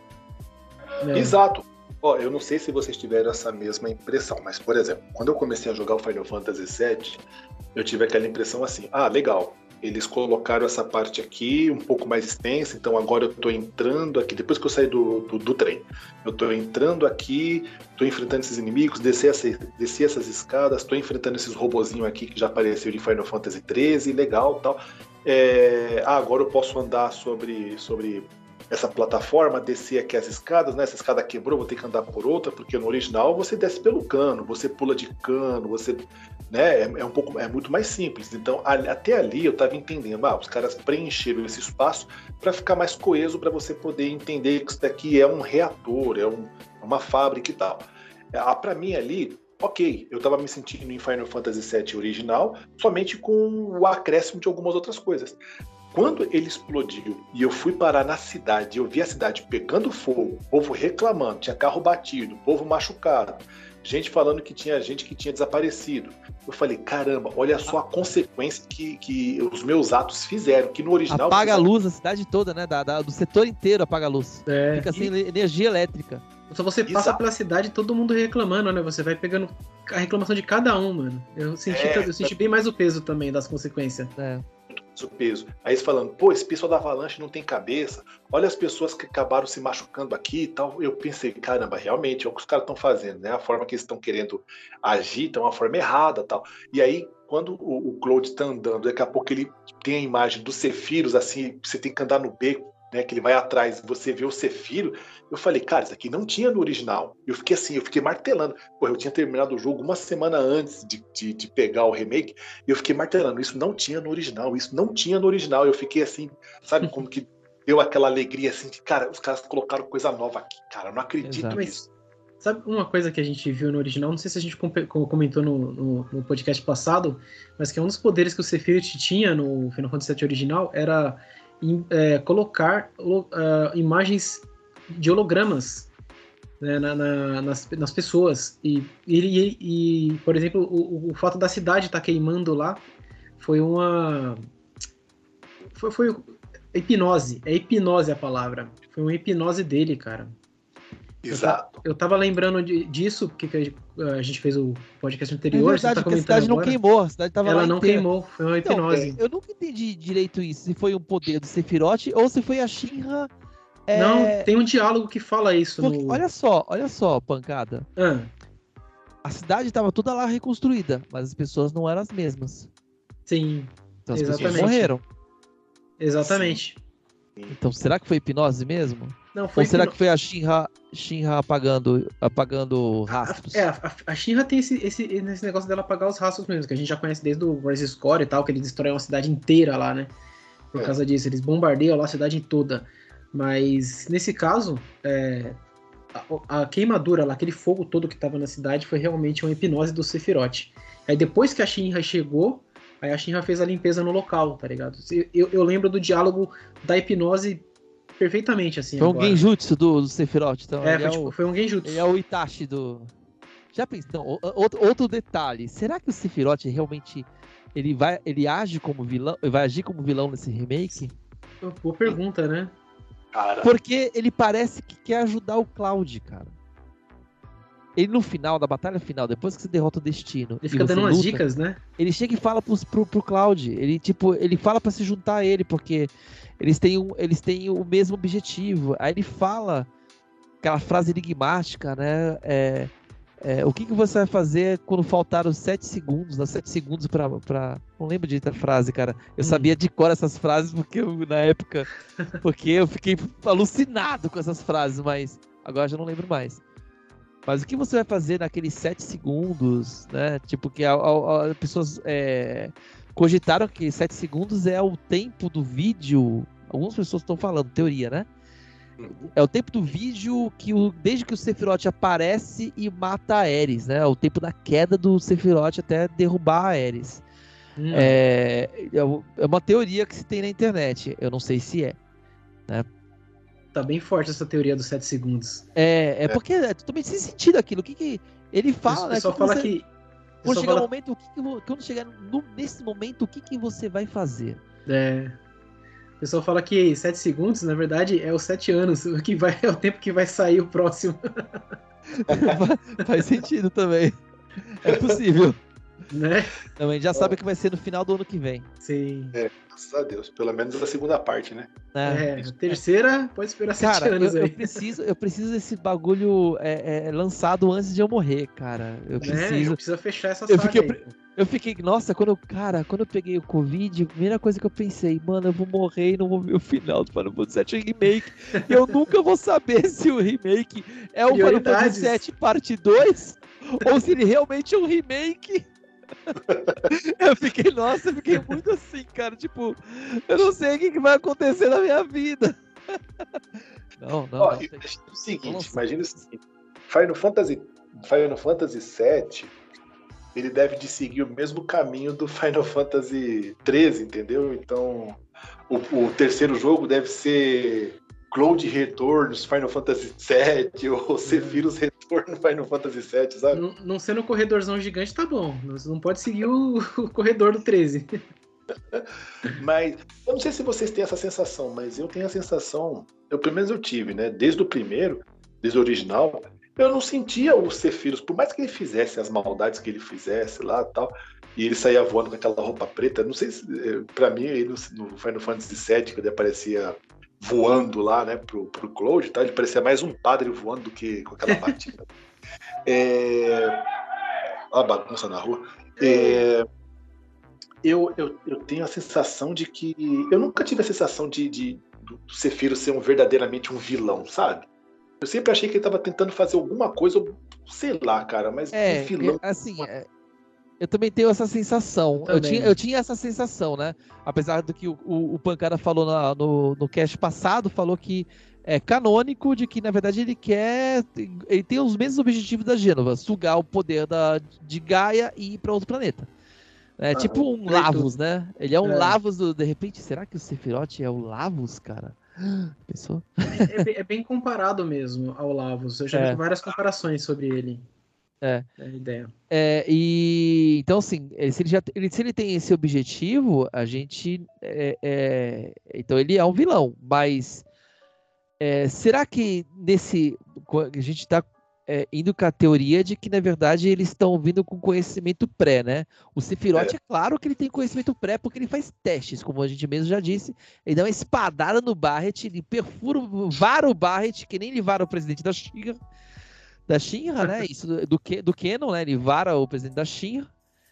É. Exato. Ó, eu não sei se vocês tiveram essa mesma impressão, mas por exemplo, quando eu comecei a jogar o Final Fantasy VII, eu tive aquela impressão assim: ah, legal, eles colocaram essa parte aqui um pouco mais extensa, então agora eu estou entrando aqui, depois que eu saí do, do, do trem, eu estou entrando aqui, estou enfrentando esses inimigos, desci, essa, desci essas escadas, estou enfrentando esses robozinhos aqui que já apareceu de Final Fantasy XIII, legal tal. É, ah, agora eu posso andar sobre, sobre essa plataforma, descer aqui as escadas, né? Essa escada quebrou, vou ter que andar por outra, porque no original você desce pelo cano, você pula de cano, você, né? É, é um pouco, é muito mais simples. Então até ali eu estava entendendo, ah, os caras preencheram esse espaço para ficar mais coeso, para você poder entender que isso daqui é um reator, é um, uma fábrica e tal. Ah, para mim ali ok, eu estava me sentindo em Final Fantasy VII original, somente com o acréscimo de algumas outras coisas. Quando ele explodiu e eu fui parar na cidade, eu vi a cidade pegando fogo, povo reclamando, tinha carro batido, povo machucado, gente falando que tinha gente que tinha desaparecido. Eu falei, caramba, olha só a consequência que, que os meus atos fizeram, que no original... Apaga a luz, a cidade toda, né? Da, da, do setor inteiro apaga a luz. É. Fica sem e... energia elétrica. Só você passa Exato. pela cidade todo mundo reclamando, né? Você vai pegando a reclamação de cada um, mano. Eu senti, é, eu senti bem mais o peso também das consequências. É o peso. Aí eles falando, pô, esse pessoal da Avalanche não tem cabeça, olha as pessoas que acabaram se machucando aqui e tal. Eu pensei, caramba, realmente é o que os caras estão fazendo, né? A forma que eles estão querendo agir é uma forma errada tal. E aí, quando o, o Claude está andando, daqui a pouco ele tem a imagem dos Cefiros, assim, você tem que andar no beco, né? Que ele vai atrás, você vê o Cefiro. Eu falei, cara, isso aqui não tinha no original. Eu fiquei assim, eu fiquei martelando. Pô, eu tinha terminado o jogo uma semana antes de, de, de, pegar o remake, e eu fiquei martelando. Isso não tinha no original, isso não tinha no original. Eu fiquei assim, sabe, como que deu aquela alegria assim de, cara, os caras colocaram coisa nova aqui, cara, eu não acredito Exato. nisso. Sabe uma coisa que a gente viu no original? Não sei se a gente comentou no, no, no podcast passado, mas que é um dos poderes que o Sephiroth tinha no Final Fantasy VII original era é, colocar uh, imagens de hologramas né, na, na, nas, nas pessoas. E, e, e, por exemplo, o, o fato da cidade estar tá queimando lá foi uma. Foi, foi hipnose. É hipnose a palavra. Foi uma hipnose dele, cara. Exato. Eu, eu tava lembrando de, disso, porque a gente fez o podcast anterior. É verdade, tá a cidade não queimou, a cidade tava Ela não inteira. queimou, foi uma hipnose. eu nunca entendi direito isso, se foi um poder do Sephiroth ou se foi a Shinra. É... Não, tem um diálogo que fala isso. Porque, no... Olha só, olha só, pancada. Ah. A cidade estava toda lá reconstruída, mas as pessoas não eram as mesmas. Sim. Então as exatamente. pessoas morreram. Exatamente. Sim. Então será que foi hipnose mesmo? Não, foi Ou será que, que foi a Shinra, Shinra apagando, apagando rastros? É, a, a Shinra tem esse, esse, esse negócio dela apagar os rastros mesmo, que a gente já conhece desde o Rise Score e tal, que eles destroem uma cidade inteira lá, né? Por é. causa disso, eles bombardeiam lá a cidade toda. Mas nesse caso, é, a, a, queimadura lá, aquele fogo todo que tava na cidade, foi realmente uma hipnose do Sephiroth. Aí depois que a Shinra chegou, aí a Shinra fez a limpeza no local, tá ligado? Eu, eu lembro do diálogo da hipnose perfeitamente, assim. Foi agora. um genjutsu do, do Sephiroth, então. É, foi, é tipo, o, foi, um genjutsu. Ele é o Itachi do... Já pensou, outro, outro detalhe, será que o Sephiroth realmente ele vai, ele age como vilão, vai agir como vilão nesse remake? Boa pergunta, né? Cara. Porque ele parece que quer ajudar o Cloud, cara. Ele no final, da batalha final, depois que você derrota o Destino. Ele fica dando umas luta, dicas, né? Ele chega e fala pro, pro, pro Cloud. Ele, tipo, ele fala para se juntar a ele, porque eles têm, um, eles têm o mesmo objetivo. Aí ele fala aquela frase enigmática, né? É, é, o que, que você vai fazer quando faltar os 7 segundos? Né? 7 segundos pra, pra. Não lembro de a frase, cara. Eu hum. sabia de cor essas frases porque eu, na época. Porque eu fiquei alucinado com essas frases, mas agora já não lembro mais. Mas o que você vai fazer naqueles 7 segundos, né? Tipo, que as pessoas é, cogitaram que 7 segundos é o tempo do vídeo. Algumas pessoas estão falando, teoria, né? É o tempo do vídeo que o, desde que o Sephiroth aparece e mata a Ares, né? É o tempo da queda do Sephiroth até derrubar a Ares. Hum. É, é, é uma teoria que se tem na internet. Eu não sei se é. Né? Tá bem forte essa teoria dos 7 segundos. É, é, é, porque é totalmente sem sentido aquilo. O que, que ele fala, né? Só fala você, que. Quando chegar fala... momento, o que, que quando chegar no, nesse momento, o que, que você vai fazer? É. O pessoal fala que 7 segundos, na verdade, é os 7 anos, que vai, é o tempo que vai sair o próximo. Faz sentido também. É possível. Né? Também já sabe que vai ser no final do ano que vem. Sim. É, graças a Deus. Pelo menos a segunda parte, né? É, é a terceira pode esperar sete cara, anos eu, aí. Eu preciso, eu preciso desse bagulho é, é, lançado antes de eu morrer, cara. Eu né? preciso. É, precisa fechar essa eu fiquei, aí. Eu fiquei, nossa, quando eu, cara, quando eu peguei o Covid, a primeira coisa que eu pensei, mano, eu vou morrer e não vou ver o final do Final Fantasy VII Remake. eu nunca vou saber se o remake é o Final Fantasy VII Parte 2 ou se ele realmente é um remake. eu fiquei, nossa, eu fiquei muito assim, cara. Tipo, eu não sei o que, vai acontecer na minha vida. não, não. Ó, não, tem... o seguinte, Nossa. imagina o seguinte: Final Fantasy, Final Fantasy VII, ele deve de seguir o mesmo caminho do Final Fantasy 13, entendeu? Então, o, o terceiro jogo deve ser Cloud Returns, Final Fantasy VII, ou Sephiroth Return, Final Fantasy VII, sabe? Não, não sendo um corredorzão gigante, tá bom. Você não pode seguir o, o corredor do 13. mas eu não sei se vocês têm essa sensação, mas eu tenho a sensação, eu pelo menos eu tive, né? Desde o primeiro, desde o original, eu não sentia o Sephiroth, por mais que ele fizesse as maldades que ele fizesse lá tal, e ele saía voando com aquela roupa preta, não sei se, eh, pra mim, no, no Final Fantasy VII, quando ele aparecia voando lá, né, pro, pro Cloud, tá? ele parecia mais um padre voando do que com aquela batida. é... Olha a bagunça na rua. É... Eu, eu, eu tenho a sensação de que. Eu nunca tive a sensação de, de do Cefiro ser um, verdadeiramente um vilão, sabe? Eu sempre achei que ele estava tentando fazer alguma coisa, sei lá, cara, mas é, um vilão. Assim, é, eu também tenho essa sensação. Eu, eu, tinha, eu tinha essa sensação, né? Apesar do que o, o, o Pancada falou na, no, no cast passado, falou que é canônico de que, na verdade, ele quer. Ele tem os mesmos objetivos da Gênova: sugar o poder da, de Gaia e ir para outro planeta. É ah, tipo um Lavos, né? Ele é um é. Lavos do. De repente, será que o Sephiroth é o Lavos, cara? Pessoa? É, é, é, bem comparado mesmo ao Lavos. Eu já é. vi várias comparações sobre ele. É. é a ideia. É, e então, assim, eh, se ele, já, ele, se ele tem esse objetivo, a gente. É, é, então ele é um vilão, mas é, será que nesse. A gente está é, indo com a teoria de que, na verdade, eles estão vindo com conhecimento pré, né? O Sephiroth, é. é. claro que ele tem conhecimento pré, porque ele faz testes, como a gente mesmo já disse. Ele dá uma espadada no Barret, ele perfura, vara o Barret, que nem ele vara o presidente da China da Shinra, né? Isso do, do, do Canon, né? Ele vara o presidente da Shinra.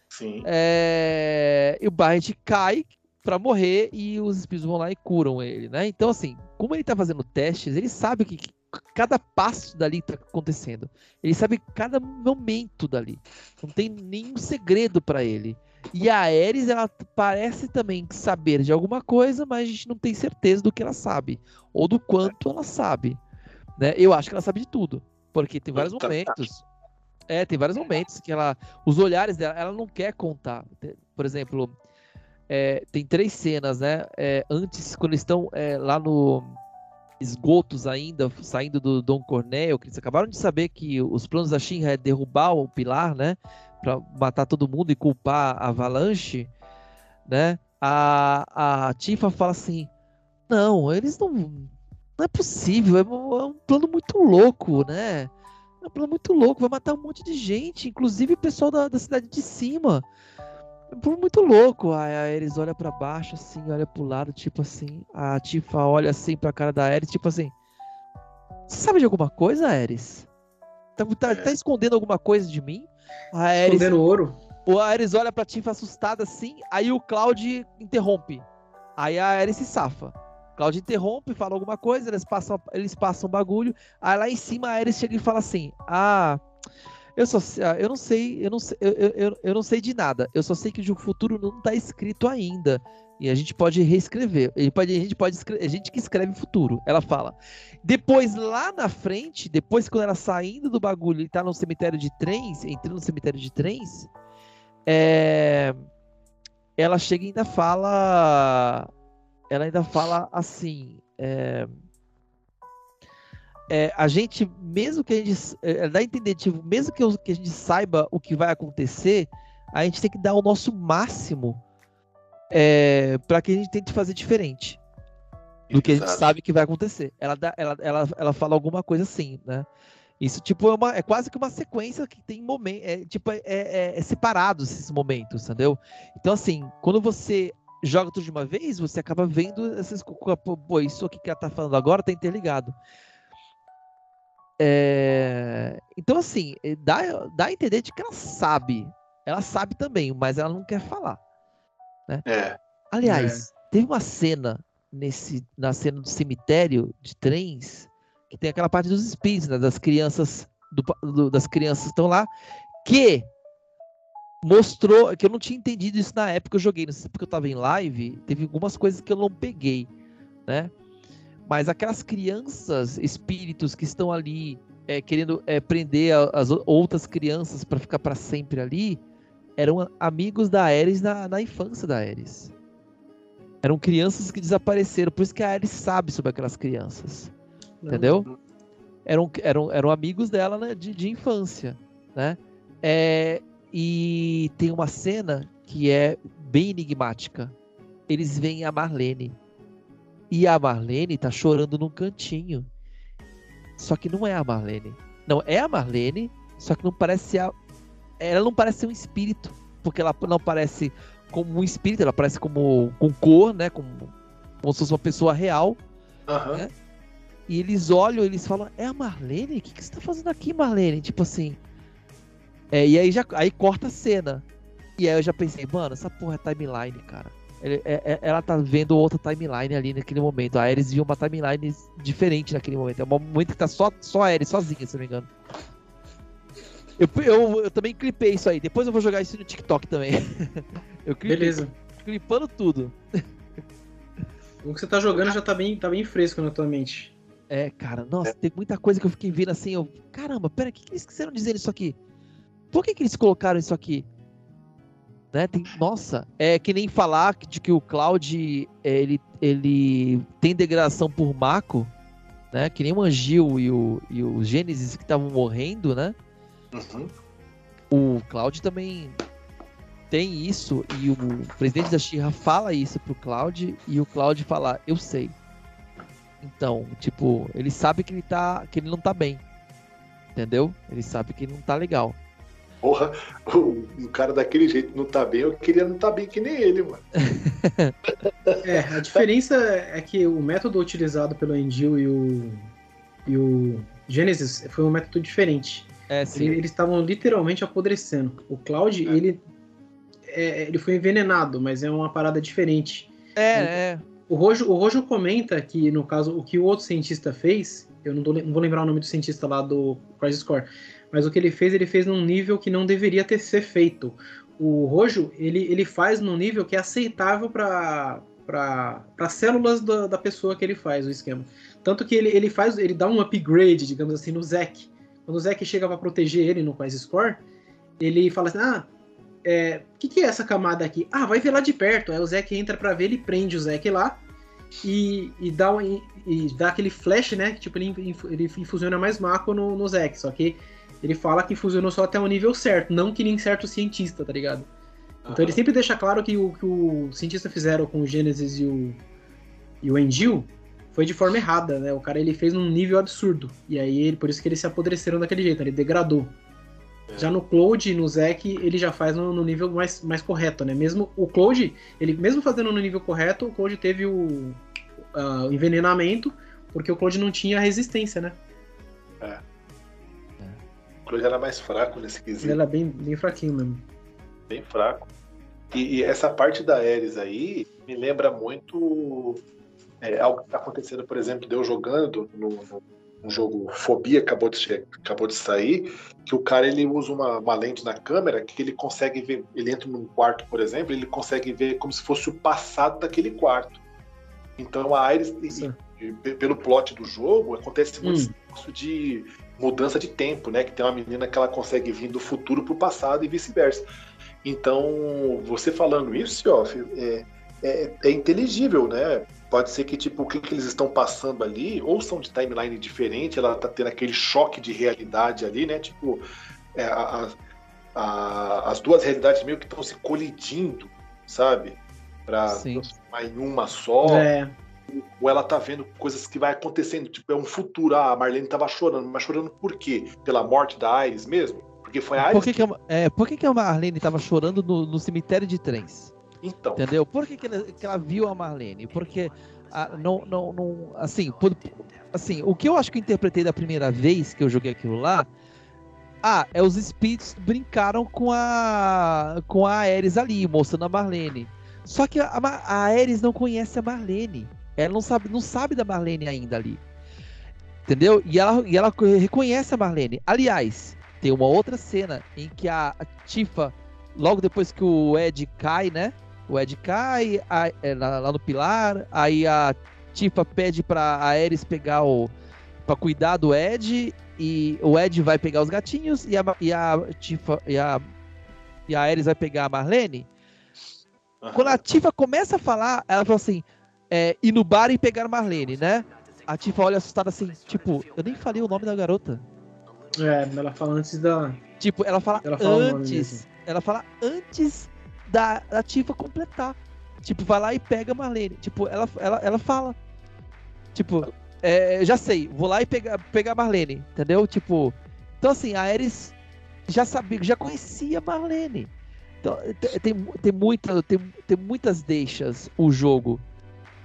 Sim. É... E o Barret cai para morrer e os espíritos vão lá e curam ele, né? Então, assim, como ele tá fazendo testes, ele sabe que, que cada passo dali tá acontecendo. Ele sabe cada momento dali. Não tem nenhum segredo para ele. E a Ares, ela parece também saber de alguma coisa, mas a gente não tem certeza do que ela sabe. Ou do quanto ela sabe. Né? Eu acho que ela sabe de tudo. Porque tem vários momentos. É, tem vários momentos que ela. Os olhares dela, ela não quer contar. Por exemplo, é, tem três cenas, né? É, antes, quando eles estão é, lá no esgotos ainda, saindo do Dom Cornel, que eles acabaram de saber que os planos da Shinra é derrubar o pilar, né? Pra matar todo mundo e culpar a Avalanche, né? A, a Tifa fala assim: Não, eles não. Não é possível, é um, é um plano muito louco, né? É um plano muito louco, vai matar um monte de gente, inclusive o pessoal da, da cidade de cima. É muito louco. Aí a Ares olha para baixo, assim, olha pro lado, tipo assim. A Tifa olha assim pra cara da Ares, tipo assim. Você sabe de alguma coisa, Ares? Tá, tá, é. tá escondendo alguma coisa de mim? A Ares, escondendo ouro? O Ares olha pra Tifa assustada assim, aí o Cloud interrompe. Aí a Ares se safa. Cloud interrompe, fala alguma coisa, eles passam, eles passam bagulho. Aí lá em cima a Ares chega e fala assim: Ah, eu só ah, eu não sei, eu não sei, eu, eu, eu não sei de nada. Eu só sei que o futuro não está escrito ainda. E a gente pode reescrever. A gente pode, a gente pode escrever, a gente que escreve futuro. Ela fala. Depois, lá na frente, depois quando ela saindo do bagulho e tá no cemitério de trens, entrando no cemitério de trens, é... ela chega e ainda fala. Ela ainda fala assim. É é, a gente, mesmo que a gente. É, dá a entender, tipo, mesmo que, que a gente saiba o que vai acontecer, a gente tem que dar o nosso máximo é, para que a gente tente fazer diferente do que a gente sabe que vai acontecer. Ela, dá, ela, ela, ela fala alguma coisa assim, né? Isso, tipo, é, uma, é quase que uma sequência que tem momentos. É, tipo, é, é, é separados esses momentos, entendeu? Então, assim, quando você joga tudo de uma vez, você acaba vendo essas. Pô, isso aqui que ela tá falando agora tá interligado. É... Então, assim, eh, dá, dá a entender de que ela sabe. Ela sabe também, mas ela não quer falar. Né? É. Aliás, é. teve uma cena nesse, na cena do cemitério de trens que tem aquela parte dos espíritos, né, das crianças do, do, das crianças estão lá que mostrou que eu não tinha entendido isso na época que eu joguei, não sei porque eu estava em live, teve algumas coisas que eu não peguei, né? Mas aquelas crianças, espíritos que estão ali é, querendo é, prender as outras crianças para ficar para sempre ali, eram amigos da Ares na, na infância da Ares. Eram crianças que desapareceram, por isso que a Ares sabe sobre aquelas crianças. Não. Entendeu? Eram, eram, eram amigos dela né, de, de infância, né? É, e tem uma cena que é bem enigmática. Eles veem a Marlene e a Marlene tá chorando num cantinho. Só que não é a Marlene. Não, é a Marlene, só que não parece a. Ela não parece um espírito. Porque ela não parece como um espírito, ela parece como com cor, né? Como, como se fosse uma pessoa real. Uhum. Né? E eles olham eles falam: É a Marlene? O que, que você tá fazendo aqui, Marlene? Tipo assim. É, e aí já aí corta a cena. E aí eu já pensei, mano, essa porra é timeline, cara. É, é, ela tá vendo outra timeline ali naquele momento. A Ares viu uma timeline diferente naquele momento. É um momento que tá só, só a Ares sozinha, se não me engano. Eu, eu, eu, também clipei isso aí. Depois eu vou jogar isso no TikTok também. eu clipei, Beleza. Clipando tudo. O que você tá jogando já tá bem, tá bem fresco na tua mente. É, cara, nossa, tem muita coisa que eu fiquei vendo assim. Eu, caramba, pera, o que, que eles quiseram dizer isso aqui? Por que, que eles colocaram isso aqui? Né? Tem, nossa, é que nem falar de que o Cloud ele, ele tem degradação por Mako, né? Que nem o Angil e o, e o Gênesis que estavam morrendo, né? Uhum. O Cloud também tem isso e o presidente da Shira fala isso pro Cloud e o Cloud fala, eu sei. Então, tipo, ele sabe que ele tá que ele não tá bem. Entendeu? Ele sabe que ele não tá legal. Porra, o, o, cara daquele jeito não tá bem, eu queria não tá bem que nem ele, mano. é, a diferença é que o método utilizado pelo Endil e o, e o Genesis foi um método diferente. É, sim. Ele, eles estavam literalmente apodrecendo. O Cloud, é. ele, é, ele foi envenenado, mas é uma parada diferente. É, é. O Rojo, o Rojo comenta que, no caso, o que o outro cientista fez, eu não, tô, não vou lembrar o nome do cientista lá do Crisis Core, mas o que ele fez, ele fez num nível que não deveria ter ser feito. o Rojo, ele, ele faz num nível que é aceitável para para células da, da pessoa que ele faz o esquema. Tanto que ele, ele faz, ele dá um upgrade, digamos assim, no Zack. Quando o Zack chega para proteger ele no Quest Score, ele fala assim: ah, é, o que, que, é essa camada aqui? Ah, vai ver lá de perto. Aí o Zack entra para ver, ele prende o Zack lá e, e, dá, e, e dá aquele flash, né? Tipo, ele, ele infusiona mais Mako no, no Zack. Só que ele fala que fusionou só até o nível certo, não que nem certo cientista, tá ligado? Então ele sempre deixa claro que o que o cientista fizeram com o Gênesis e o, e o Engil foi de forma errada, né? O cara ele fez num nível absurdo. E aí ele, por isso que eles se apodreceram daquele jeito, ele degradou. É. Já no Cloud no Zack, ele já faz no, no, nível mais, mais correto, né? Mesmo o Cloud, ele mesmo fazendo no nível correto, o Cloud teve o uh, envenenamento, porque o Cloud não tinha resistência, né? É. Cloud era mais fraco nesse quesito. Ele era bem, bem fraquinho mesmo. Bem fraco. E, e, essa parte da Ares aí me lembra muito é, algo que está acontecendo, por exemplo, de eu jogando no, no, no, jogo Fobia, acabou de, acabou de sair, que o cara ele usa uma, uma, lente na câmera que ele consegue ver, ele entra num quarto, por exemplo, ele consegue ver como se fosse o passado daquele quarto. Então a Ares, pelo plot do jogo, acontece muito hum. isso de mudança de tempo, né? Que tem uma menina que ela consegue vir do futuro para o passado e vice-versa. Então, você falando isso, ó, é, é, é, inteligível, né? Pode ser que, tipo, o que, que, eles estão passando ali, ou são de timeline diferente, ela tá tendo aquele choque de realidade ali, né? Tipo, é, a, a, as duas realidades meio que estão se colidindo, sabe? Pra transformar em uma só. É. Ou ela tá vendo coisas que vai acontecendo, tipo, é um futuro. Ah, a Marlene tava chorando, mas chorando por quê? Pela morte da Iris mesmo? Porque foi a por que, que, a, é, por que, que a Marlene estava chorando no, no, cemitério de trens? Então. Entendeu? Por que, que, ela, que ela viu a Marlene? Porque a, não, não, não, assim, por, assim, o que eu acho que eu interpretei da primeira vez que eu joguei aquilo lá, ah, é os espíritos brincaram com a com a Ares ali, mostrando a Marlene. Só que a, a Ares não conhece a Marlene. Ela não sabe, não sabe da Marlene ainda ali. Entendeu? E ela, e ela reconhece a Marlene. Aliás, tem uma outra cena em que a, Tifa, logo depois que o Ed cai, né? O Ed cai a, é, lá, lá, no pilar, aí a Tifa pede pra Ares pegar o. pra cuidar do Ed, e o Ed vai pegar os gatinhos, e a, e a Tifa. E a, e a Ares vai pegar a Marlene. Quando a Tifa começa a falar, ela fala assim: é, ir no bar e pegar Marlene, né? A Tifa olha assustada assim, tipo, eu nem falei o nome da garota. É, ela fala antes da. Tipo, ela fala, ela fala antes. Ela fala antes da, da Tifa completar. Tipo, vai lá e pega a Marlene. Tipo, ela, ela, ela fala. Tipo, é, já sei, vou lá e pegar, pegar a Marlene, entendeu? Tipo. Então assim, a Ares já sabia, já conhecia Marlene. Então, tem, tem, muita, tem, tem muitas deixas o jogo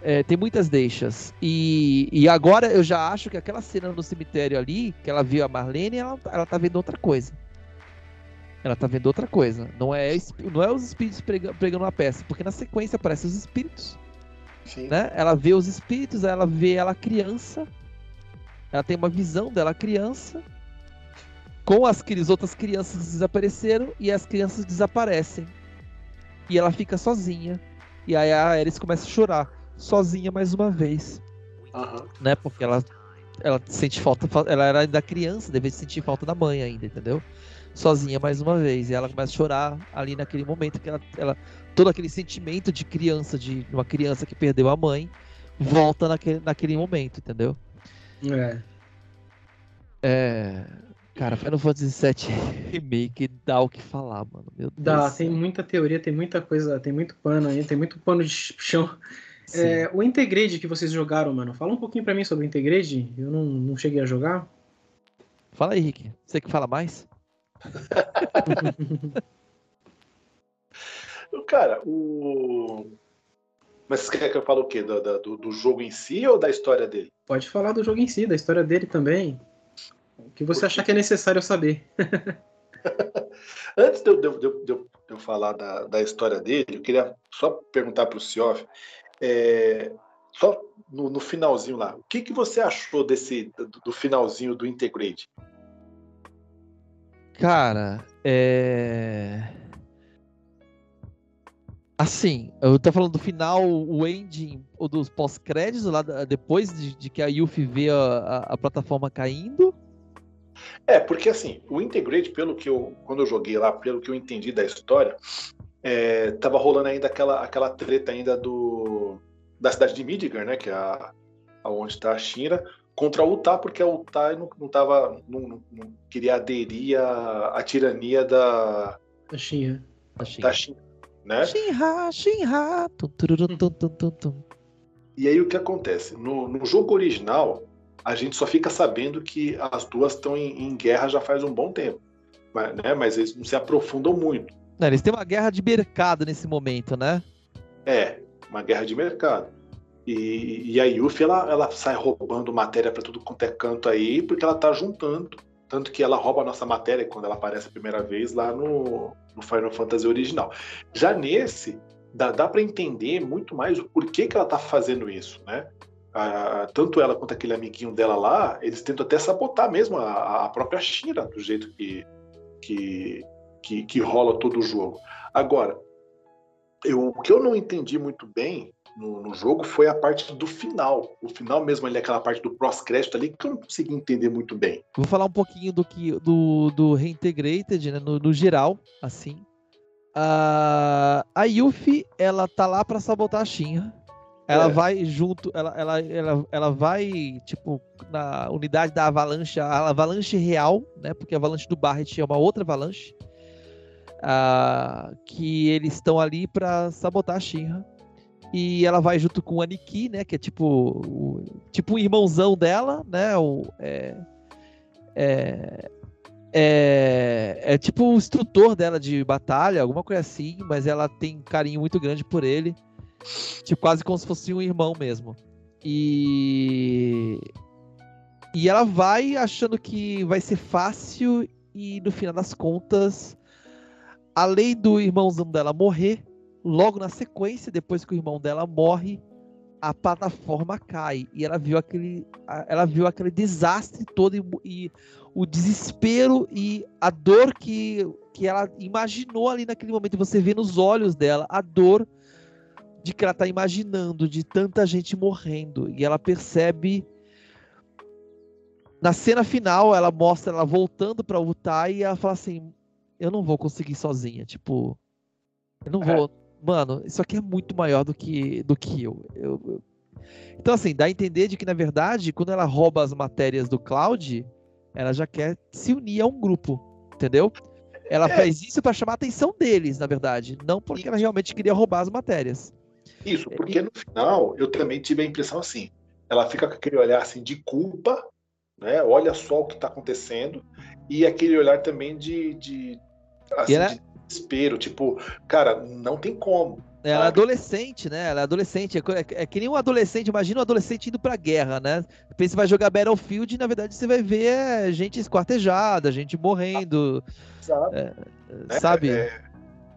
é, tem muitas deixas. E, e agora eu já acho que aquela cena no cemitério ali, que ela viu a Marlene, ela, ela tá vendo outra coisa. Ela tá vendo outra coisa. Não é, não é os espíritos pregando, pregando uma peça, porque na sequência aparecem os espíritos. Sim. Né? Ela vê os espíritos, ela vê ela criança. Ela tem uma visão dela criança. Com as outras crianças que desapareceram e as crianças desaparecem. E ela fica sozinha. E aí a Ares começa a chorar sozinha mais uma vez. Uhum. Né? Porque ela, ela sente falta. Ela era ainda criança, deve sentir falta da mãe ainda, entendeu? Sozinha mais uma vez. E ela começa a chorar ali naquele momento que ela. ela todo aquele sentimento de criança, de uma criança que perdeu a mãe, volta naquele, naquele momento, entendeu? É. É. Cara, Final Fantasy VII Remake dá o que falar, mano. Meu Deus dá, tem muita teoria, tem muita coisa, tem muito pano aí, tem muito pano de chão é, o Integrade que vocês jogaram, mano, fala um pouquinho para mim sobre o Integrade. Eu não, não cheguei a jogar. Fala aí, Rick. Você que fala mais? Cara, o. Mas você quer que eu fale o quê? Do, do, do, jogo em si ou da história dele? Pode falar do jogo em si, da história dele também. O que você achar que é necessário saber. Antes de eu, de, de, de eu, falar da, da história dele, eu queria só perguntar para o Cioff é, só no, no, finalzinho lá, o que, que você achou desse do, do finalzinho do Integrate? Cara, é... Assim, eu tô falando do final, o ending, ou dos pós-créditos, lá depois de, de, que a Yuffie vê a, a, a, plataforma caindo. É, porque assim, o Integrate, pelo que eu, quando eu joguei lá, pelo que eu entendi da história, é, tava rolando ainda aquela, aquela treta ainda do da cidade de Midgar, né, que é a, a onde está a China, contra a Utah, porque a Utah não, não, tava, não, não queria aderir à, à tirania da, da China. Da China. Da China né? Shinra, Shinra. E aí o que acontece? No, no, jogo original, a gente só fica sabendo que as duas estão em, em, guerra já faz um bom tempo. Mas, né? mas eles não se aprofundam muito. Não, eles têm uma guerra de mercado nesse momento, né? É, uma guerra de mercado. E, e a Yuffie, ela, ela sai roubando matéria para tudo quanto é canto aí, porque ela tá juntando. Tanto que ela rouba a nossa matéria quando ela aparece a primeira vez lá no, no Final Fantasy original. Já nesse, dá, dá para entender muito mais o porquê que ela tá fazendo isso, né? Ah, tanto ela quanto aquele amiguinho dela lá, eles tentam até sabotar mesmo a, a própria Shira do jeito que, que, que, que rola todo o jogo. Agora, eu, o que eu não entendi muito bem no, no, jogo foi a parte do final. O final mesmo ali, aquela parte do pós-crédito ali, que eu não consegui entender muito bem. Vou falar um pouquinho do que do, do Reintegrated, né, no, no geral, assim. Uh, a Yuffie, ela tá lá para sabotar a Shinra. Ela é. vai junto, ela, ela, ela, ela vai, tipo, na unidade da avalanche, a avalanche real, né? Porque a avalanche do Barret é uma outra avalanche. Uh, que eles estão ali para sabotar a Shinra. E ela vai junto com o Aniki, né? Que é tipo o, tipo um irmãozão dela, né? O, é, é, é, é tipo o instrutor dela de batalha, alguma coisa assim, mas ela tem carinho muito grande por ele. Tipo, quase como se fosse um irmão mesmo. E. E ela vai achando que vai ser fácil, e no final das contas, além do irmãozão dela morrer, Logo na sequência, depois que o irmão dela morre, a plataforma cai e ela viu aquele, ela viu aquele desastre todo e, e, o desespero e a dor que, que ela imaginou ali naquele momento. Você vê nos olhos dela a dor de que ela está imaginando, de tanta gente morrendo. E ela percebe. Na cena final, ela mostra ela voltando para Utah e ela fala assim: Eu não vou conseguir sozinha. Tipo, eu não é. vou mano, isso aqui é muito maior do que, do que eu. eu, eu. Então, assim, dá a entender de que, na verdade, quando ela rouba as matérias do Cloud, ela já quer se unir a um grupo, entendeu? Ela é. faz isso para chamar a atenção deles, na verdade, não porque ela realmente queria roubar as matérias. Isso, porque no final eu também tive a impressão assim, ela fica com aquele olhar assim de culpa, né? Olha só o que está acontecendo e aquele olhar também de, de, assim, ela... de desespero, tipo, cara, não tem como. Ela é adolescente, né? Ela é adolescente. É, é, é, que nem um adolescente. Imagina um adolescente indo pra guerra, né? Depois você vai jogar Battlefield e, na verdade, você vai ver é, gente esquartejada, gente morrendo. Sabe? É, é, sabe?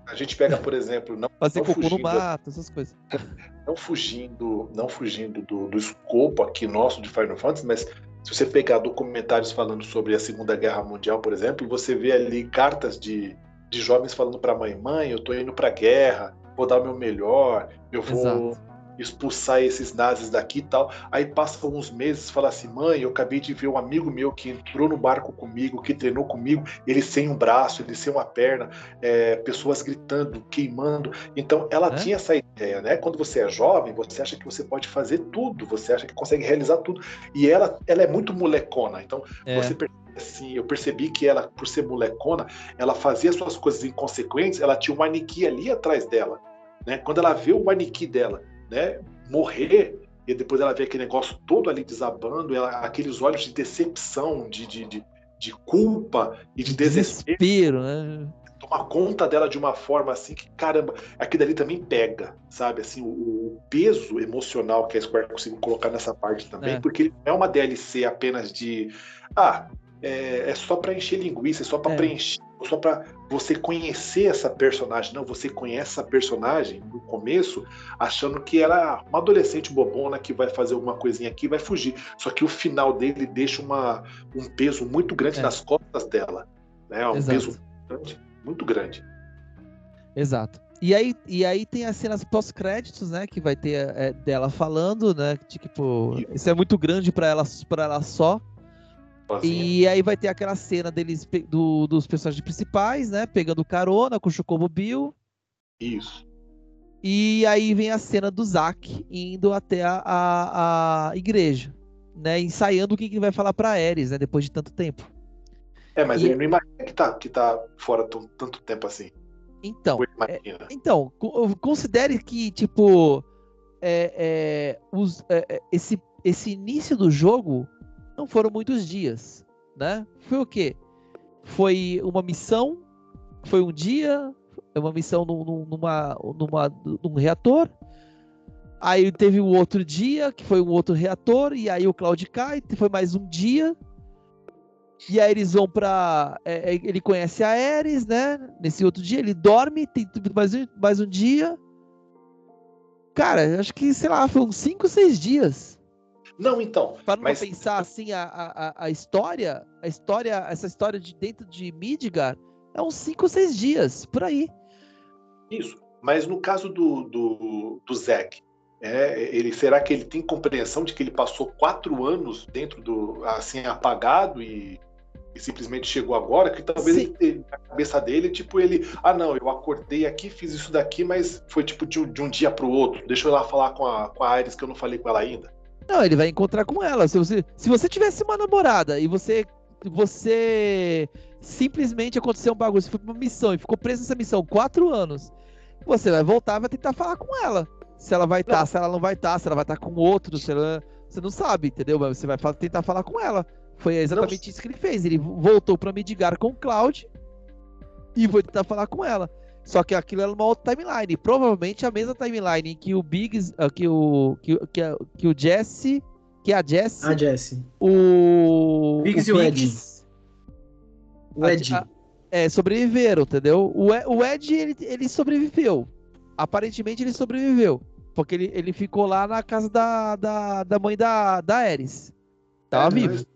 a gente pega, por exemplo, não. Fazer cocô no mato, essas coisas. Não fugindo, não fugindo do, do escopo aqui nosso de Final Fantasy, mas se você pegar documentários falando sobre a Segunda Guerra Mundial, por exemplo, você vê ali cartas de de jovens falando para mãe: mãe, eu tô indo para a guerra, vou dar o meu melhor, eu vou Exato. Expulsar esses nazis daqui e tal. Aí passa uns meses, fala assim: mãe, eu acabei de ver um amigo meu que entrou no barco comigo, que treinou comigo, ele sem um braço, ele sem uma perna, é, pessoas gritando, queimando. Então ela é? tinha essa ideia, né? Quando você é jovem, você acha que você pode fazer tudo, você acha que consegue realizar tudo. E ela, ela é muito molecona, então é. você percebe assim, eu percebi que ela, por ser molecona, ela fazia suas coisas inconsequentes, ela tinha um manequim ali atrás dela, né? Quando ela vê o manequim dela, né, morrer, e depois ela vê aquele negócio todo ali desabando, ela, aqueles olhos de decepção, de, de, de, de culpa e de desespero, desespero né? Toma conta dela de uma forma assim que, caramba, aquilo ali também pega, sabe? Assim, o, o peso emocional que a Square conseguiu colocar nessa parte também, é. porque não é uma DLC apenas de ah, é, é só para encher linguiça, é só para é. preencher, só para você conhecer essa personagem. Não, você conhece essa personagem no começo, achando que ela é uma adolescente bobona que vai fazer alguma coisinha aqui e vai fugir. Só que o final dele deixa uma, um peso muito grande é. nas costas dela. Né? Um Exato. peso muito grande. Exato. E aí, e aí tem as cenas pós-créditos, né? Que vai ter é, dela falando, né? Tipo, isso é muito grande para ela, pra ela só. E aí vai ter aquela cena deles, do, dos personagens principais, né? Pegando carona com o Chocobo Bill. Isso. E aí vem a cena do Zack indo até a, a, a igreja, né? Ensaiando o que, que vai falar pra Ares, né? Depois de tanto tempo. É, mas e... ele não imagina que tá, que tá fora tanto tempo assim. Então, é, então considere que, tipo, é, é, os, é, é, esse, esse início do jogo não foram muitos dias, né? Foi o quê? Foi uma missão, foi um dia, uma missão num, numa, numa, num reator, aí teve um outro dia, que foi um outro reator, e aí o Cloud cai, foi mais um dia, e aí eles vão pra. É, é, ele conhece a Ares, né? Nesse outro dia, ele dorme, tem mais um, mais um dia. Cara, acho que, sei lá, uns 5, 6 dias. Não, então. Para não mas... pensar assim, a, a, a história, a história, essa história de dentro de Midgar é uns 5, 6 dias, por aí. Isso. Mas no caso do, do, do Zack, é, ele será que ele tem compreensão de que ele passou quatro anos dentro do assim apagado e e simplesmente chegou agora, que talvez ele, na cabeça dele, tipo, ele, ah não, eu acordei aqui, fiz isso daqui, mas foi tipo de um, de um dia pro outro. Deixa eu ir lá falar com a, com a Iris, que eu não falei com ela ainda. Não, ele vai encontrar com ela. Se você, se você tivesse uma namorada e você você simplesmente aconteceu um bagulho, você foi pra uma missão e ficou preso nessa missão quatro anos, você vai voltar e vai tentar falar com ela. Se ela vai estar, tá, se ela não vai estar, tá, se ela vai estar tá com outro, se ela, você não sabe, entendeu? Mas você vai tentar falar com ela. Foi exatamente não. isso que ele fez. Ele voltou para Midgar com o Cloud e foi tentar falar com ela. Só que aquilo era uma outra timeline. Provavelmente a mesma timeline que o Biggs, uh, que o que, que, que o Jesse, que a Jesse, a Jesse, o Biggs o e o Ed, o Ed, a, é sobreviveram, entendeu? O, o Ed ele, ele sobreviveu. Aparentemente ele sobreviveu, porque ele, ele ficou lá na casa da, da, da mãe da da Ares. Tava é, vivo. Mas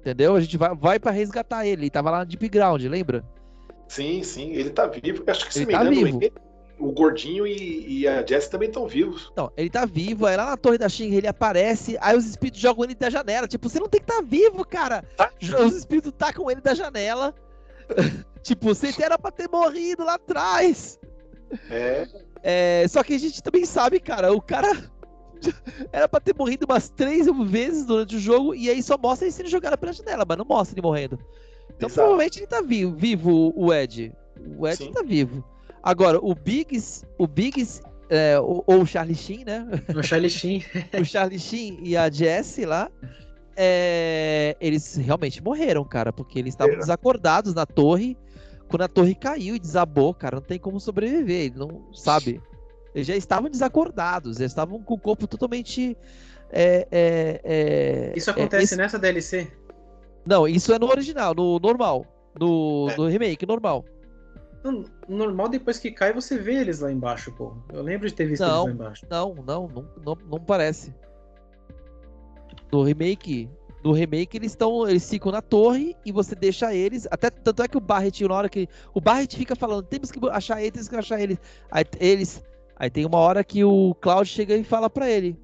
Entendeu? A gente vai, vai para resgatar ele. Ele tava lá no Deep Ground, lembra? Sim, sim. Ele tá vivo. Acho que se ele me tá engano, vivo. o Gordinho e, e a Jess também estão vivos. Não, ele tá vivo. Aí lá na Torre da Shinra ele aparece. Aí os espíritos jogam ele da janela. Tipo, você não tem que estar tá vivo, cara. Tá. Os espíritos tacam ele da janela. tipo, você era pra ter morrido lá atrás. É. é. Só que a gente também sabe, cara, o cara Era pra ter morrido umas três vezes durante o jogo e aí só mostra ele sendo jogado pela janela, mas não mostra ele morrendo. Então Exato. provavelmente ele tá vivo, vivo o Ed. O Ed Sim. tá vivo. Agora, o Biggs, o Biggs, é, ou, ou, o Charlie Sheen, né? O Charlie Sheen. o Charlie Sheen e a Jessie lá, é, eles realmente morreram, cara, porque eles estavam é. desacordados na torre. Quando a torre caiu e desabou, cara, não tem como sobreviver. Ele não sabe. Eles já estavam desacordados, eles estavam com o corpo totalmente. É, é, é, isso acontece esse... nessa DLC? Não, isso é no original, no normal. No, é. no remake, normal. No normal, depois que cai, você vê eles lá embaixo, pô. Eu lembro de ter visto não, eles lá embaixo. Não, não, não, não, não parece. No remake, no remake eles estão eles ficam na torre e você deixa eles até tanto é que o Barret na hora que o Barret fica falando temos que achar eles temos que achar eles aí eles Aí tem uma hora que o Cloud chega e fala para ele: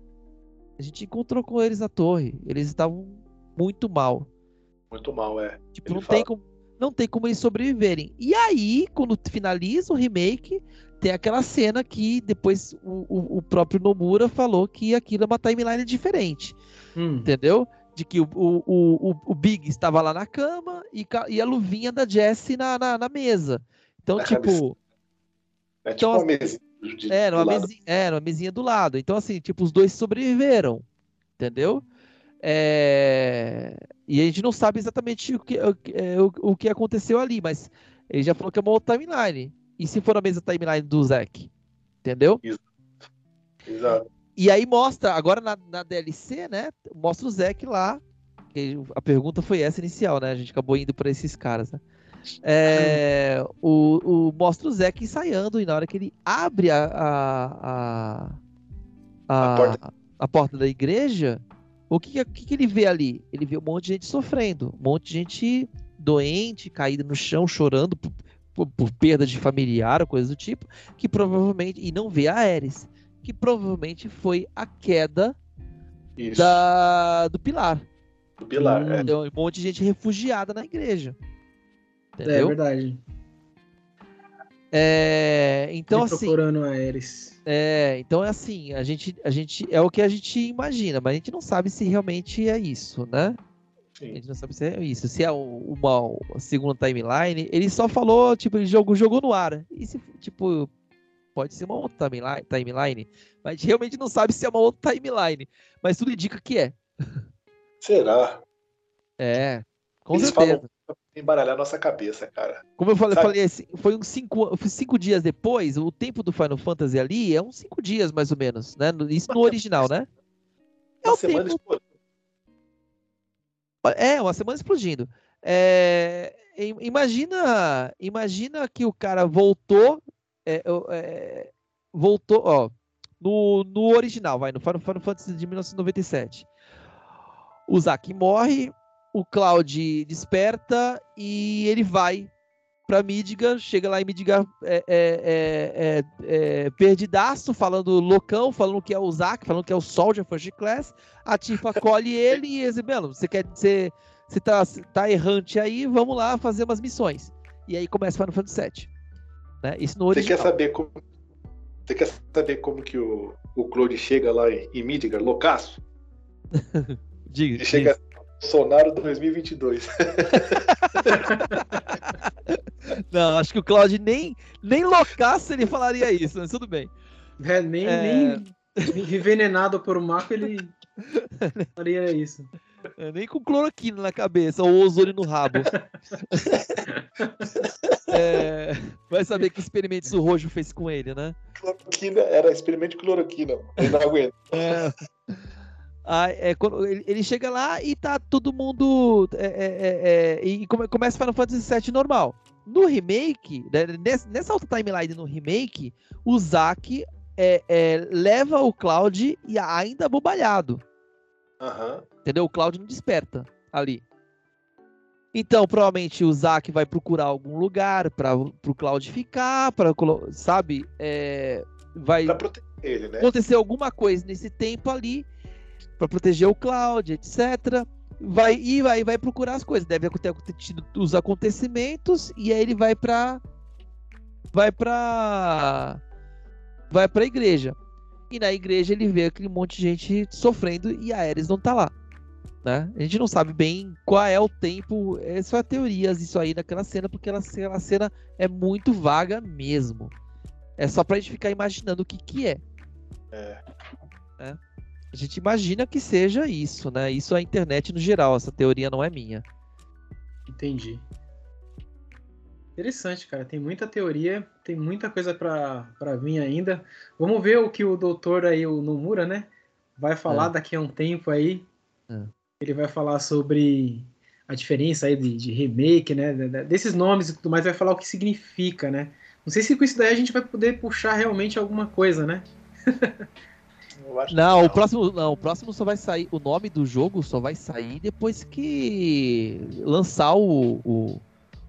A gente encontrou com eles na torre. Eles estavam muito mal. Muito mal, é. Tipo, não tem, como, não tem como eles sobreviverem. E aí, quando finaliza o remake, tem aquela cena que depois o, o, o próprio Nomura falou que aquilo é uma timeline diferente. Hum. Entendeu? De que o, o, o, o Big estava lá na cama e, e a luvinha da Jessie na, na, na mesa. Então, na tipo. Cabeça. É tipo então, uma mesa de, é, numa mesinha, é, numa mesinha do lado. Então, assim, tipo, os dois sobreviveram. Entendeu? É... E a gente não sabe exatamente o que, o, é, o, o, que aconteceu ali, mas ele já falou que é uma outra timeline. E se for a mesma timeline do Zack? Entendeu? Exato. E aí mostra, agora na, na DLC, né? Mostra o Zack lá. a pergunta foi essa inicial, né? A gente acabou indo para esses caras, né? É, o, o, mostra o Zack ensaiando e na hora que ele abre a, a, a, a, a porta. a porta. da igreja, o que, que, que, ele vê ali? Ele vê um monte de gente sofrendo, um monte de gente doente, caída no chão, chorando, por, por perda de familiar ou coisa do tipo, que provavelmente, e não vê a Ares, que provavelmente foi a queda da, do pilar. Do pilar, é. Então, um monte de gente refugiada na igreja. É Entendeu? É verdade. É, então, assim. Procurando a Ares. É, então é assim, a gente, a gente é o que a gente imagina, mas a gente não sabe se realmente é isso, né? Sim. A gente não sabe se é isso, se é uma, uma segunda timeline. Ele só falou, tipo, ele jogou, jogou no ar. E se, tipo, pode ser uma outra timeline, timeline, mas a gente realmente não sabe se é uma outra timeline. Mas tudo indica que é. Será? É, com Eles certeza. Falam embaralhar nossa cabeça, cara. Como eu falei, eu falei assim, foi uns cinco, cinco dias depois, o tempo do Final Fantasy ali é uns cinco dias, mais ou menos, né? Isso no original, né? É uma semana tempo... explodindo. É, uma semana explodindo. É... Imagina, imagina que o cara voltou, é, é, voltou, ó, no, no original, vai, no Final Fantasy de 1997. O Zack morre, o Cloud desperta e ele vai para Midgar, chega lá em Midgar é, é, é, é, perdidaço, falando loucão, falando que é o Zack, falando que é o Soldier First Class. A Tifa acolhe ele e diz, Belo, você quer dizer, você tá, tá errante aí, vamos lá fazer umas missões. E aí começa o Final Fantasy VII. Né? Isso no original. Você quer saber como, você quer saber como que o, o Claude chega lá em, em Midgar, loucaço? diga, ele chega Bolsonaro 2022. Não, acho que o Claudio nem, nem loucaço ele falaria isso, mas tudo bem. É, nem, é... nem envenenado por um Marco ele faria isso. É, nem com cloroquina na cabeça ou ozônio no rabo. é, vai saber que experimentos o Rojo fez com ele, né? Cloroquina, era experimento de cloroquina. Eu não aguento. É. Ah, é, ele, chega lá e tá todo mundo. É, é, é, é e come, começa Final Fantasy VII normal. No remake, né, nessa, outra timeline no remake, o Zack é, leva o Cloud e ainda abobalhado. Uhum. Entendeu? O Cloud não desperta ali. Então, provavelmente o Zack vai procurar algum lugar para o Cloud ficar, para sabe? vai pra proteger ele, né? acontecer alguma coisa nesse tempo ali para proteger o cloud, etc. Vai e vai, vai procurar as coisas. Deve ter tido os acontecimentos e aí ele vai para vai para vai para a igreja. E na igreja ele vê aquele monte de gente sofrendo e a Ares não tá lá. Né? A gente não sabe bem qual é o tempo, é só teorias isso aí naquela cena, porque aquela, aquela cena é muito vaga mesmo. É só pra gente ficar imaginando o que que. É. é. A gente imagina que seja isso, né? Isso é a internet no geral, essa teoria não é minha. Entendi. Interessante, cara. Tem muita teoria, tem muita coisa para vir ainda. Vamos ver o que o doutor aí, o Nomura, né? Vai falar é. daqui a um tempo aí. É. Ele vai falar sobre a diferença aí de, de, remake, né? Desses nomes e tudo mais, vai falar o que significa, né? Não sei se com isso daí a gente vai poder puxar realmente alguma coisa, né? não, o próximo, não, o próximo só vai sair. O nome do jogo só vai sair depois que lançar o, o,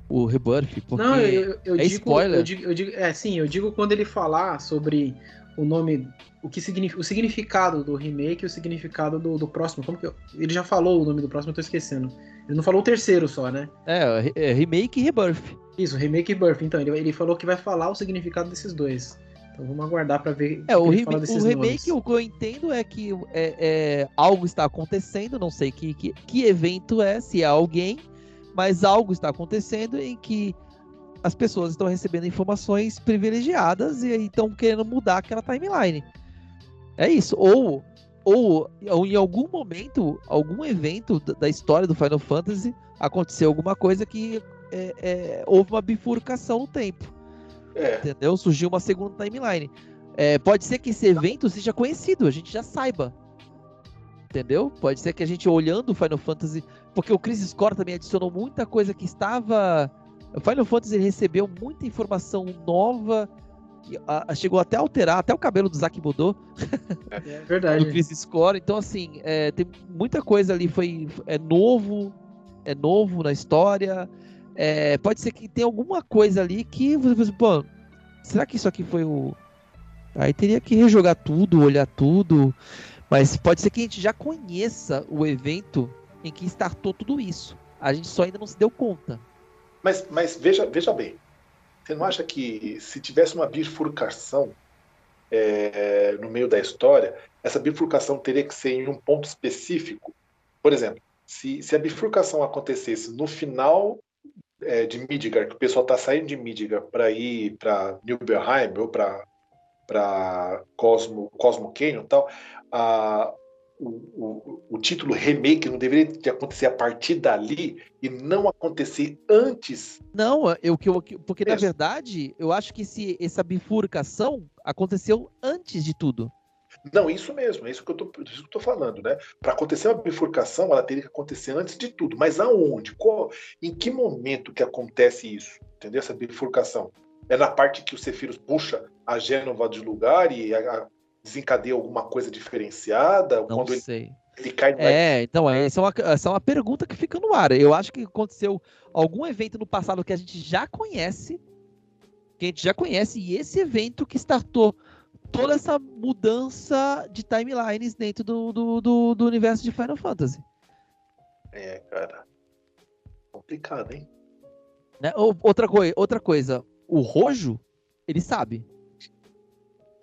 o Rebirth. Porque não, eu, eu é digo, spoiler. Eu digo, eu digo, é, sim, eu digo quando ele falar sobre o nome, o que significa, o significado do remake e o significado do, do próximo. Como que eu, ele já falou o nome do próximo, eu tô esquecendo. Ele não falou o terceiro só, né? É, é remake e Rebirth. Isso, remake e Rebirth. Então, ele, ele falou que vai falar o significado desses dois. Então vamos aguardar para ver. É, o, rem o remake, o que eu entendo é que é, é, algo está acontecendo, não sei que, que, que evento é, se é alguém, mas algo está acontecendo em que as pessoas estão recebendo informações privilegiadas e estão querendo mudar aquela timeline. É isso. Ou, ou, ou em algum momento, algum evento da história do Final Fantasy aconteceu alguma coisa que é, é, houve uma bifurcação no tempo. É. Entendeu? Surgiu uma segunda timeline. É, pode ser que esse evento seja conhecido, a gente já saiba. Entendeu? Pode ser que a gente olhando o Final Fantasy. Porque o Chris Core também adicionou muita coisa que estava. O Final Fantasy recebeu muita informação nova. A, a, chegou até a alterar, até o cabelo do Zack mudou. É verdade. do Chris Score. Então, assim, é, tem muita coisa ali. Foi, é novo. É novo na história É, pode ser que tenha alguma coisa ali que você, pô, será que isso aqui foi o. Aí teria que rejogar tudo, olhar tudo. Mas pode ser que a gente já conheça o evento em que startou tudo isso. A gente só ainda não se deu conta. Mas, mas veja, veja bem, você não acha que se tivesse uma bifurcação é, no meio da história, essa bifurcação teria que ser em um ponto específico? Por exemplo, se, se a bifurcação acontecesse no final é, de Midgar, que o pessoal está saindo de Midgar para ir para Nibelheim ou para para Cosmo, Cosmo Canyon e tal, a, o, o, o, título remake não deveria acontecer a partir dali e não acontecer antes? Não, eu, eu porque na verdade eu acho que se essa bifurcação aconteceu antes de tudo. Não, isso mesmo, é isso que eu estou falando, né? Para acontecer uma bifurcação, ela teria que acontecer antes de tudo. Mas aonde? Qual, em que momento que acontece isso? Entendeu? Essa bifurcação. É na parte que o Cefiros puxa a Gênova de lugar e a, a desencadeia alguma coisa diferenciada? Não quando sei. Ele, É, então, essa é, uma, essa é uma pergunta que fica no ar. Eu acho que aconteceu algum evento no passado que a gente já conhece, que a gente já conhece, e esse evento que startou toda essa mudança de timelines dentro do, do, do, do universo de Final Fantasy. É, cara. Complicado, hein? Né? Outra, coi outra coisa, o Rojo, ele sabe.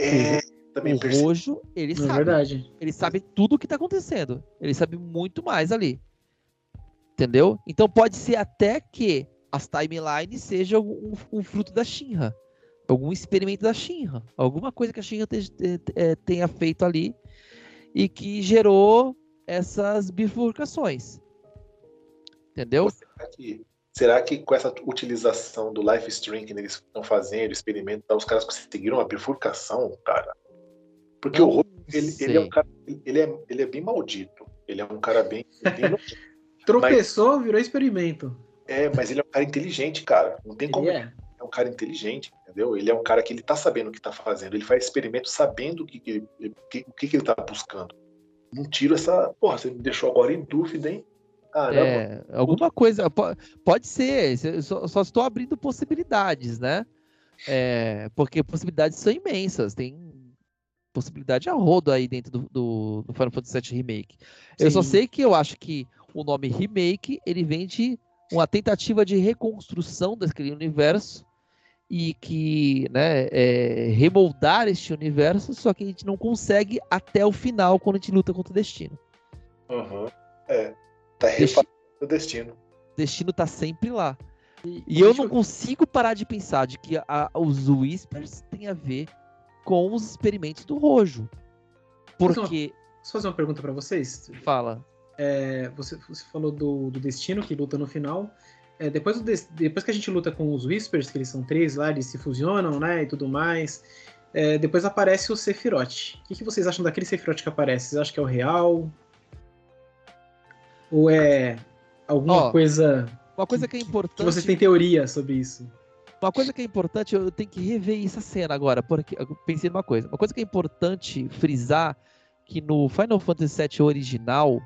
É, o, também o Rojo, ele é sabe. verdade. Ele sabe tudo o que tá acontecendo. Ele sabe muito mais ali. Entendeu? Então pode ser até que as timelines sejam um, um fruto da Shinra algum experimento da Shinra, alguma coisa que a Shinra te, te, te, tenha feito ali e que gerou essas bifurcações. Entendeu? Será que, será que com essa utilização do live stream que eles estão fazendo, experimento, os caras conseguiram a bifurcação, cara? Porque Não o ele, ele, é um cara, ele, é, ele é bem maldito. Ele é um cara bem. bem Tropeçou, mas, virou experimento. É, mas ele é um cara inteligente, cara. Não tem ele como. É. é um cara inteligente entendeu? Ele é um cara que ele tá sabendo o que tá fazendo, ele faz experimento sabendo o que, que, que, o que, que ele tá buscando. Não tiro essa. Porra, você me deixou agora em dúvida, hein? Caramba. É, alguma coisa. Pode ser, só, só estou abrindo possibilidades, né? É, porque possibilidades são imensas. Tem possibilidade a rodo aí dentro do, do, do Final Fantasy VII Remake. Sim. Eu só sei que eu acho que o nome Remake ele vem de uma tentativa de reconstrução daquele universo e que né, é, remoldar este universo, só que a gente não consegue até o final quando a gente luta contra o destino. Uhum. É, tá refazendo o destino. O destino tá sempre lá. E, e eu não consigo parar de pensar de que a, os Whispers têm a ver com os experimentos do Rojo. Porque. Posso fazer uma pergunta para vocês? Fala. É, você, você falou do, do destino que luta no final. É, depois, depois que a gente luta com os Whispers, que eles são três lá, eles se fusionam, né, e tudo mais, é, depois aparece o Sephiroth. O que, que, vocês acham daquele Sephiroth que aparece? Vocês acham que é o real? Ou é alguma coisa... Uma coisa que é importante... Que você tem teoria sobre isso? Uma coisa que é importante, eu tenho que rever essa cena agora, porque eu pensei numa coisa. Uma coisa que é importante frisar, que no Final Fantasy VII original,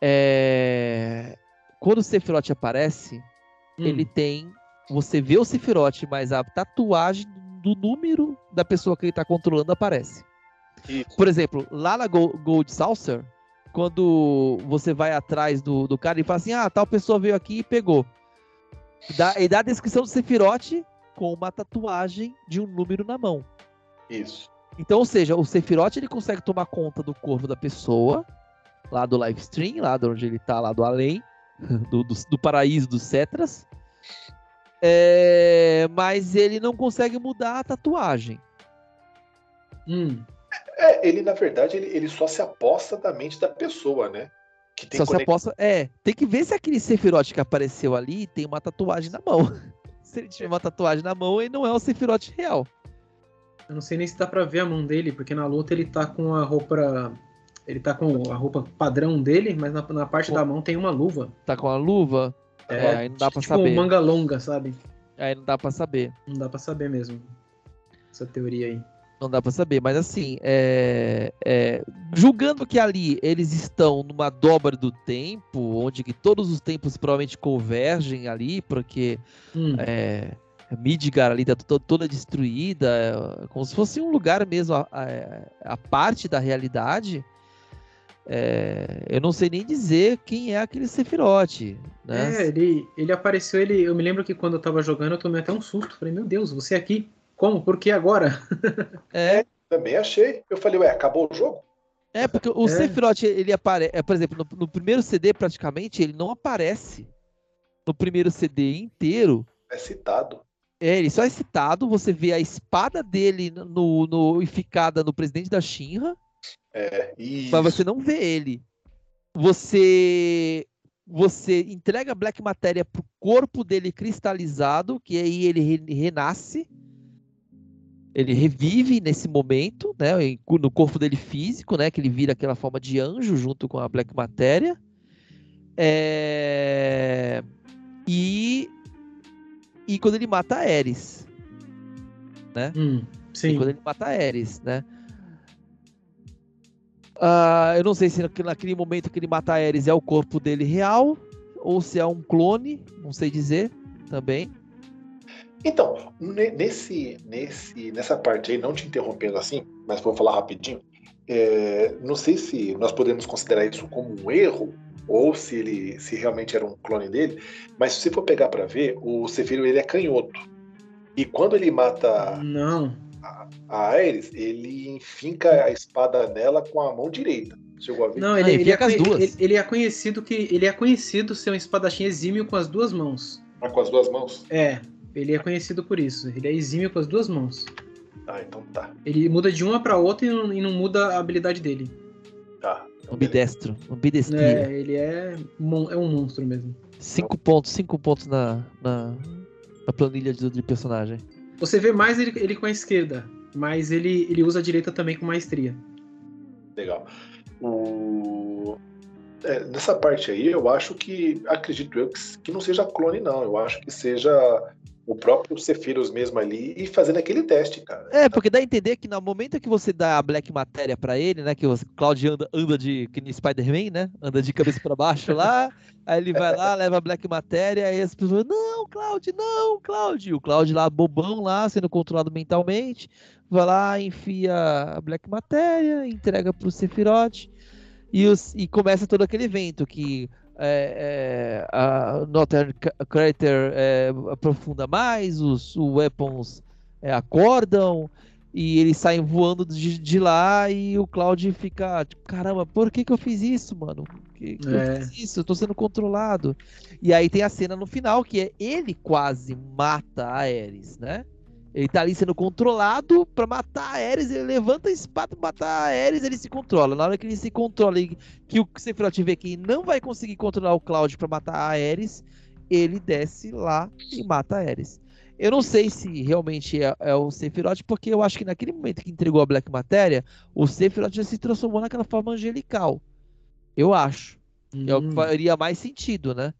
é quando o Sephiroth aparece, hum. ele tem. Você vê o Sephiroth, mas a tatuagem do número da pessoa que ele está controlando aparece. Isso. Por exemplo, lá na Gold Saucer, quando você vai atrás do, do cara e fala assim: ah, tal pessoa veio aqui e pegou. E dá, e dá a descrição do Sephiroth com uma tatuagem de um número na mão. Isso. Então, ou seja, o Sephiroth ele consegue tomar conta do corpo da pessoa, lá do live stream, lá de onde ele tá, lá do além, do, do, do paraíso dos Cetras. É, mas ele não consegue mudar a tatuagem. Hum. É, ele, na verdade, ele, ele só se aposta da mente da pessoa, né? Que tem só se aposta. É, tem que ver se aquele Sephiroth que apareceu ali tem uma tatuagem na mão. se ele tiver uma tatuagem na mão, ele não é o Sephiroth real. Eu não sei nem se dá pra ver a mão dele, porque na luta ele tá com a roupa ele tá com a roupa padrão dele, mas na, na parte Pô. da mão tem uma luva. Tá com a luva? É, é aí não dá pra tipo saber. Tipo manga longa, sabe? Aí não dá pra saber. Não dá pra saber mesmo. Essa teoria aí. Não dá para saber, mas assim, é, é, julgando que ali eles estão numa dobra do tempo, onde que todos os tempos provavelmente convergem ali, porque hum. é, Midgar ali tá toda, toda destruída, é, como se fosse um lugar mesmo a, a, a parte da realidade. É, eu não sei nem dizer quem é aquele Sephiroth. Né? É, ele, ele apareceu, ele, eu me lembro que quando eu tava jogando eu tomei até um susto. Falei, meu Deus, você aqui? Como? Por que agora? é. Também achei. Eu falei, ué, acabou o jogo? É, porque o é. Sephiroth, ele aparece, é, por exemplo, no, no, primeiro CD, praticamente, ele não aparece. No primeiro CD inteiro. É citado. É, ele só é citado, você vê a espada dele no, no ficada no presidente da Shinra. É, isso. Mas você não vê ele. Você você entrega a Black Matéria pro corpo dele cristalizado, que aí ele renasce. Ele revive nesse momento, né, no corpo dele físico, né, que ele vira aquela forma de anjo junto com a Black Matéria. É... E e quando ele mata a Ares, né? Hum, sim. E quando ele mata a Ares, né? Uh, eu não sei se naquele momento que ele mata a Ares é o corpo dele real ou se é um clone, não sei dizer também. Então, nesse, nesse, nessa parte aí, não te interrompendo assim, mas vou falar rapidinho. É, não sei se nós podemos considerar isso como um erro ou se ele se realmente era um clone dele, mas se você for pegar para ver, o Sephiroth ele é canhoto. E quando ele mata não a Ares, ele enfinca a espada nela com a mão direita. Chegou a ver? Não, ele, ah, ele, é, ele, ele, é conhecido que ele é conhecido ser um espadachim exímio com as duas mãos. Ah, com as duas mãos? É, ele é conhecido por isso. Ele é exímio com as duas mãos. Ah, então tá. Ele muda de uma para outra e não, e não, muda a habilidade dele. Tá. Então Ambidestro, ambidestria. É, ele é, é um monstro mesmo. Cinco pontos, cinco pontos na, na, na planilha de, de personagem. Você vê mais ele, ele com a esquerda, mas ele, ele usa a direita também com maestria. Legal. O... É, nessa parte aí, eu acho que, acredito eu, que, que não seja clone, não. Eu acho que seja o próprio Sephiroth mesmo ali e fazendo aquele teste, cara. É, porque dá a entender que no momento que você dá a Black Matéria para ele, né, que o Cloud anda, anda de, que nem Spider-Man, né, anda de cabeça para baixo lá, aí ele vai lá, leva a Black Matéria, aí as pessoas, não, Cloud, não, Cloud, e o Cloud lá, bobão lá, sendo controlado mentalmente, vai lá, enfia a Black Matéria, entrega pro Sephiroth, e, os, e começa todo aquele evento que é, é, a Northern Crater é, aprofunda mais, os, os weapons é, acordam e eles saem voando de, de, lá e o Cloud fica tipo, caramba, por que que eu fiz isso, mano? Que, que eu é. fiz isso? Eu tô sendo controlado. E aí tem a cena no final que é ele quase mata a Ares, né? Ele tá ali sendo controlado para matar a Ares, ele levanta a espada pra matar a Ares, ele se controla. Na hora que ele se controla e que o Sephiroth vê que não vai conseguir controlar o Cloud para matar a Ares, ele desce lá e mata a Ares. Eu não sei se realmente é, é, o Sephiroth, porque eu acho que naquele momento que entregou a Black Matéria, o Sephiroth já se transformou naquela forma angelical. Eu acho. Hum. É o que hum. faria mais sentido, né?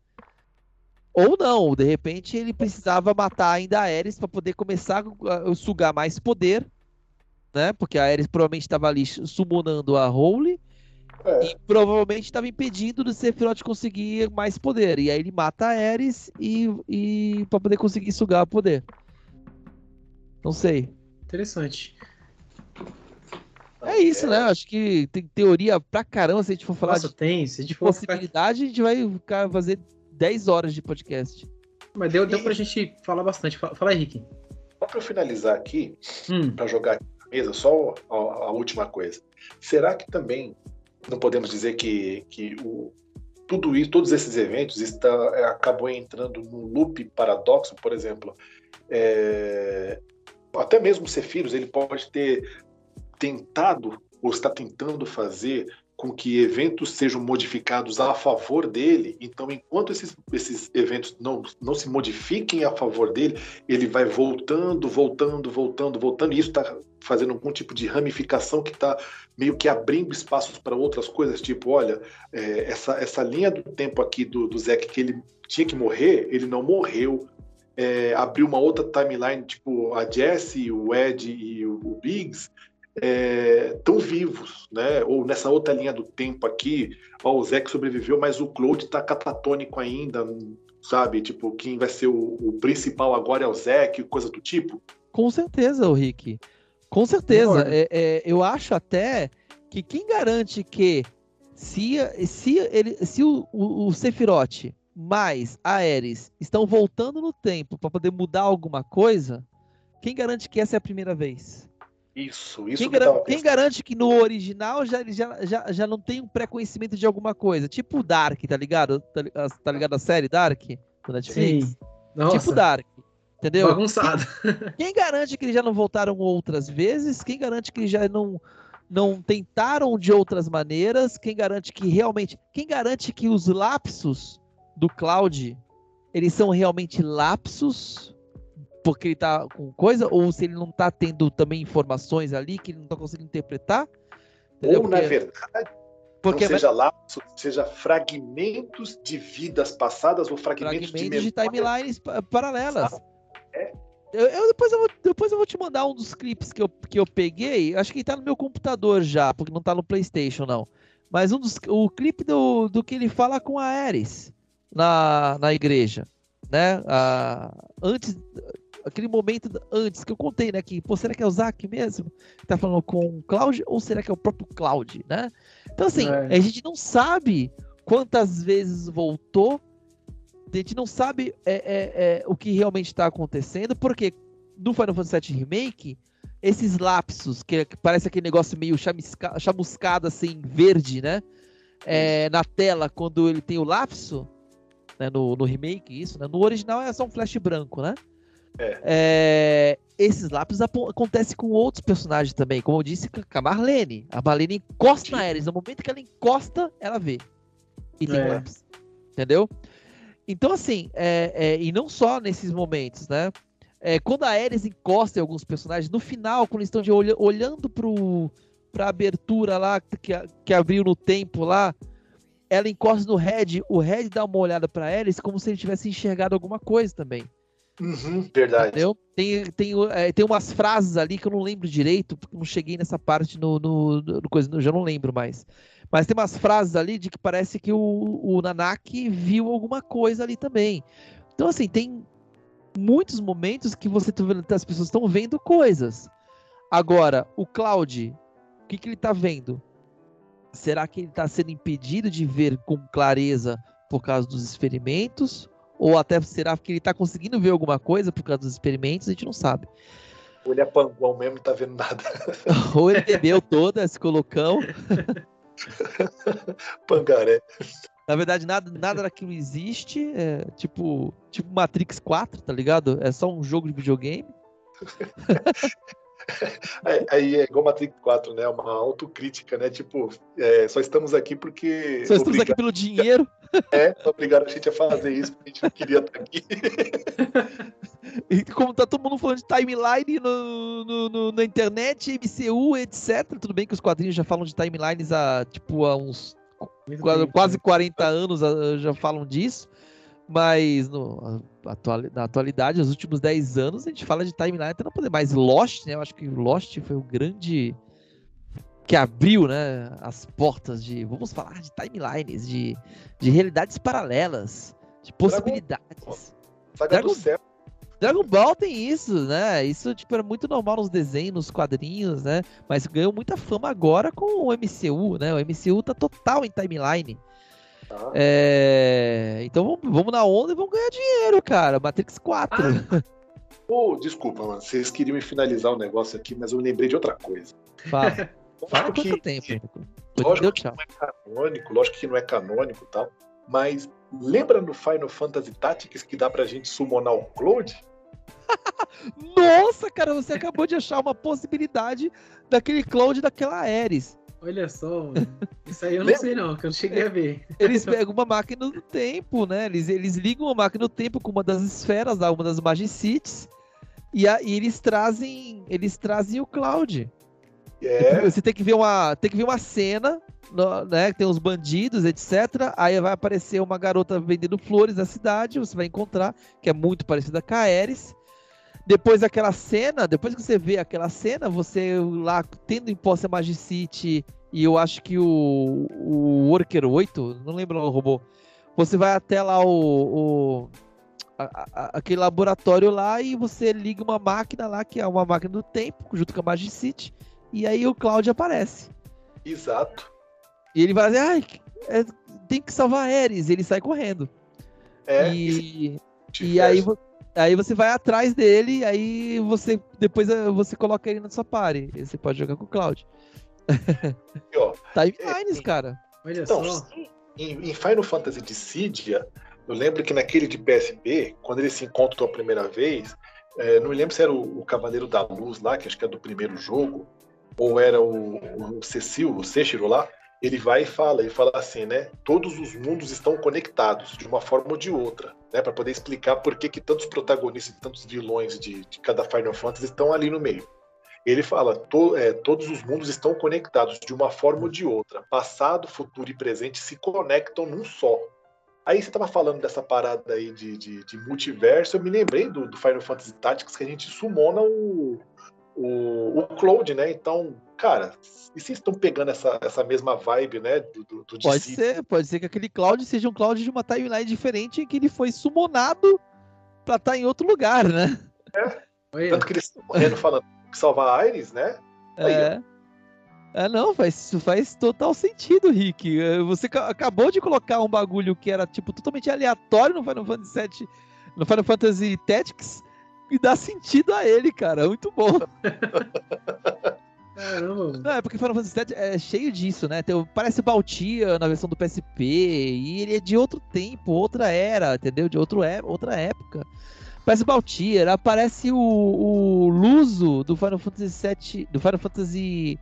Ou não, de repente ele precisava matar ainda a Ares para poder começar a sugar mais poder, né? Porque a Ares provavelmente estava ali summonando a Holy é. e provavelmente estava impedindo do Sephiroth conseguir mais poder. E aí ele mata a Ares e, e para poder conseguir sugar o poder. Não sei. Interessante. É isso, né? Acho que tem teoria pra caramba se a gente for falar Nossa, de tem. Se a gente for possibilidade, ficar... a gente vai ficar, fazer 10 horas de podcast. Mas deu, deu pra gente falar bastante. Fala aí, Rick. Só pra eu finalizar aqui, hum. pra jogar aqui na mesa, só a, a, última coisa. Será que também não podemos dizer que, que o, tudo isso, todos esses eventos está, é, acabou entrando num loop paradoxo, por exemplo, é, até mesmo o Cefiros, ele pode ter tentado ou está tentando fazer com que eventos sejam modificados a favor dele. Então, enquanto esses, esses eventos não, não se modifiquem a favor dele, ele vai voltando, voltando, voltando, voltando, e isso está fazendo algum tipo de ramificação que está meio que abrindo espaços para outras coisas, tipo, olha, é, essa, essa linha do tempo aqui do, do Zeke que ele tinha que morrer, ele não morreu. é, abrir uma outra timeline, tipo a Jessie, o Ed e o, o Biggs, é, vivos, né? Ou nessa outra linha do tempo aqui, ó, o Zack sobreviveu, mas o Claude está catatônico ainda, sabe? Tipo, quem vai ser o, o, principal agora é o Zack, coisa do tipo. Com certeza, o Rick. Com certeza. É, é, eu acho até que quem garante que se, se, ele, se o, o, o Sephiroth mais a Ares estão voltando no tempo para poder mudar alguma coisa, quem garante que essa é a primeira vez? Isso, isso quem, gar quem garante que no original já, já, já, já não tem um pré-conhecimento de alguma coisa? Tipo Dark, tá ligado? Tá, tá ligado a série Dark? Do Netflix? Sim. Nossa. Tipo Dark. Entendeu? Bagunçado. Quem, quem garante que eles já não voltaram outras vezes? Quem garante que eles já não, não tentaram de outras maneiras? Quem garante que realmente. Quem garante que os lapsos do Cloud eles são realmente lapsos porque ele tá com coisa, ou se ele não tá tendo também informações ali que ele não tá conseguindo interpretar. Entendeu? Ou, porque... na verdade, porque não seja lapso, seja fragmentos de vidas passadas ou fragmentos, fragmentos de, de timelines paralelas. É. Eu, eu, depois, eu vou, depois eu vou te mandar um dos clipes que eu, que eu peguei. Acho que tá no meu computador já, porque não tá no PlayStation, não. Mas um dos, o clipe do, do que ele fala com a Ares na, na igreja. Né? Ah, antes, aquele momento antes que eu contei, né? Que, pô, será que é o Zack mesmo? Que tá falando com o Cloud ou será que é o próprio Cloud, né? Então, assim, é. a gente não sabe quantas vezes voltou, a gente não sabe é, é, é o que realmente está acontecendo, porque no Final Fantasy VII Remake, esses lapsos, que, que parece aquele negócio meio chamuscado, assim, verde, né? É, na tela, quando ele tem o lapso, né, no, no remake, isso, né? No original é só um flash branco, né? É. É, esses lápis acontecem com outros personagens também, como eu disse com a Marlene. A Marlene encosta na Ares, no momento que ela encosta, ela vê. E tem é. lápis. Entendeu? Então, assim, é, é, e não só nesses momentos, né? É, quando a Ares encosta em alguns personagens, no final, quando eles estão de olhando pro, pra abertura lá que, que abriu no tempo lá, ela encosta no Red, o Red dá uma olhada para Ares como se ele tivesse enxergado alguma coisa também. Uhum, verdade. Entendeu? Tem, tem, é, tem umas frases ali que eu não lembro direito, porque não cheguei nessa parte no, no, no coisa, eu já não lembro mais. Mas tem umas frases ali de que parece que o, o Nanak viu alguma coisa ali também. Então, assim, tem muitos momentos que você tá as pessoas estão vendo coisas. Agora, o Cloud, o que, que ele está vendo? Será que ele está sendo impedido de ver com clareza por causa dos experimentos? Ou até será que ele está conseguindo ver alguma coisa por causa dos experimentos? A gente não sabe. Ou ele é panguão mesmo e tá vendo nada. Ou ele bebeu toda esse colocão. Pangaré. Na verdade, nada, nada daquilo existe. É tipo, tipo Matrix 4, tá ligado? É só um jogo de videogame. Aí é igual Matrix 4, né? Uma autocrítica, né? Tipo, é, só estamos aqui porque. Só estamos aqui pelo dinheiro. É, obrigaram a gente a fazer isso, porque a gente não queria estar aqui. E como tá todo mundo falando de timeline no, no, no, na internet, MCU, etc. Tudo bem que os quadrinhos já falam de timelines há, tipo, há uns quase 40 anos já falam disso. Mas no, na atualidade, nos últimos 10 anos, a gente fala de timeline até não poder mais. Lost, né? Eu acho que Lost foi o grande que abriu né, as portas de. Vamos falar de timelines, de, de realidades paralelas, de possibilidades. Dragon, do céu. Dragon Ball tem isso, né? Isso tipo, era muito normal nos desenhos, nos quadrinhos, né? Mas ganhou muita fama agora com o MCU, né? O MCU tá total em timeline. Tá. É... Então vamos na onda e vamos ganhar dinheiro, cara. Matrix 4. Ah. Oh, desculpa, mano. Vocês queriam me finalizar o negócio aqui, mas eu me lembrei de outra coisa. Fala. Fala que, tempo. Lógico que não é canônico, lógico que não é canônico e tal. Mas lembra no Final Fantasy Tactics que dá pra gente summonar o Cloud? Nossa, cara, você acabou de achar uma possibilidade daquele Cloud daquela Ares. Olha só, mano. Isso aí eu não sei não, que eu não cheguei a ver. Eles pegam uma máquina do tempo, né? Eles, eles ligam uma máquina do tempo com uma das esferas, uma das Magicities, e, a, e eles trazem eles trazem o Cloud. É, Você tem que ver uma, tem que ver uma cena, né? que Tem os bandidos, etc. Aí vai aparecer uma garota vendendo flores na cidade, você vai encontrar, que é muito parecida com a Ares. Depois daquela cena, depois que você vê aquela cena, você lá tendo em posse a Magicite e eu acho que o, o Worker 8, não lembro o robô, você vai até lá o, o- a- a- aquele laboratório lá e você liga uma máquina lá, que é uma máquina do tempo, junto com a Magicite, e aí o Cloud aparece. exato. E ele vai dizer, ai, é, tem que salvar a Ares, e ele sai correndo. É, e, e aí, multiverso. Aí você vai atrás dele, aí você depois eh, você coloca ele na sua party. E você pode jogar com o Cloud. E, ó, Timelines, É, cara. Olha Então, só. em, em Final Fantasy Dissidia, eu lembro que naquele de PSP, quando eles se encontram a primeira vez, é, não me lembro se era o, o Cavaleiro da Luz lá, que acho que é do primeiro jogo, ou era o, o Cecil, o Seixiro lá, ele vai e fala, ele fala assim, né? Todos os mundos estão conectados de uma forma ou de outra, né? Para poder explicar por que, que tantos protagonistas e tantos vilões de, de cada Final Fantasy estão ali no meio. Ele fala, to- é, todos os mundos estão conectados de uma forma ou de outra. Passado, futuro e presente se conectam num só. Aí você estava falando dessa parada aí de, de, de multiverso, eu me lembrei do, do Final Fantasy Tactics que a gente sumona o, o, o Cloud, né? Então, cara, e se estão pegando essa, essa mesma vibe, né? Do, do, do Pode DC? ser, pode ser que aquele Cloud seja um Cloud de uma timeline diferente em que ele foi summonado pra estar em outro lugar, né? Olha, Tanto que eles estão morrendo falando que salvar a Iris, né? Aí, É. É, não, faz, isso faz total sentido, Rick. Eh, Você ca- acabou de colocar um bagulho que era, tipo, totalmente aleatório no Final Fantasy VII, no Final Fantasy Tactics, e dá sentido a ele, cara. Muito bom. caramba. Não, é porque Final Fantasy VII é cheio disso, né? Tem, o- parece Baltia na versão do PSP, e ele é de outro tempo, outra era, entendeu? De outro é, outra época. Parece Baltia, aparece o, o Luso do Final Fantasy VII, do Final Fantasy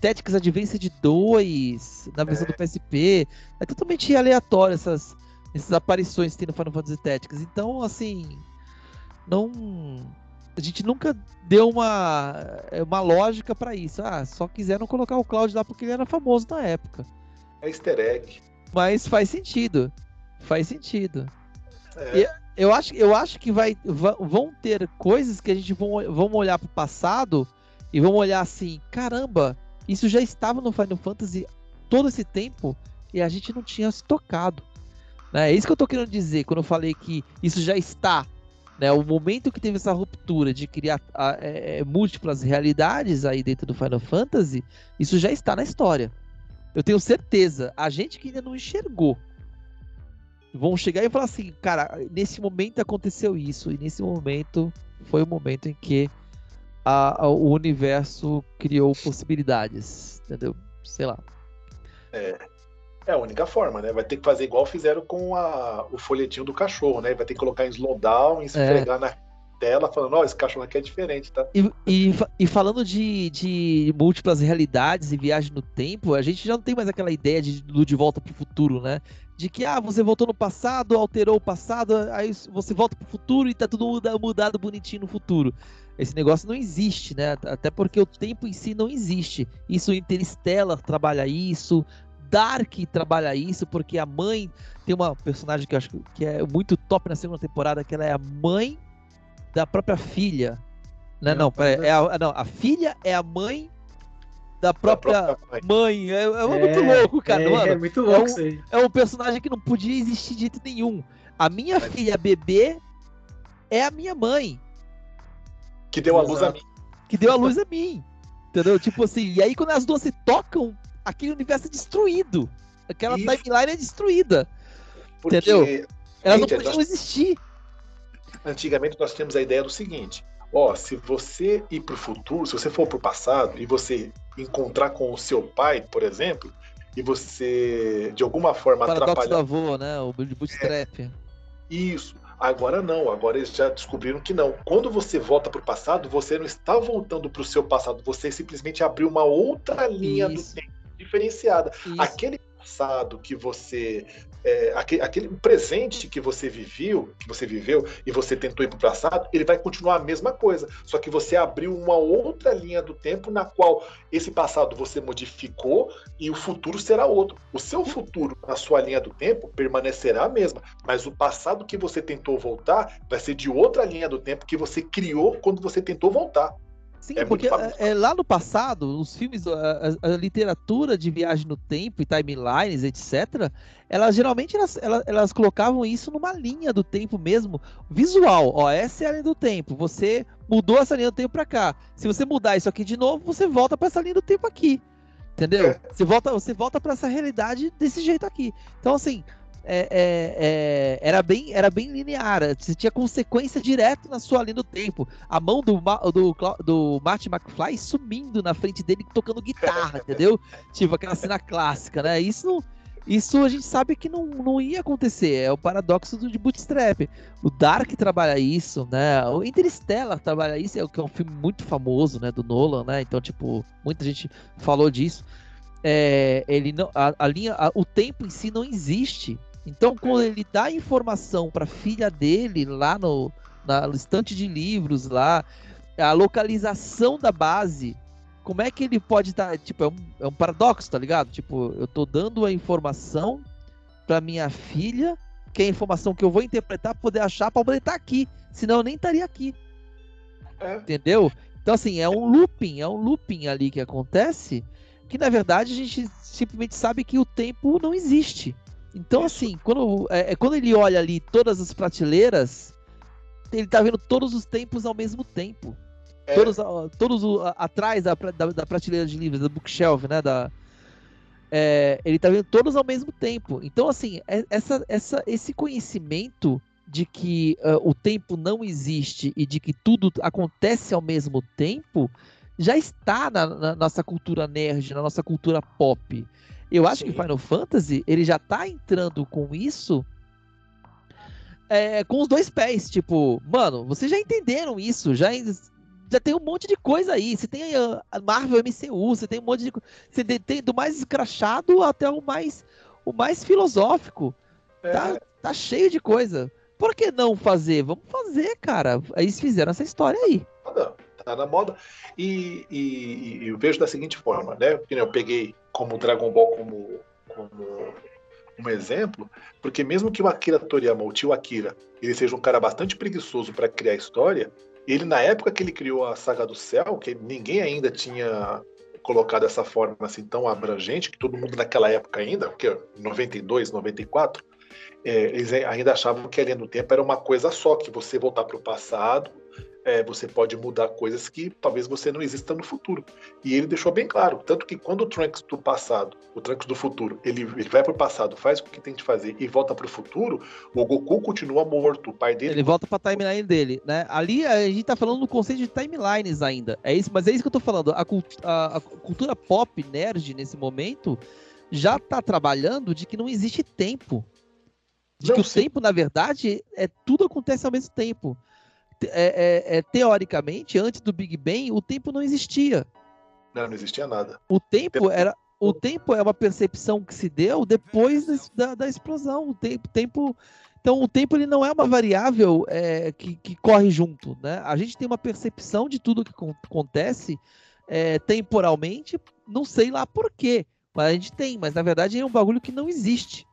Tactics Advanced 2, na versão do PSP. É totalmente aleatório essas, essas aparições que tem no Final Fantasy Tactics. Então, assim, não a gente nunca deu uma, uma lógica pra isso. Ah, só quiseram colocar o Cloud lá porque ele era famoso na época. É easter egg. Mas faz sentido. Faz sentido. É, Eu acho, eu acho que vai, va- vão ter coisas que a gente vão, vamos olhar pro passado e vamos olhar assim, caramba, isso já estava no Final Fantasy todo esse tempo e a gente não tinha se tocado. Né? É isso que eu tô querendo dizer quando eu falei que isso já está. Né? O momento que teve essa ruptura de criar a- é, é, múltiplas realidades aí dentro do Final Fantasy, isso já está na história. Eu tenho certeza. A gente que ainda não enxergou vão chegar e falar assim, cara, nesse momento aconteceu isso, e nesse momento foi o momento em que a- a- o universo criou possibilidades, entendeu? Sei lá. é a única forma, né? Vai ter que fazer igual fizeram com a- o folhetinho do cachorro, né? Vai ter que colocar em slowdown, esfregar na tela, falando, ó, esse cachorro aqui é diferente, tá? E, e, e falando de, de múltiplas realidades e viagem no tempo, a gente já não tem mais aquela ideia de, do de volta pro futuro, né? De que, ah, você voltou no passado, alterou o passado, aí você volta pro futuro e tá tudo muda- mudado bonitinho no futuro. Esse negócio não existe, né? Até porque o tempo em si não existe. Isso Interstellar trabalha isso, Dark trabalha isso, porque a mãe tem uma personagem que eu acho que é muito top na segunda temporada, que ela é a mãe da própria filha. Né? É, Não, pera, é a, não, a filha é a mãe da própria, Da própria mãe. mãe. É, é muito louco, cara. É, mano. é muito louco um- isso aí. É um personagem que não podia existir de jeito nenhum. A minha Mas- filha bebê é a minha mãe, Que deu a luz a mim. que deu a luz a mim. Entendeu? Tipo assim, e aí quando as duas se tocam, aquele universo é destruído. Aquela Isso. timeline é destruída. Porque Entendeu? Elas não Gente, podiam nós- existir. antigamente nós tínhamos a ideia do seguinte: ó, se você ir para o futuro, se você for para o passado e você encontrar com o seu pai, por exemplo, e você de alguma forma Paradoxo do atrapalhar avô, né? O bootstrap. isso. Agora não, agora eles já descobriram que não. Quando você volta para o passado, você não está voltando para o seu passado, você simplesmente abriu uma outra linha Isso. do tempo diferenciada. Isso. Aquele passado que você é, aquele, aquele, presente que você viveu, que você viveu e você tentou ir para o passado, ele vai continuar a mesma coisa. Só que você abriu uma outra linha do tempo na qual esse passado você modificou e o futuro será outro. O seu futuro na sua linha do tempo permanecerá a mesma, mas o passado que você tentou voltar vai ser de outra linha do tempo que você criou quando você tentou voltar. Sim, é porque é, é, lá no passado, os filmes, a, a, a, literatura de viagem no tempo e timelines, etc., elas geralmente elas, elas, elas, colocavam isso numa linha do tempo mesmo, visual. Ó, essa é a linha do tempo. Você mudou essa linha do tempo para cá. Se você mudar isso aqui de novo, você volta para essa linha do tempo aqui. Entendeu? É. Você volta, você volta para essa realidade desse jeito aqui. Então, assim, é, é, é, era, bem, era bem linear. Você tinha consequência direto na sua linha do tempo. A mão do, do, do Martin McFly sumindo na frente dele tocando guitarra, entendeu? Tipo aquela cena clássica, né? Isso isso a gente sabe que não, não ia acontecer. É o paradoxo do de Bootstrap. O Dark trabalha isso, né? O Interstellar trabalha isso, é, que é um filme muito famoso, né? Do Nolan, né? Então, tipo, muita gente falou disso. É, ele não, a, a linha, a, o tempo em si não existe. Então, quando ele dá informação para a filha dele lá no, na, no estante de livros, lá, a localização da base, como é que ele pode estar. Tá, tipo, é um, é um paradoxo, tá ligado? Tipo, eu tô dando a informação para minha filha, que é a informação que eu vou interpretar para poder achar, para poder estar tá aqui. Senão eu nem estaria aqui. É. Entendeu? Então, assim, é um looping, é um looping ali que acontece, que na verdade a gente simplesmente sabe que o tempo não existe. Então, assim, quando, é, é, quando ele olha ali todas as prateleiras, ele tá vendo todos os tempos ao mesmo tempo. É. Todos, todos atrás da, da, da, prateleira de livros, da bookshelf, né? Da, é, ele tá vendo todos ao mesmo tempo. Então, assim, é, essa, essa, esse conhecimento de que uh, o tempo não existe e de que tudo acontece ao mesmo tempo já está na, na nossa cultura nerd, na nossa cultura pop. Eu acho Sim. que Final Fantasy ele já tá entrando com isso é, com os dois pés. Tipo, mano, vocês já entenderam isso, já, já tem um monte de coisa aí. Você tem a Marvel MCU, você tem um monte de Você tem do mais escrachado até o mais, o mais filosófico. É. Tá, tá cheio de coisa. Por que não fazer? Vamos fazer, cara. Aí eles fizeram essa história aí. Tá na moda. E, e, e eu vejo da seguinte forma, né? Eu peguei como Dragon Ball como, como um exemplo, porque mesmo que o Akira Toriyama, o tio Akira, ele seja um cara bastante preguiçoso para criar história, ele na época que ele criou a Saga do Céu, que ninguém ainda tinha colocado dessa forma assim tão abrangente, que todo mundo naquela época ainda, porque 92, 94, é, eles ainda achavam que a linha do tempo era uma coisa só, que você voltar para o passado é, você pode mudar coisas que talvez você não exista no futuro. E ele deixou bem claro, tanto que quando o Trunks do passado, o Trunks do futuro, ele, ele vai pro passado, faz o que tem de fazer e volta pro futuro, o Goku continua morto, o pai dele... Ele volta pra timeline dele, né? Ali a gente tá falando no conceito de timelines ainda, é isso, mas é isso que eu tô falando, a, a, a cultura pop nerd nesse momento já tá trabalhando de que não existe tempo. De não, que o sim. tempo, na verdade, é tudo acontece ao mesmo tempo é, é, é, teoricamente, antes do Big Bang, o tempo não existia. Não, não existia nada. O tempo era. O tempo é uma percepção que se deu depois da, da explosão. O tempo, tempo, então, o tempo ele não é uma variável é, que, que, corre junto. Né? A gente tem uma percepção de tudo que acontece é, temporalmente, não sei lá por quê, mas a gente tem, mas na verdade é um bagulho que não existe.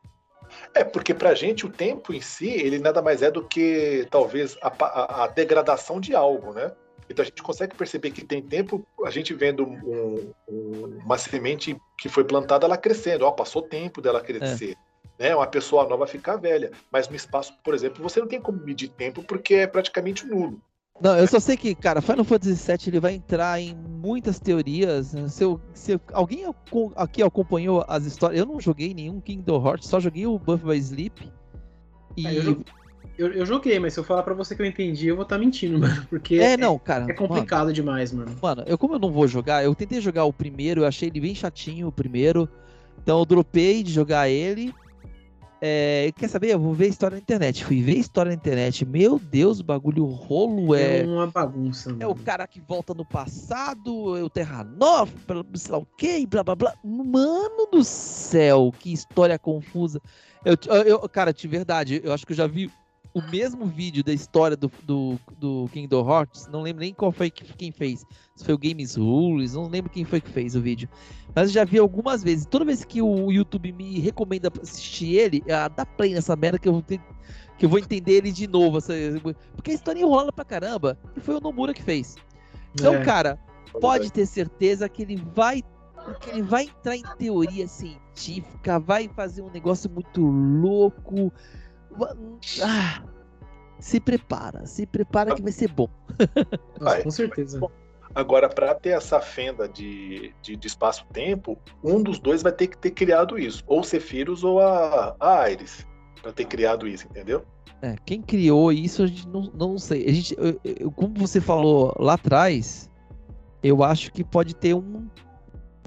É, porque pra gente o tempo em si, ele nada mais é do que talvez a, a, a degradação de algo, né? Então a gente consegue perceber que tem tempo, a gente vendo um, um, uma semente que foi plantada, ela crescendo, ó, passou tempo dela crescer. É. Né? Uma pessoa nova ficar velha. Mas no espaço, por exemplo, você não tem como medir tempo porque é praticamente nulo. Não, eu só sei que, cara, Final Fantasy VII ele vai entrar em muitas teorias. Se, eu, se alguém aqui acompanhou as histórias, eu não joguei nenhum Kingdom Hearts, só joguei o Buff by Sleep. E... É, eu, eu, eu, joguei, mas se eu falar para você que eu entendi, eu vou estar tá mentindo, mano. Porque é, não, cara, é complicado mano, demais, mano. Mano, eu como eu não vou jogar, eu tentei jogar o primeiro, eu achei ele bem chatinho o primeiro. Então eu dropei de jogar ele. É, quer saber? Eu vou ver história na internet. Fui ver história na internet. Meu Deus, o bagulho rolo é. É uma bagunça. É o cara que volta no passado, é o Terra Nova, sei lá o que, blá blá blá. Mano do céu, que história confusa. Eu, eu, cara, de verdade, eu acho que eu já vi o mesmo vídeo da história do, do, do Kingdom Hearts. Não lembro nem qual foi quem fez. Se foi o Games Rules, não lembro quem foi que fez o vídeo. Mas eu já vi algumas vezes. Toda vez que o YouTube me recomenda assistir ele, ah, dá play nessa merda que eu vou ter, que eu vou entender ele de novo. Porque a história enrola pra caramba. E foi o Nomura que fez. Então, é. cara, pode ter certeza que ele vai que ele vai entrar em teoria científica, vai fazer um negócio muito louco. Ah, se prepara, se prepara que vai ser bom. Nossa, com certeza. Agora, para ter essa fenda de, de, de espaço-tempo, um dos dois vai ter que ter criado isso. Ou o Cephirus ou a, a Ares. Pra ter criado isso, entendeu? É, quem criou isso, a gente não, não sei. A gente, eu, eu, como você falou lá atrás, eu acho que pode ter um,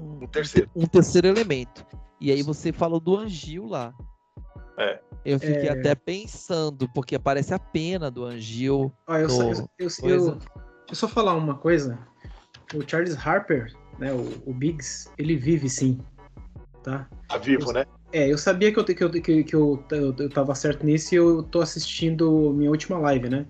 um, um terceiro. um terceiro elemento. E aí você falou do Angil lá. É. Eu fiquei é... até pensando, porque aparece a pena do Angil. Ah, eu, no... eu, eu, eu, deixa eu só falar uma coisa. O Charles Harper, né, o, o Biggs, ele vive sim. Tá? Tá vivo, eu, né? É, eu sabia que eu, que, eu, que, que eu, eu, eu tava certo nisso e eu tô assistindo minha última live, né?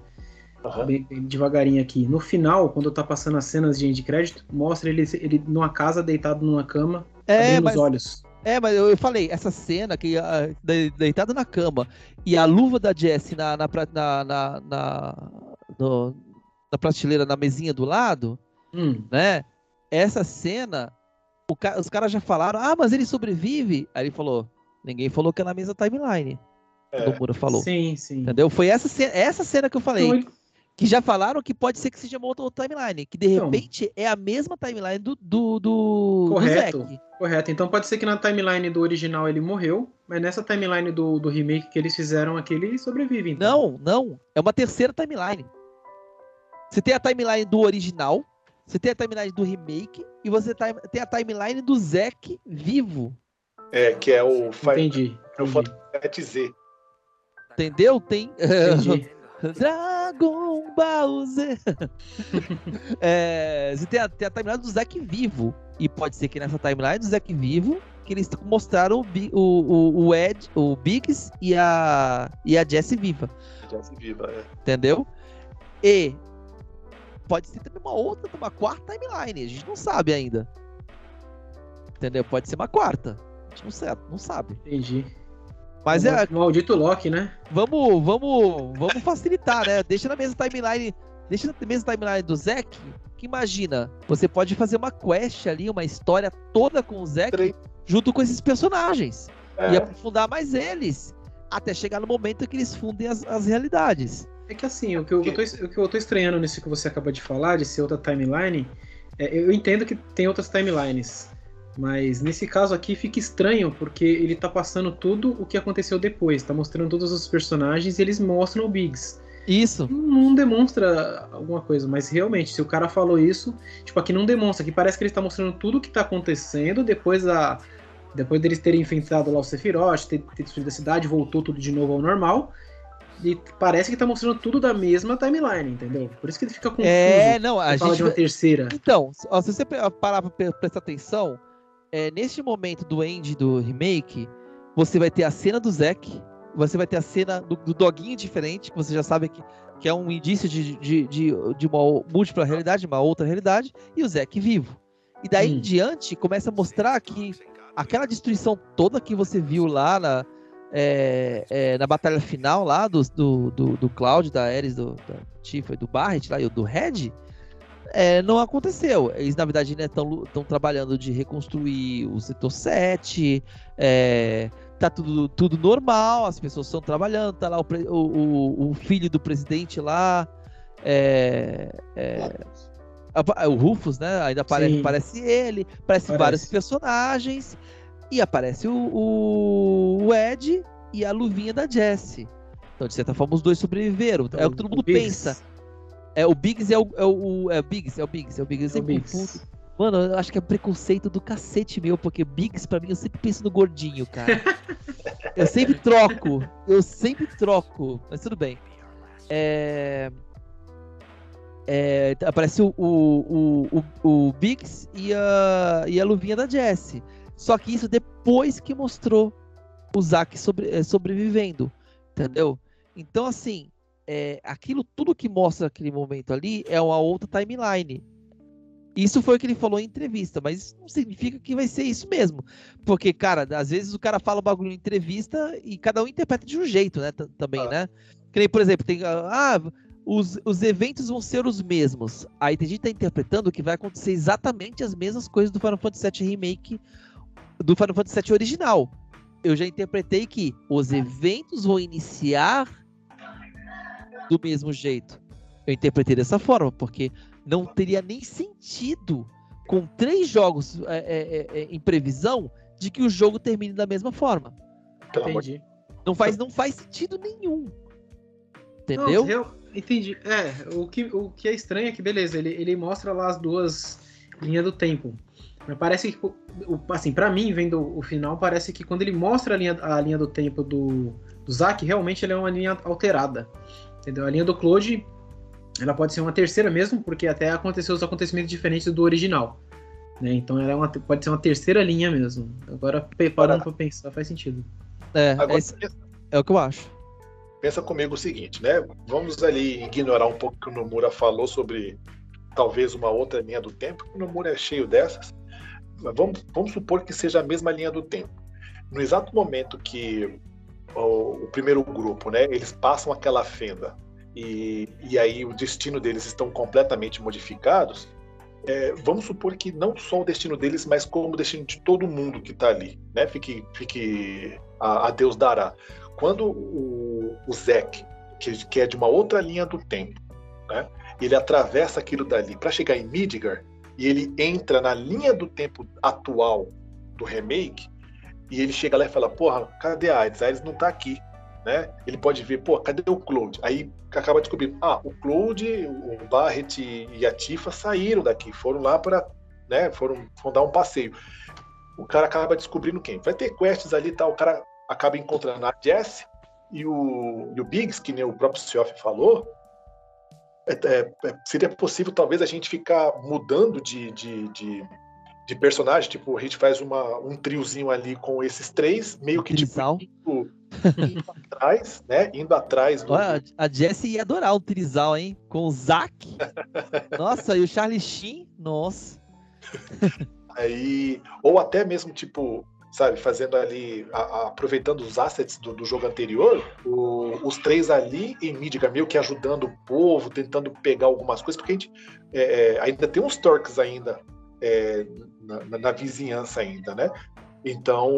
Uhum. Bem, bem devagarinho aqui. No final, quando tá passando as cenas de, de crédito, mostra ele, ele numa casa, deitado numa cama, é, abrindo mas... os olhos. É, mas eu, falei, essa cena que uh, deitado na cama e a luva da Jessie na, na, na, na, na, no, na prateleira, na mesinha do lado, hum. né? Essa cena, ca os caras já falaram, ah, mas ele sobrevive. Aí ele falou, ninguém falou que é na mesma timeline. É. O Mura falou. Sim, sim. Entendeu? Foi essa cena, essa cena que eu falei. Ele que já falaram que pode ser que seja uma outra, timeline, que de então, repente é a mesma timeline do, do, do, correto, do. Correto, então pode ser que na timeline do original ele morreu, mas nessa timeline do, do remake que eles fizeram aqui, ele sobrevive. Então. Não, não, é uma terceira timeline. Você tem a timeline do original, você tem a timeline do remake, e você tem a timeline do Zack vivo. É, que é o... Entendi. É o Z. Entendeu? Tem... Entendi. Dragon Ball Z. é, você tem a, tem a timeline do Zack vivo. E pode ser que nessa timeline do Zack vivo, que eles mostraram o, o, o, o Ed, o Biggs e a, e a Jessie viva. Jessie viva, é. Entendeu? E pode ser também uma outra, uma quarta timeline. A gente não sabe ainda. Entendeu? Pode ser uma quarta. A gente não sabe. Não sabe. Entendi. Mas é. O maldito Loki, né? Vamos, vamos, vamos facilitar, né? Deixa na mesma timeline. Deixa na mesma timeline do Zack. Que imagina, você pode fazer uma quest ali, uma história toda com o Zack, junto com esses personagens. É. E aprofundar mais eles. Até chegar no momento que eles fundem as, as realidades. É que assim, o que, eu, que eu tô, o que eu tô estranhando nisso que você acabou de falar, de ser outra timeline, é, eu entendo que tem outras timelines. Mas nesse caso aqui fica estranho, porque ele tá passando tudo o que aconteceu depois, tá mostrando todos os personagens e eles mostram o Biggs. Isso. Não, demonstra alguma coisa, mas realmente, se o cara falou isso, tipo, aqui não demonstra, aqui parece que ele está mostrando tudo o que tá acontecendo depois da. Depois deles terem enfrentado lá o Sephiroth, ter, ter destruído a cidade, voltou tudo de novo ao normal. E parece que tá mostrando tudo da mesma timeline, entendeu? Por isso que ele fica confuso. É, não, a gente. Fala de uma terceira. Então, se você parar pra prestar atenção, é, neste momento do end do remake, você vai ter a cena do Zack, você vai ter a cena do, do doguinho diferente, que você já sabe que, que é um indício de, de, de, de uma múltipla realidade, uma outra realidade, e o Zack vivo. E daí hum. em diante, começa a mostrar que aquela destruição toda que você viu lá na, é, é, na batalha final lá do, do, do, do Cloud, da Ares, do, da Tifa do Barret lá, e do Red, é, não aconteceu. Eles, na verdade, estão né, trabalhando de reconstruir o setor 7, é, tá tudo, tudo normal, as pessoas estão trabalhando, tá lá o, o, o filho do presidente lá, é, é, o Rufus, né? Ainda aparece, aparece ele, aparece, aparece, vários personagens, e aparece o, o, o, Ed e a luvinha da Jessie. Então, de certa forma, os dois sobreviveram. Então, é o que todo mundo pensa. É, o Biggs é o, é o, é o Biggs, é o Biggs, é o Biggs. Eu sempre confundo. Mano, eu acho que é preconceito do cacete meu, porque Biggs, pra mim, eu sempre penso no gordinho, cara. Eu sempre troco. Eu sempre troco. Mas tudo bem. É... É, aparece o, o, o, o, Biggs e a, e a luvinha da Jessie. Só que isso depois que mostrou o Zack sobre, é, sobrevivendo. Entendeu? Então, assim, é, aquilo tudo que mostra aquele momento ali é uma outra timeline. Isso foi o que ele falou em entrevista, mas isso não significa que vai ser isso mesmo. Porque, cara, às vezes o cara fala o bagulho em entrevista e cada um interpreta de um jeito, né? Também, ah. né? Que nem, por exemplo, tem. Ah, os, os eventos vão ser os mesmos. Aí tem gente que tá interpretando que vai acontecer exatamente as mesmas coisas do Final Fantasy VII Remake do Final Fantasy VII original. Eu já interpretei que os eventos vão iniciar do mesmo jeito. Eu interpretei dessa forma, porque não teria nem sentido com três jogos é, é, é, é em previsão de que o jogo termine da mesma forma. Entendi. Não faz, não faz sentido nenhum. Entendeu? Não, eu entendi. É, o que, o que é estranho é que, beleza, ele, ele mostra lá as duas linhas do tempo. Mas parece que, assim, para mim, vendo o final, parece que quando ele mostra a linha, a linha do tempo do, do Zack, realmente ele é uma linha alterada. Entendeu? A linha do Claude ela pode ser uma terceira mesmo, porque até aconteceu os acontecimentos diferentes do original. Né? Então ela é uma, pode ser uma terceira linha mesmo. Agora, parando para pensar, faz sentido. É, Agora, é, é, o que eu acho. Pensa comigo o seguinte, né? Vamos ali ignorar um pouco o que o Nomura falou sobre talvez uma outra linha do tempo. O Nomura é cheio dessas. Mas vamos, vamos supor que seja a mesma linha do tempo. No exato momento que o, o primeiro grupo, né, eles passam aquela fenda e, e aí o destino deles estão completamente modificados, é, vamos supor que não só o destino deles, mas como o destino de todo mundo que está ali, né? Fique, fique a, a, Deus dará. Quando o, o Zek, que, que, é de uma outra linha do tempo, né? Ele atravessa aquilo dali para chegar em Midgar e ele entra na linha do tempo atual do remake e ele chega lá e fala: Porra, cadê a Aids? A Aids não está aqui né? Ele pode ver, pô, cadê o Claude? Aí acaba descobrindo, ah, o Claude, o Barrett e a Tifa saíram daqui, foram lá para, né, foram, foram dar um passeio. O cara acaba descobrindo quem? Vai ter quests ali e tal, o cara acaba encontrando a Jess e o, e o Biggs, que nem o próprio Sioff falou, é, é, é, seria possível talvez a gente ficar mudando de, de, de, de, personagem, tipo, a gente faz uma, um triozinho ali com esses três, meio que tipo, indo atrás, né? Indo atrás do. Olha, a Jessie ia adorar o Trizal, hein? Com o Zack. nossa, e o Charlie Sheen, nossa. Aí, ou até mesmo, tipo, sabe, fazendo ali, a, a, aproveitando os assets do, do jogo anterior, o, os três ali em Midgar, meio que ajudando o povo, tentando pegar algumas coisas, porque a gente é, é ainda tem uns Turks ainda é, na, na, vizinhança ainda, né? Então,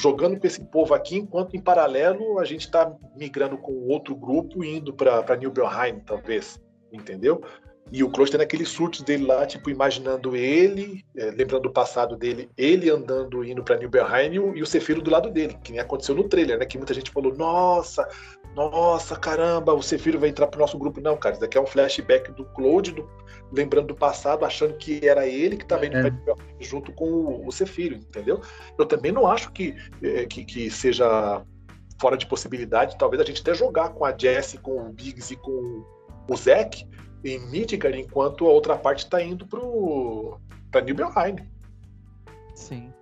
jogando com esse povo aqui, enquanto em paralelo a gente está migrando com outro grupo indo para Nibelheim, talvez, entendeu? E o Kroos tem aqueles surtos dele lá, tipo, imaginando ele, é, lembrando do passado dele, ele andando, indo para Nibelheim e o, e o Cefiro do lado dele, que nem aconteceu no trailer, né? Que muita gente falou, nossa, nossa, caramba, o Cefiro vai entrar pro nosso grupo. Não, cara, isso daqui é um flashback do Claude, do, lembrando do passado, achando que era ele que estava indo é. junto com o, o Cefiro, entendeu? Eu também não acho que, é, que, que, seja fora de possibilidade, talvez a gente até jogar com a Jess, com o Biggs e com o Zack em Midgar, enquanto a outra parte está indo pro para Nibelheim. Sim.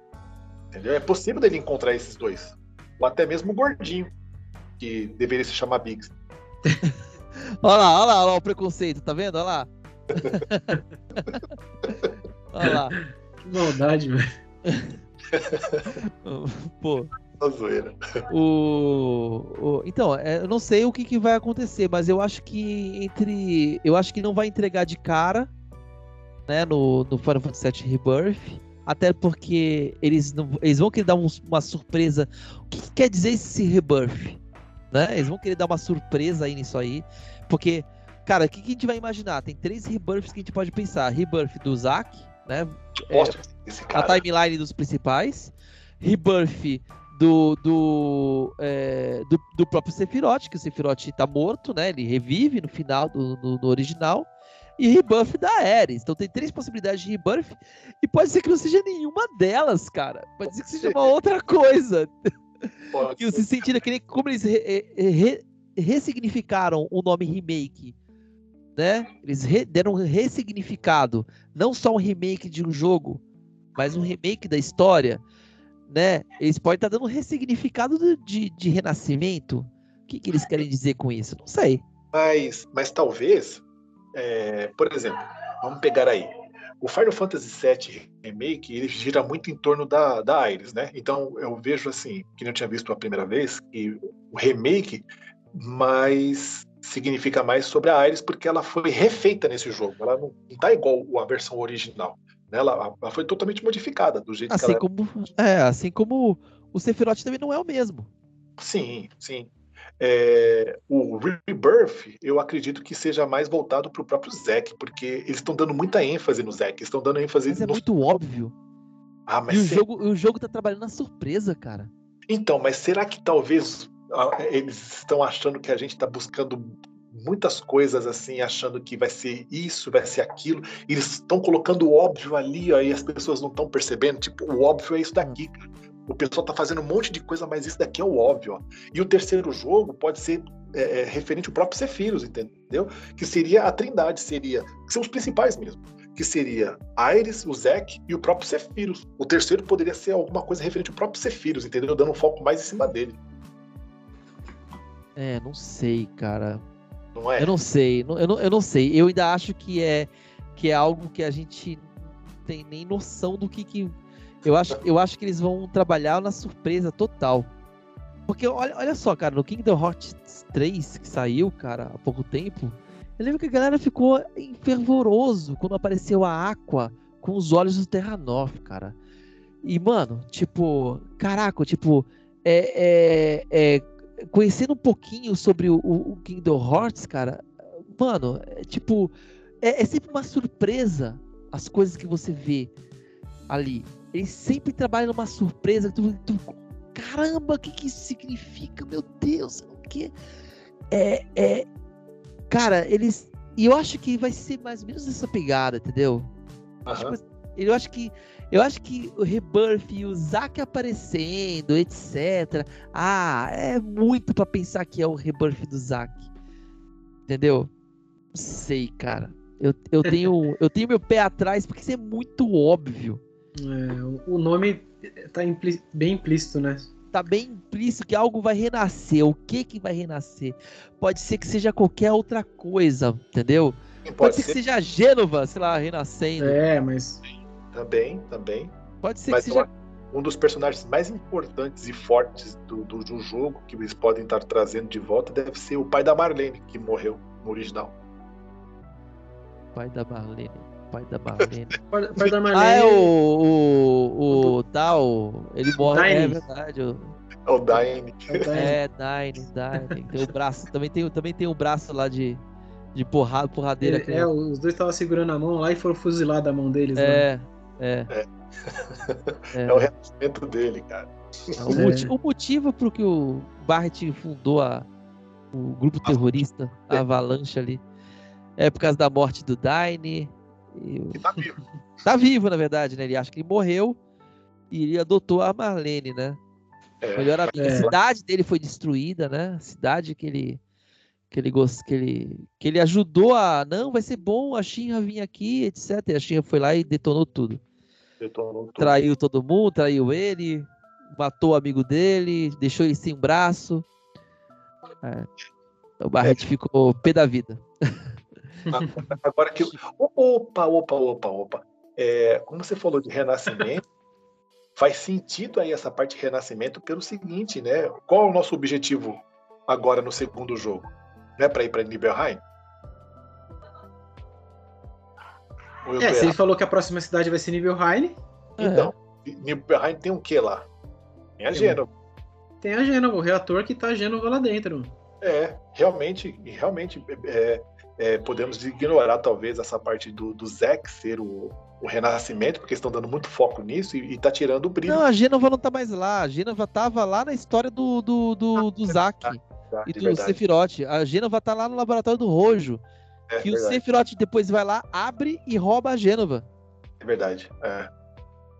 Entendeu? É possível dele encontrar esses dois. Ou até mesmo o gordinho que deveria se chamar Biggs. olha lá, olha lá, olha lá o preconceito, tá vendo? Olha lá. olha lá. Que maldade, velho. Pô. O, o, então, é, eu não sei o que, que, vai acontecer, mas eu acho que entre. Eu acho que não vai entregar de cara, né, no, no Final Fantasy VII Rebirth. Até porque eles, não, eles vão querer dar um, uma surpresa. O que, que, quer dizer esse Rebirth? Né? Eles vão querer dar uma surpresa aí nisso aí. Porque, cara, o que, que a gente vai imaginar? Tem três rebirths que a gente pode pensar. Rebirth do Zack, né? É, a timeline dos principais. Rebirth do, do, é, do, do, próprio Sephiroth, que o Sephiroth tá morto, né? Ele revive no final do, do, do original. E Rebirth da Ares. Então tem três possibilidades de Rebirth. E pode ser que não seja nenhuma delas, cara. Pode ser que seja uma outra coisa. que sentiram que nem como eles re, re, ressignificaram o nome remake, né? Eles re, deram um ressignificado, não só um remake de um jogo, mas um remake da história, né? Eles podem estar dando um ressignificado de, de renascimento. O que, que eles querem dizer com isso? Não sei. Mas, mas talvez, é, por exemplo, vamos pegar aí. O Final Fantasy VII Remake, ele gira muito em torno da, da Ares, né? Então eu vejo assim, que não tinha visto a primeira vez, que o remake mais significa mais sobre a Ares porque ela foi refeita nesse jogo. Ela não, está igual a versão original. Né? Ela, ela, foi totalmente modificada do jeito assim que ela como é. Assim como o Sephiroth também não é o mesmo. Sim, sim. É, o Rebirth, eu acredito que seja mais voltado para o próprio Zack, porque eles estão dando muita ênfase no Zack, estão dando ênfase mas é no... muito óbvio. Ah, mas e o, jogo, o jogo tá trabalhando na surpresa, cara. Então, mas será que talvez ah, eles estão achando que a gente está buscando muitas coisas assim, achando que vai ser isso, vai ser aquilo, e eles estão colocando o óbvio ali, aí as pessoas não estão percebendo, tipo, o óbvio é isso daqui, cara. O pessoal tá fazendo um monte de coisa, mas isso daqui é o óbvio. Ó. E o terceiro jogo pode ser é, é, referente ao próprio Sephiroth, entendeu? Que seria a trindade, seria. Que são os principais mesmo. Que seria Ares, o Zack e o próprio Sephiroth. O terceiro poderia ser alguma coisa referente ao próprio Sephiroth, entendeu? Dando um foco mais em cima dele. É, não sei, cara. Não é? Eu não sei, eu não, eu não sei. Eu ainda acho que é, que é algo que a gente tem nem noção do que, que eu acho, eu acho que eles vão trabalhar na surpresa total. Porque olha, olha só, cara, no Kingdom Hearts 3, que saiu, cara, há pouco tempo, eu lembro que a galera ficou fervoroso quando apareceu a Aqua com os olhos do Terranov, cara. E, mano, tipo, caraca, tipo, é, é, é conhecendo um pouquinho sobre o, o Kingdom Hearts, cara, mano, é, tipo, é, é sempre uma surpresa as coisas que você vê ali. Ele sempre trabalha numa surpresa. Tu, tu, caramba, o que, que isso significa? Meu Deus, o que? É, é, cara, eles. E eu acho que vai ser mais ou menos essa pegada, entendeu? Uhum. Eu acho que eu acho que o Rebirth e o Zack aparecendo, etc. Ah, é muito para pensar que é o Rebirth do Zack. Entendeu? Não sei, cara. Eu, eu, tenho, eu tenho meu pé atrás porque isso é muito óbvio. É, o nome tá impli bem implícito, né? Tá bem implícito que algo vai renascer. O que que vai renascer? Pode ser que seja qualquer outra coisa, entendeu? Pode, Pode ser, ser, que seja a Gênova, sei lá, renascendo. É, mas. Também, também. Pode ser mas que seja. Um dos personagens mais importantes e fortes do, do, do jogo que eles podem estar trazendo de volta deve ser o pai da Marlene, que morreu no original. Pai da Marlene pai da Marlene. pai, pai da Marlene. Ah, é o. O. o tal. Ele morre, é Dine. é verdade. O... É o Dine. É, Dine, Dine. Tem o braço. Também tem, também tem o braço lá de. De porrada, porradeira. É, é, os dois estavam segurando a mão lá e foram fuzilados a mão deles. É, lá. é. É. é. é o renascimento dele, cara. É, o, motivo, o motivo pro que o Barrett fundou a, o grupo terrorista, a Avalanche ali, é por causa da morte do Dine, e tá vivo. tá vivo, na verdade, né? Ele acha que ele morreu e ele adotou a Marlene, né? É, melhor amiga. É. A cidade dele foi destruída, né? A cidade que ele que ele gost... que ele que ele ajudou a não vai ser bom a Shinra vir aqui etc e a Shinra foi lá e detonou tudo detonou tudo traiu todo mundo traiu ele matou o amigo dele deixou ele sem braço é. o Barret é. ficou pé da vida Agora que. Opa, opa, opa, opa. É, como você falou de renascimento, faz sentido aí essa parte de renascimento pelo seguinte, né? Qual é o nosso objetivo agora no segundo jogo? Né? Para ir para Nibelheim? É, se ele falou que a próxima cidade vai ser Nibelheim. Então, é. Nibelheim tem o que lá? Tem a Gênova. Tem a Gênova, o reator que tá a Gênova lá dentro. É, realmente, realmente é, é, podemos ignorar talvez essa parte do, do Zack ser o, o renascimento, porque estão dando muito foco nisso e, e tá tirando o brilho. Não, a Gênova não tá mais lá. A Gênova tava lá na história do, do, do, ah, do Zack e do verdade. Sephiroth. A Gênova tá lá no laboratório do Rojo. É, que verdade. o Sephiroth depois vai lá, abre e rouba a Gênova. É verdade. É.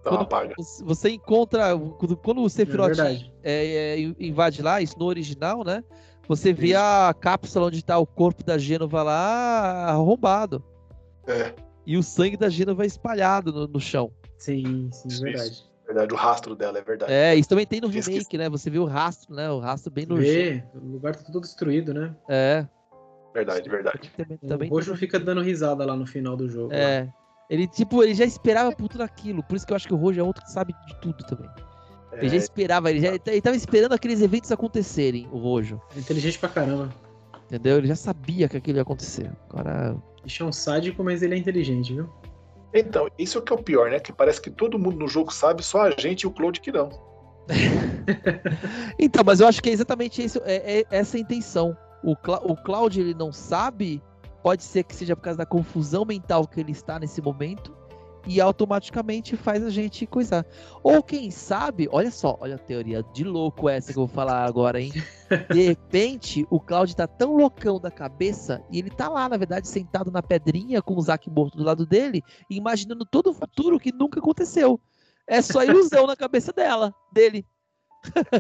Uma paga. Você- encontra. Quando, quando o É Sephiroth é, é, invade lá, isso no original, né? Você vê a cápsula onde tá o corpo da Gênova lá arrombado. É, E o sangue da Gênova espalhado no, no chão. Sim, sim, Isso, verdade. verdade, o rastro dela é verdade. É, isso também tem no Esqueci. remake, né? Você vê o rastro, né? O rastro bem no chão. Vê, o lugar tá todo destruído, né? É. Verdade, verdade. Também, O também Roxo no- fica dando risada lá no final do jogo. É. Ele, tipo, ele já esperava por tudo aquilo. Por isso que eu acho que o Rojo é outro que sabe de tudo também. Ele já É, esperava, ele, já, ele tava esperando aqueles eventos acontecerem, o Rojo. Inteligente pra caramba. Entendeu? Ele já sabia que aquilo ia acontecer. Agora. Bicho é um sádico, mas ele é inteligente, viu? Então, isso é o que é o pior, né? Que parece que todo mundo no jogo sabe, só a gente e o Claude que não. Então, mas eu acho que é exatamente isso, é, é essa a intenção. O, Cla o Cloud ele não sabe, pode ser que seja por causa da confusão mental que ele está nesse momento, e automaticamente faz a gente coisar. Ou quem sabe, olha só, olha a teoria de louco essa que eu vou falar agora, hein? De repente, o Cloud tá tão loucão da cabeça, e ele tá lá, na verdade, sentado na pedrinha com o Zack morto do lado dele, imaginando todo o futuro que nunca aconteceu. É só ilusão na cabeça dela, dele.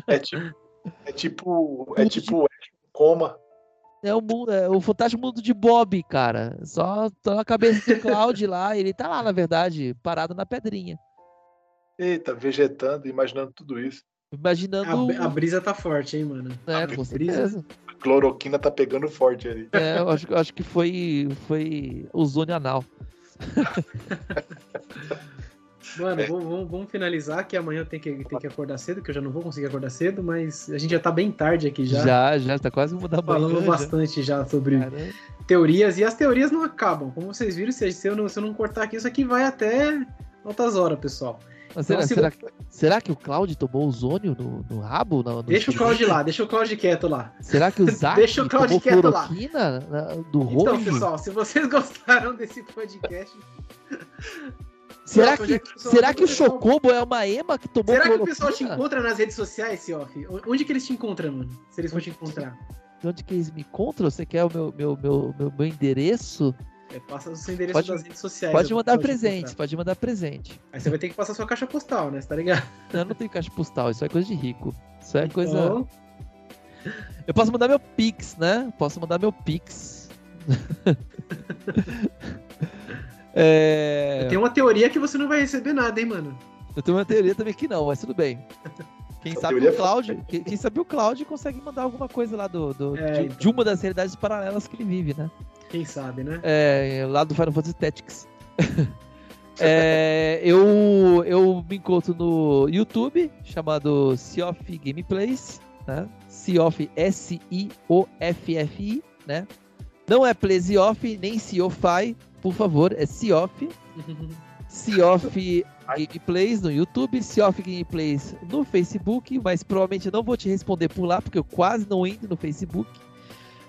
É tipo. É tipo. É tipo coma. É o, mundo, é o fantástico mundo de Bob, cara. Só tô na cabeça do Cloud lá, ele tá lá, na verdade, parado na pedrinha. Eita, vegetando, imaginando tudo isso. Imaginando. A, a brisa tá forte, hein, mano? É, a com certeza. A cloroquina tá pegando forte ali. É, eu acho, eu acho que foi, foi ozônio anal. Mano, É. vamos, vamos- vamos finalizar que amanhã eu tenho que, tenho que acordar cedo, que eu já não vou conseguir acordar cedo, mas a gente já tá bem tarde aqui já. Já, já, tá quase mudando Falando bastante já sobre Cara, teorias, e as teorias não acabam. Como vocês viram, se se eu não, se eu não cortar aqui, isso aqui vai até altas horas, pessoal. mas será, Então, se será, será que o Cloud tomou ozônio no, no rabo? No, no Deixa o Claudio lá, deixa o Claudio quieto lá. Será que o Zack Deixa o Cloud tomou quieto lá. na- do Então, rojo? pessoal, se vocês gostaram desse podcast. Será que, que será que o onde é que o Chocobo é uma ema que tomou Será que o pessoal te encontra nas redes sociais, Siof? Onde que eles te encontram, mano? Se eles for te encontrar. De onde que eles me encontram? Você quer o meu, meu, meu, meu, meu endereço? É, passa o seu endereço Pode- das redes sociais. Pode mandar presente, pode mandar presente. Aí você vai ter que passar sua caixa postal, né? Você tá ligado? Eu não tenho caixa postal, isso é coisa de rico. Isso é coisa. Então, Eu posso mandar meu Pix, né? Posso mandar meu Pix. é... tem uma teoria que você não vai receber nada, hein, mano? Eu tenho uma teoria também que não, mas tudo bem. Quem Essa sabe o é Cláudio, quem, quem sabe o Cláudio consegue mandar alguma coisa lá do, do- É, de, então. de uma das realidades paralelas que ele vive, né? Quem sabe, né? É, lá do Final Fantasy Tactics. É, eu, eu me encontro no YouTube, chamado Sea of Gameplays, né? Sea of S-I-O-F-F-I, né? Não é Plays Off, nem Sea of I, por favor, é Sea of. Sea of Gameplays no YouTube, Sea of Gameplays no Facebook, mas provavelmente eu não vou te responder por lá, porque eu quase não entro no Facebook.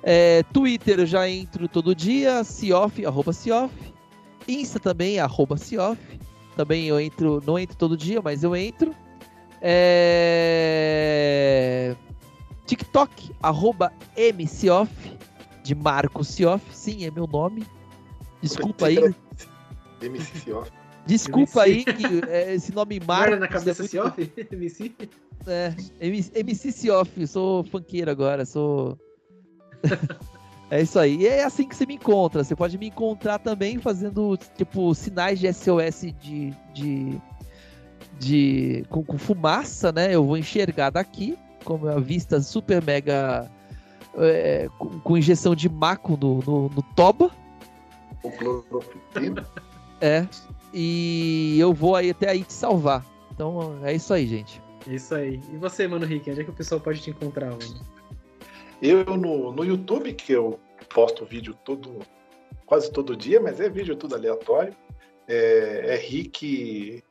É, Twitter eu já entro todo dia, Seoff, arroba Seoff. Insta também, arroba Seoff. Também eu entro, não entro todo dia, mas eu entro. É... TikTok, arroba MCoff, de Marco Seoff. Sim, é meu nome. Desculpa aí, MC Off. desculpa MC. aí que é, esse nome Marcos. Guarda na cabeça, é muito-? MC? É, MC, MC Seoff, sou funkeiro agora, sou. é isso aí. E é assim que você me encontra. Você pode me encontrar também fazendo, tipo, sinais de SOS de. de, de com, com fumaça, né? Eu vou enxergar daqui, com a vista super mega. É, com, com injeção de maco no, no, no toba. O cloroquina. É. E eu vou aí até aí te salvar. Então é isso aí, gente. Isso aí. E você, mano, Rick? Onde é que o pessoal pode te encontrar, mano? Eu no, no YouTube, que eu posto vídeo todo, quase todo dia, mas é vídeo tudo aleatório. É, é Rick,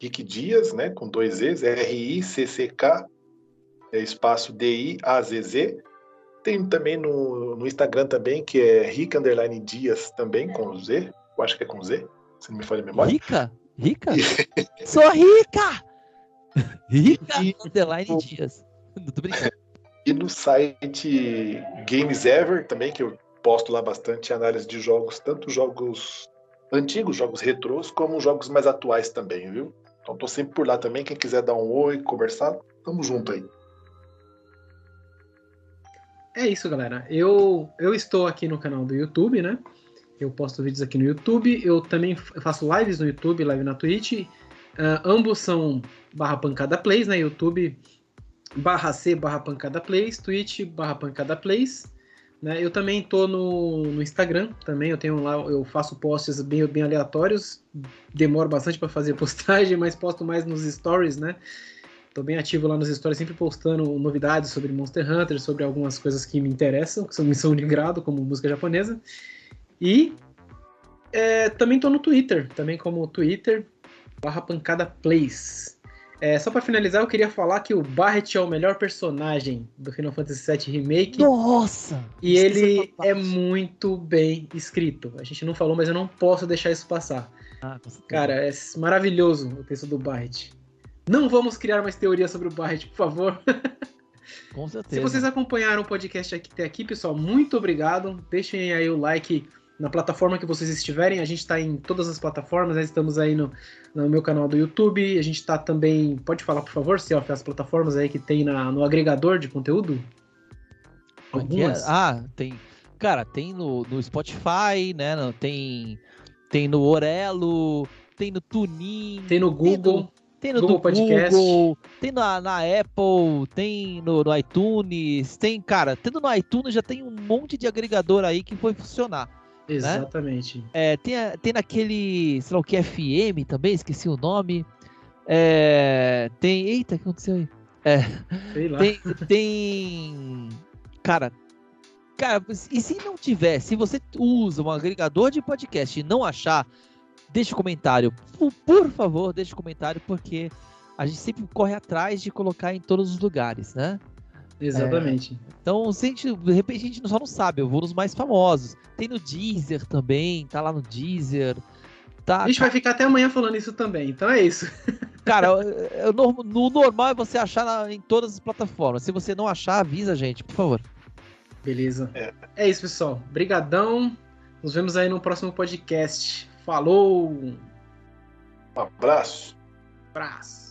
Rick Dias, né? Com dois Z's, é R-I-C-C-K, é espaço D-I-A-Z-Z. Tem também no, no Instagram também, que é Rick Underline Dias também, com Z. Eu acho que é com Z, se não me falha a memória. Rica? Rica? Sou rica! Rica E- underline Dias. Não tô brincando. E no site Games Ever também, que eu posto lá bastante análise de jogos, tanto jogos antigos, jogos retrôs, como jogos mais atuais também, viu? Então tô sempre por lá também. Quem quiser dar um oi, conversar, tamo junto aí. É isso, galera. Eu, eu estou aqui no canal do YouTube, né? Eu posto vídeos aqui no YouTube. Eu também faço lives no YouTube, live na Twitch. Uh, ambos são barra pancada plays, né? YouTube barra C barra pancada plays, Twitch barra pancada plays. Né? Eu também tô no, no Instagram, também eu tenho lá, eu faço posts bem, bem aleatórios, demoro bastante para fazer postagem, mas posto mais nos stories, né? Tô bem ativo lá nos stories, sempre postando novidades sobre Monster Hunter, sobre algumas coisas que me interessam, que são missão de grado, como música japonesa. E é, também tô no Twitter, também como Twitter barra pancada plays. É, só para finalizar, eu queria falar que o Barret é o melhor personagem do Final Fantasy VII Remake. Nossa! E ele é, é, muito bem escrito. A gente não falou, mas eu não posso deixar isso passar. Ah, Cara, é maravilhoso o texto do Barret. Não vamos criar mais teorias sobre o Barret, por favor. Com certeza. Se vocês acompanharam o podcast até aqui, pessoal, muito obrigado. Deixem aí o like na plataforma que vocês estiverem. A gente está em todas as plataformas, né? estamos aí no, no, meu canal do YouTube. A gente está também. Pode falar, por favor, se as plataformas aí que tem na, no agregador de conteúdo? É é? Algumas? Ah, tem. Cara, tem no, no Spotify, né? Tem, tem no Orelo, tem no Tunin. Tem no Google. Tem no, Google Podcast. Google, tem na, na Apple, tem no, no iTunes, tem, cara, tendo no iTunes já tem um monte de agregador aí que foi funcionar. Né? Exatamente. Né? É, tem, tem naquele, sei lá o que, FM também, esqueci o nome. É, tem. Eita, o que aconteceu aí? É, sei lá. Tem, tem. Cara, cara, e se não tiver, se você usa um agregador de podcast e não achar, deixe um comentário. Por, por favor, deixe um comentário, porque a gente sempre corre atrás de colocar em todos os lugares, né? Exatamente. É, então, se a gente, de repente, a gente só não sabe, eu vou nos mais famosos. Tem no Deezer também, tá lá no Deezer. Tá, a gente vai ficar até amanhã falando isso também, então é isso. Cara, eu, no, no normal é você achar na, em todas as plataformas. Se você não achar, avisa a gente, por favor. Beleza. É, é isso, pessoal. Brigadão. Nos vemos aí no próximo podcast. Falou! Um abraço. Abraço.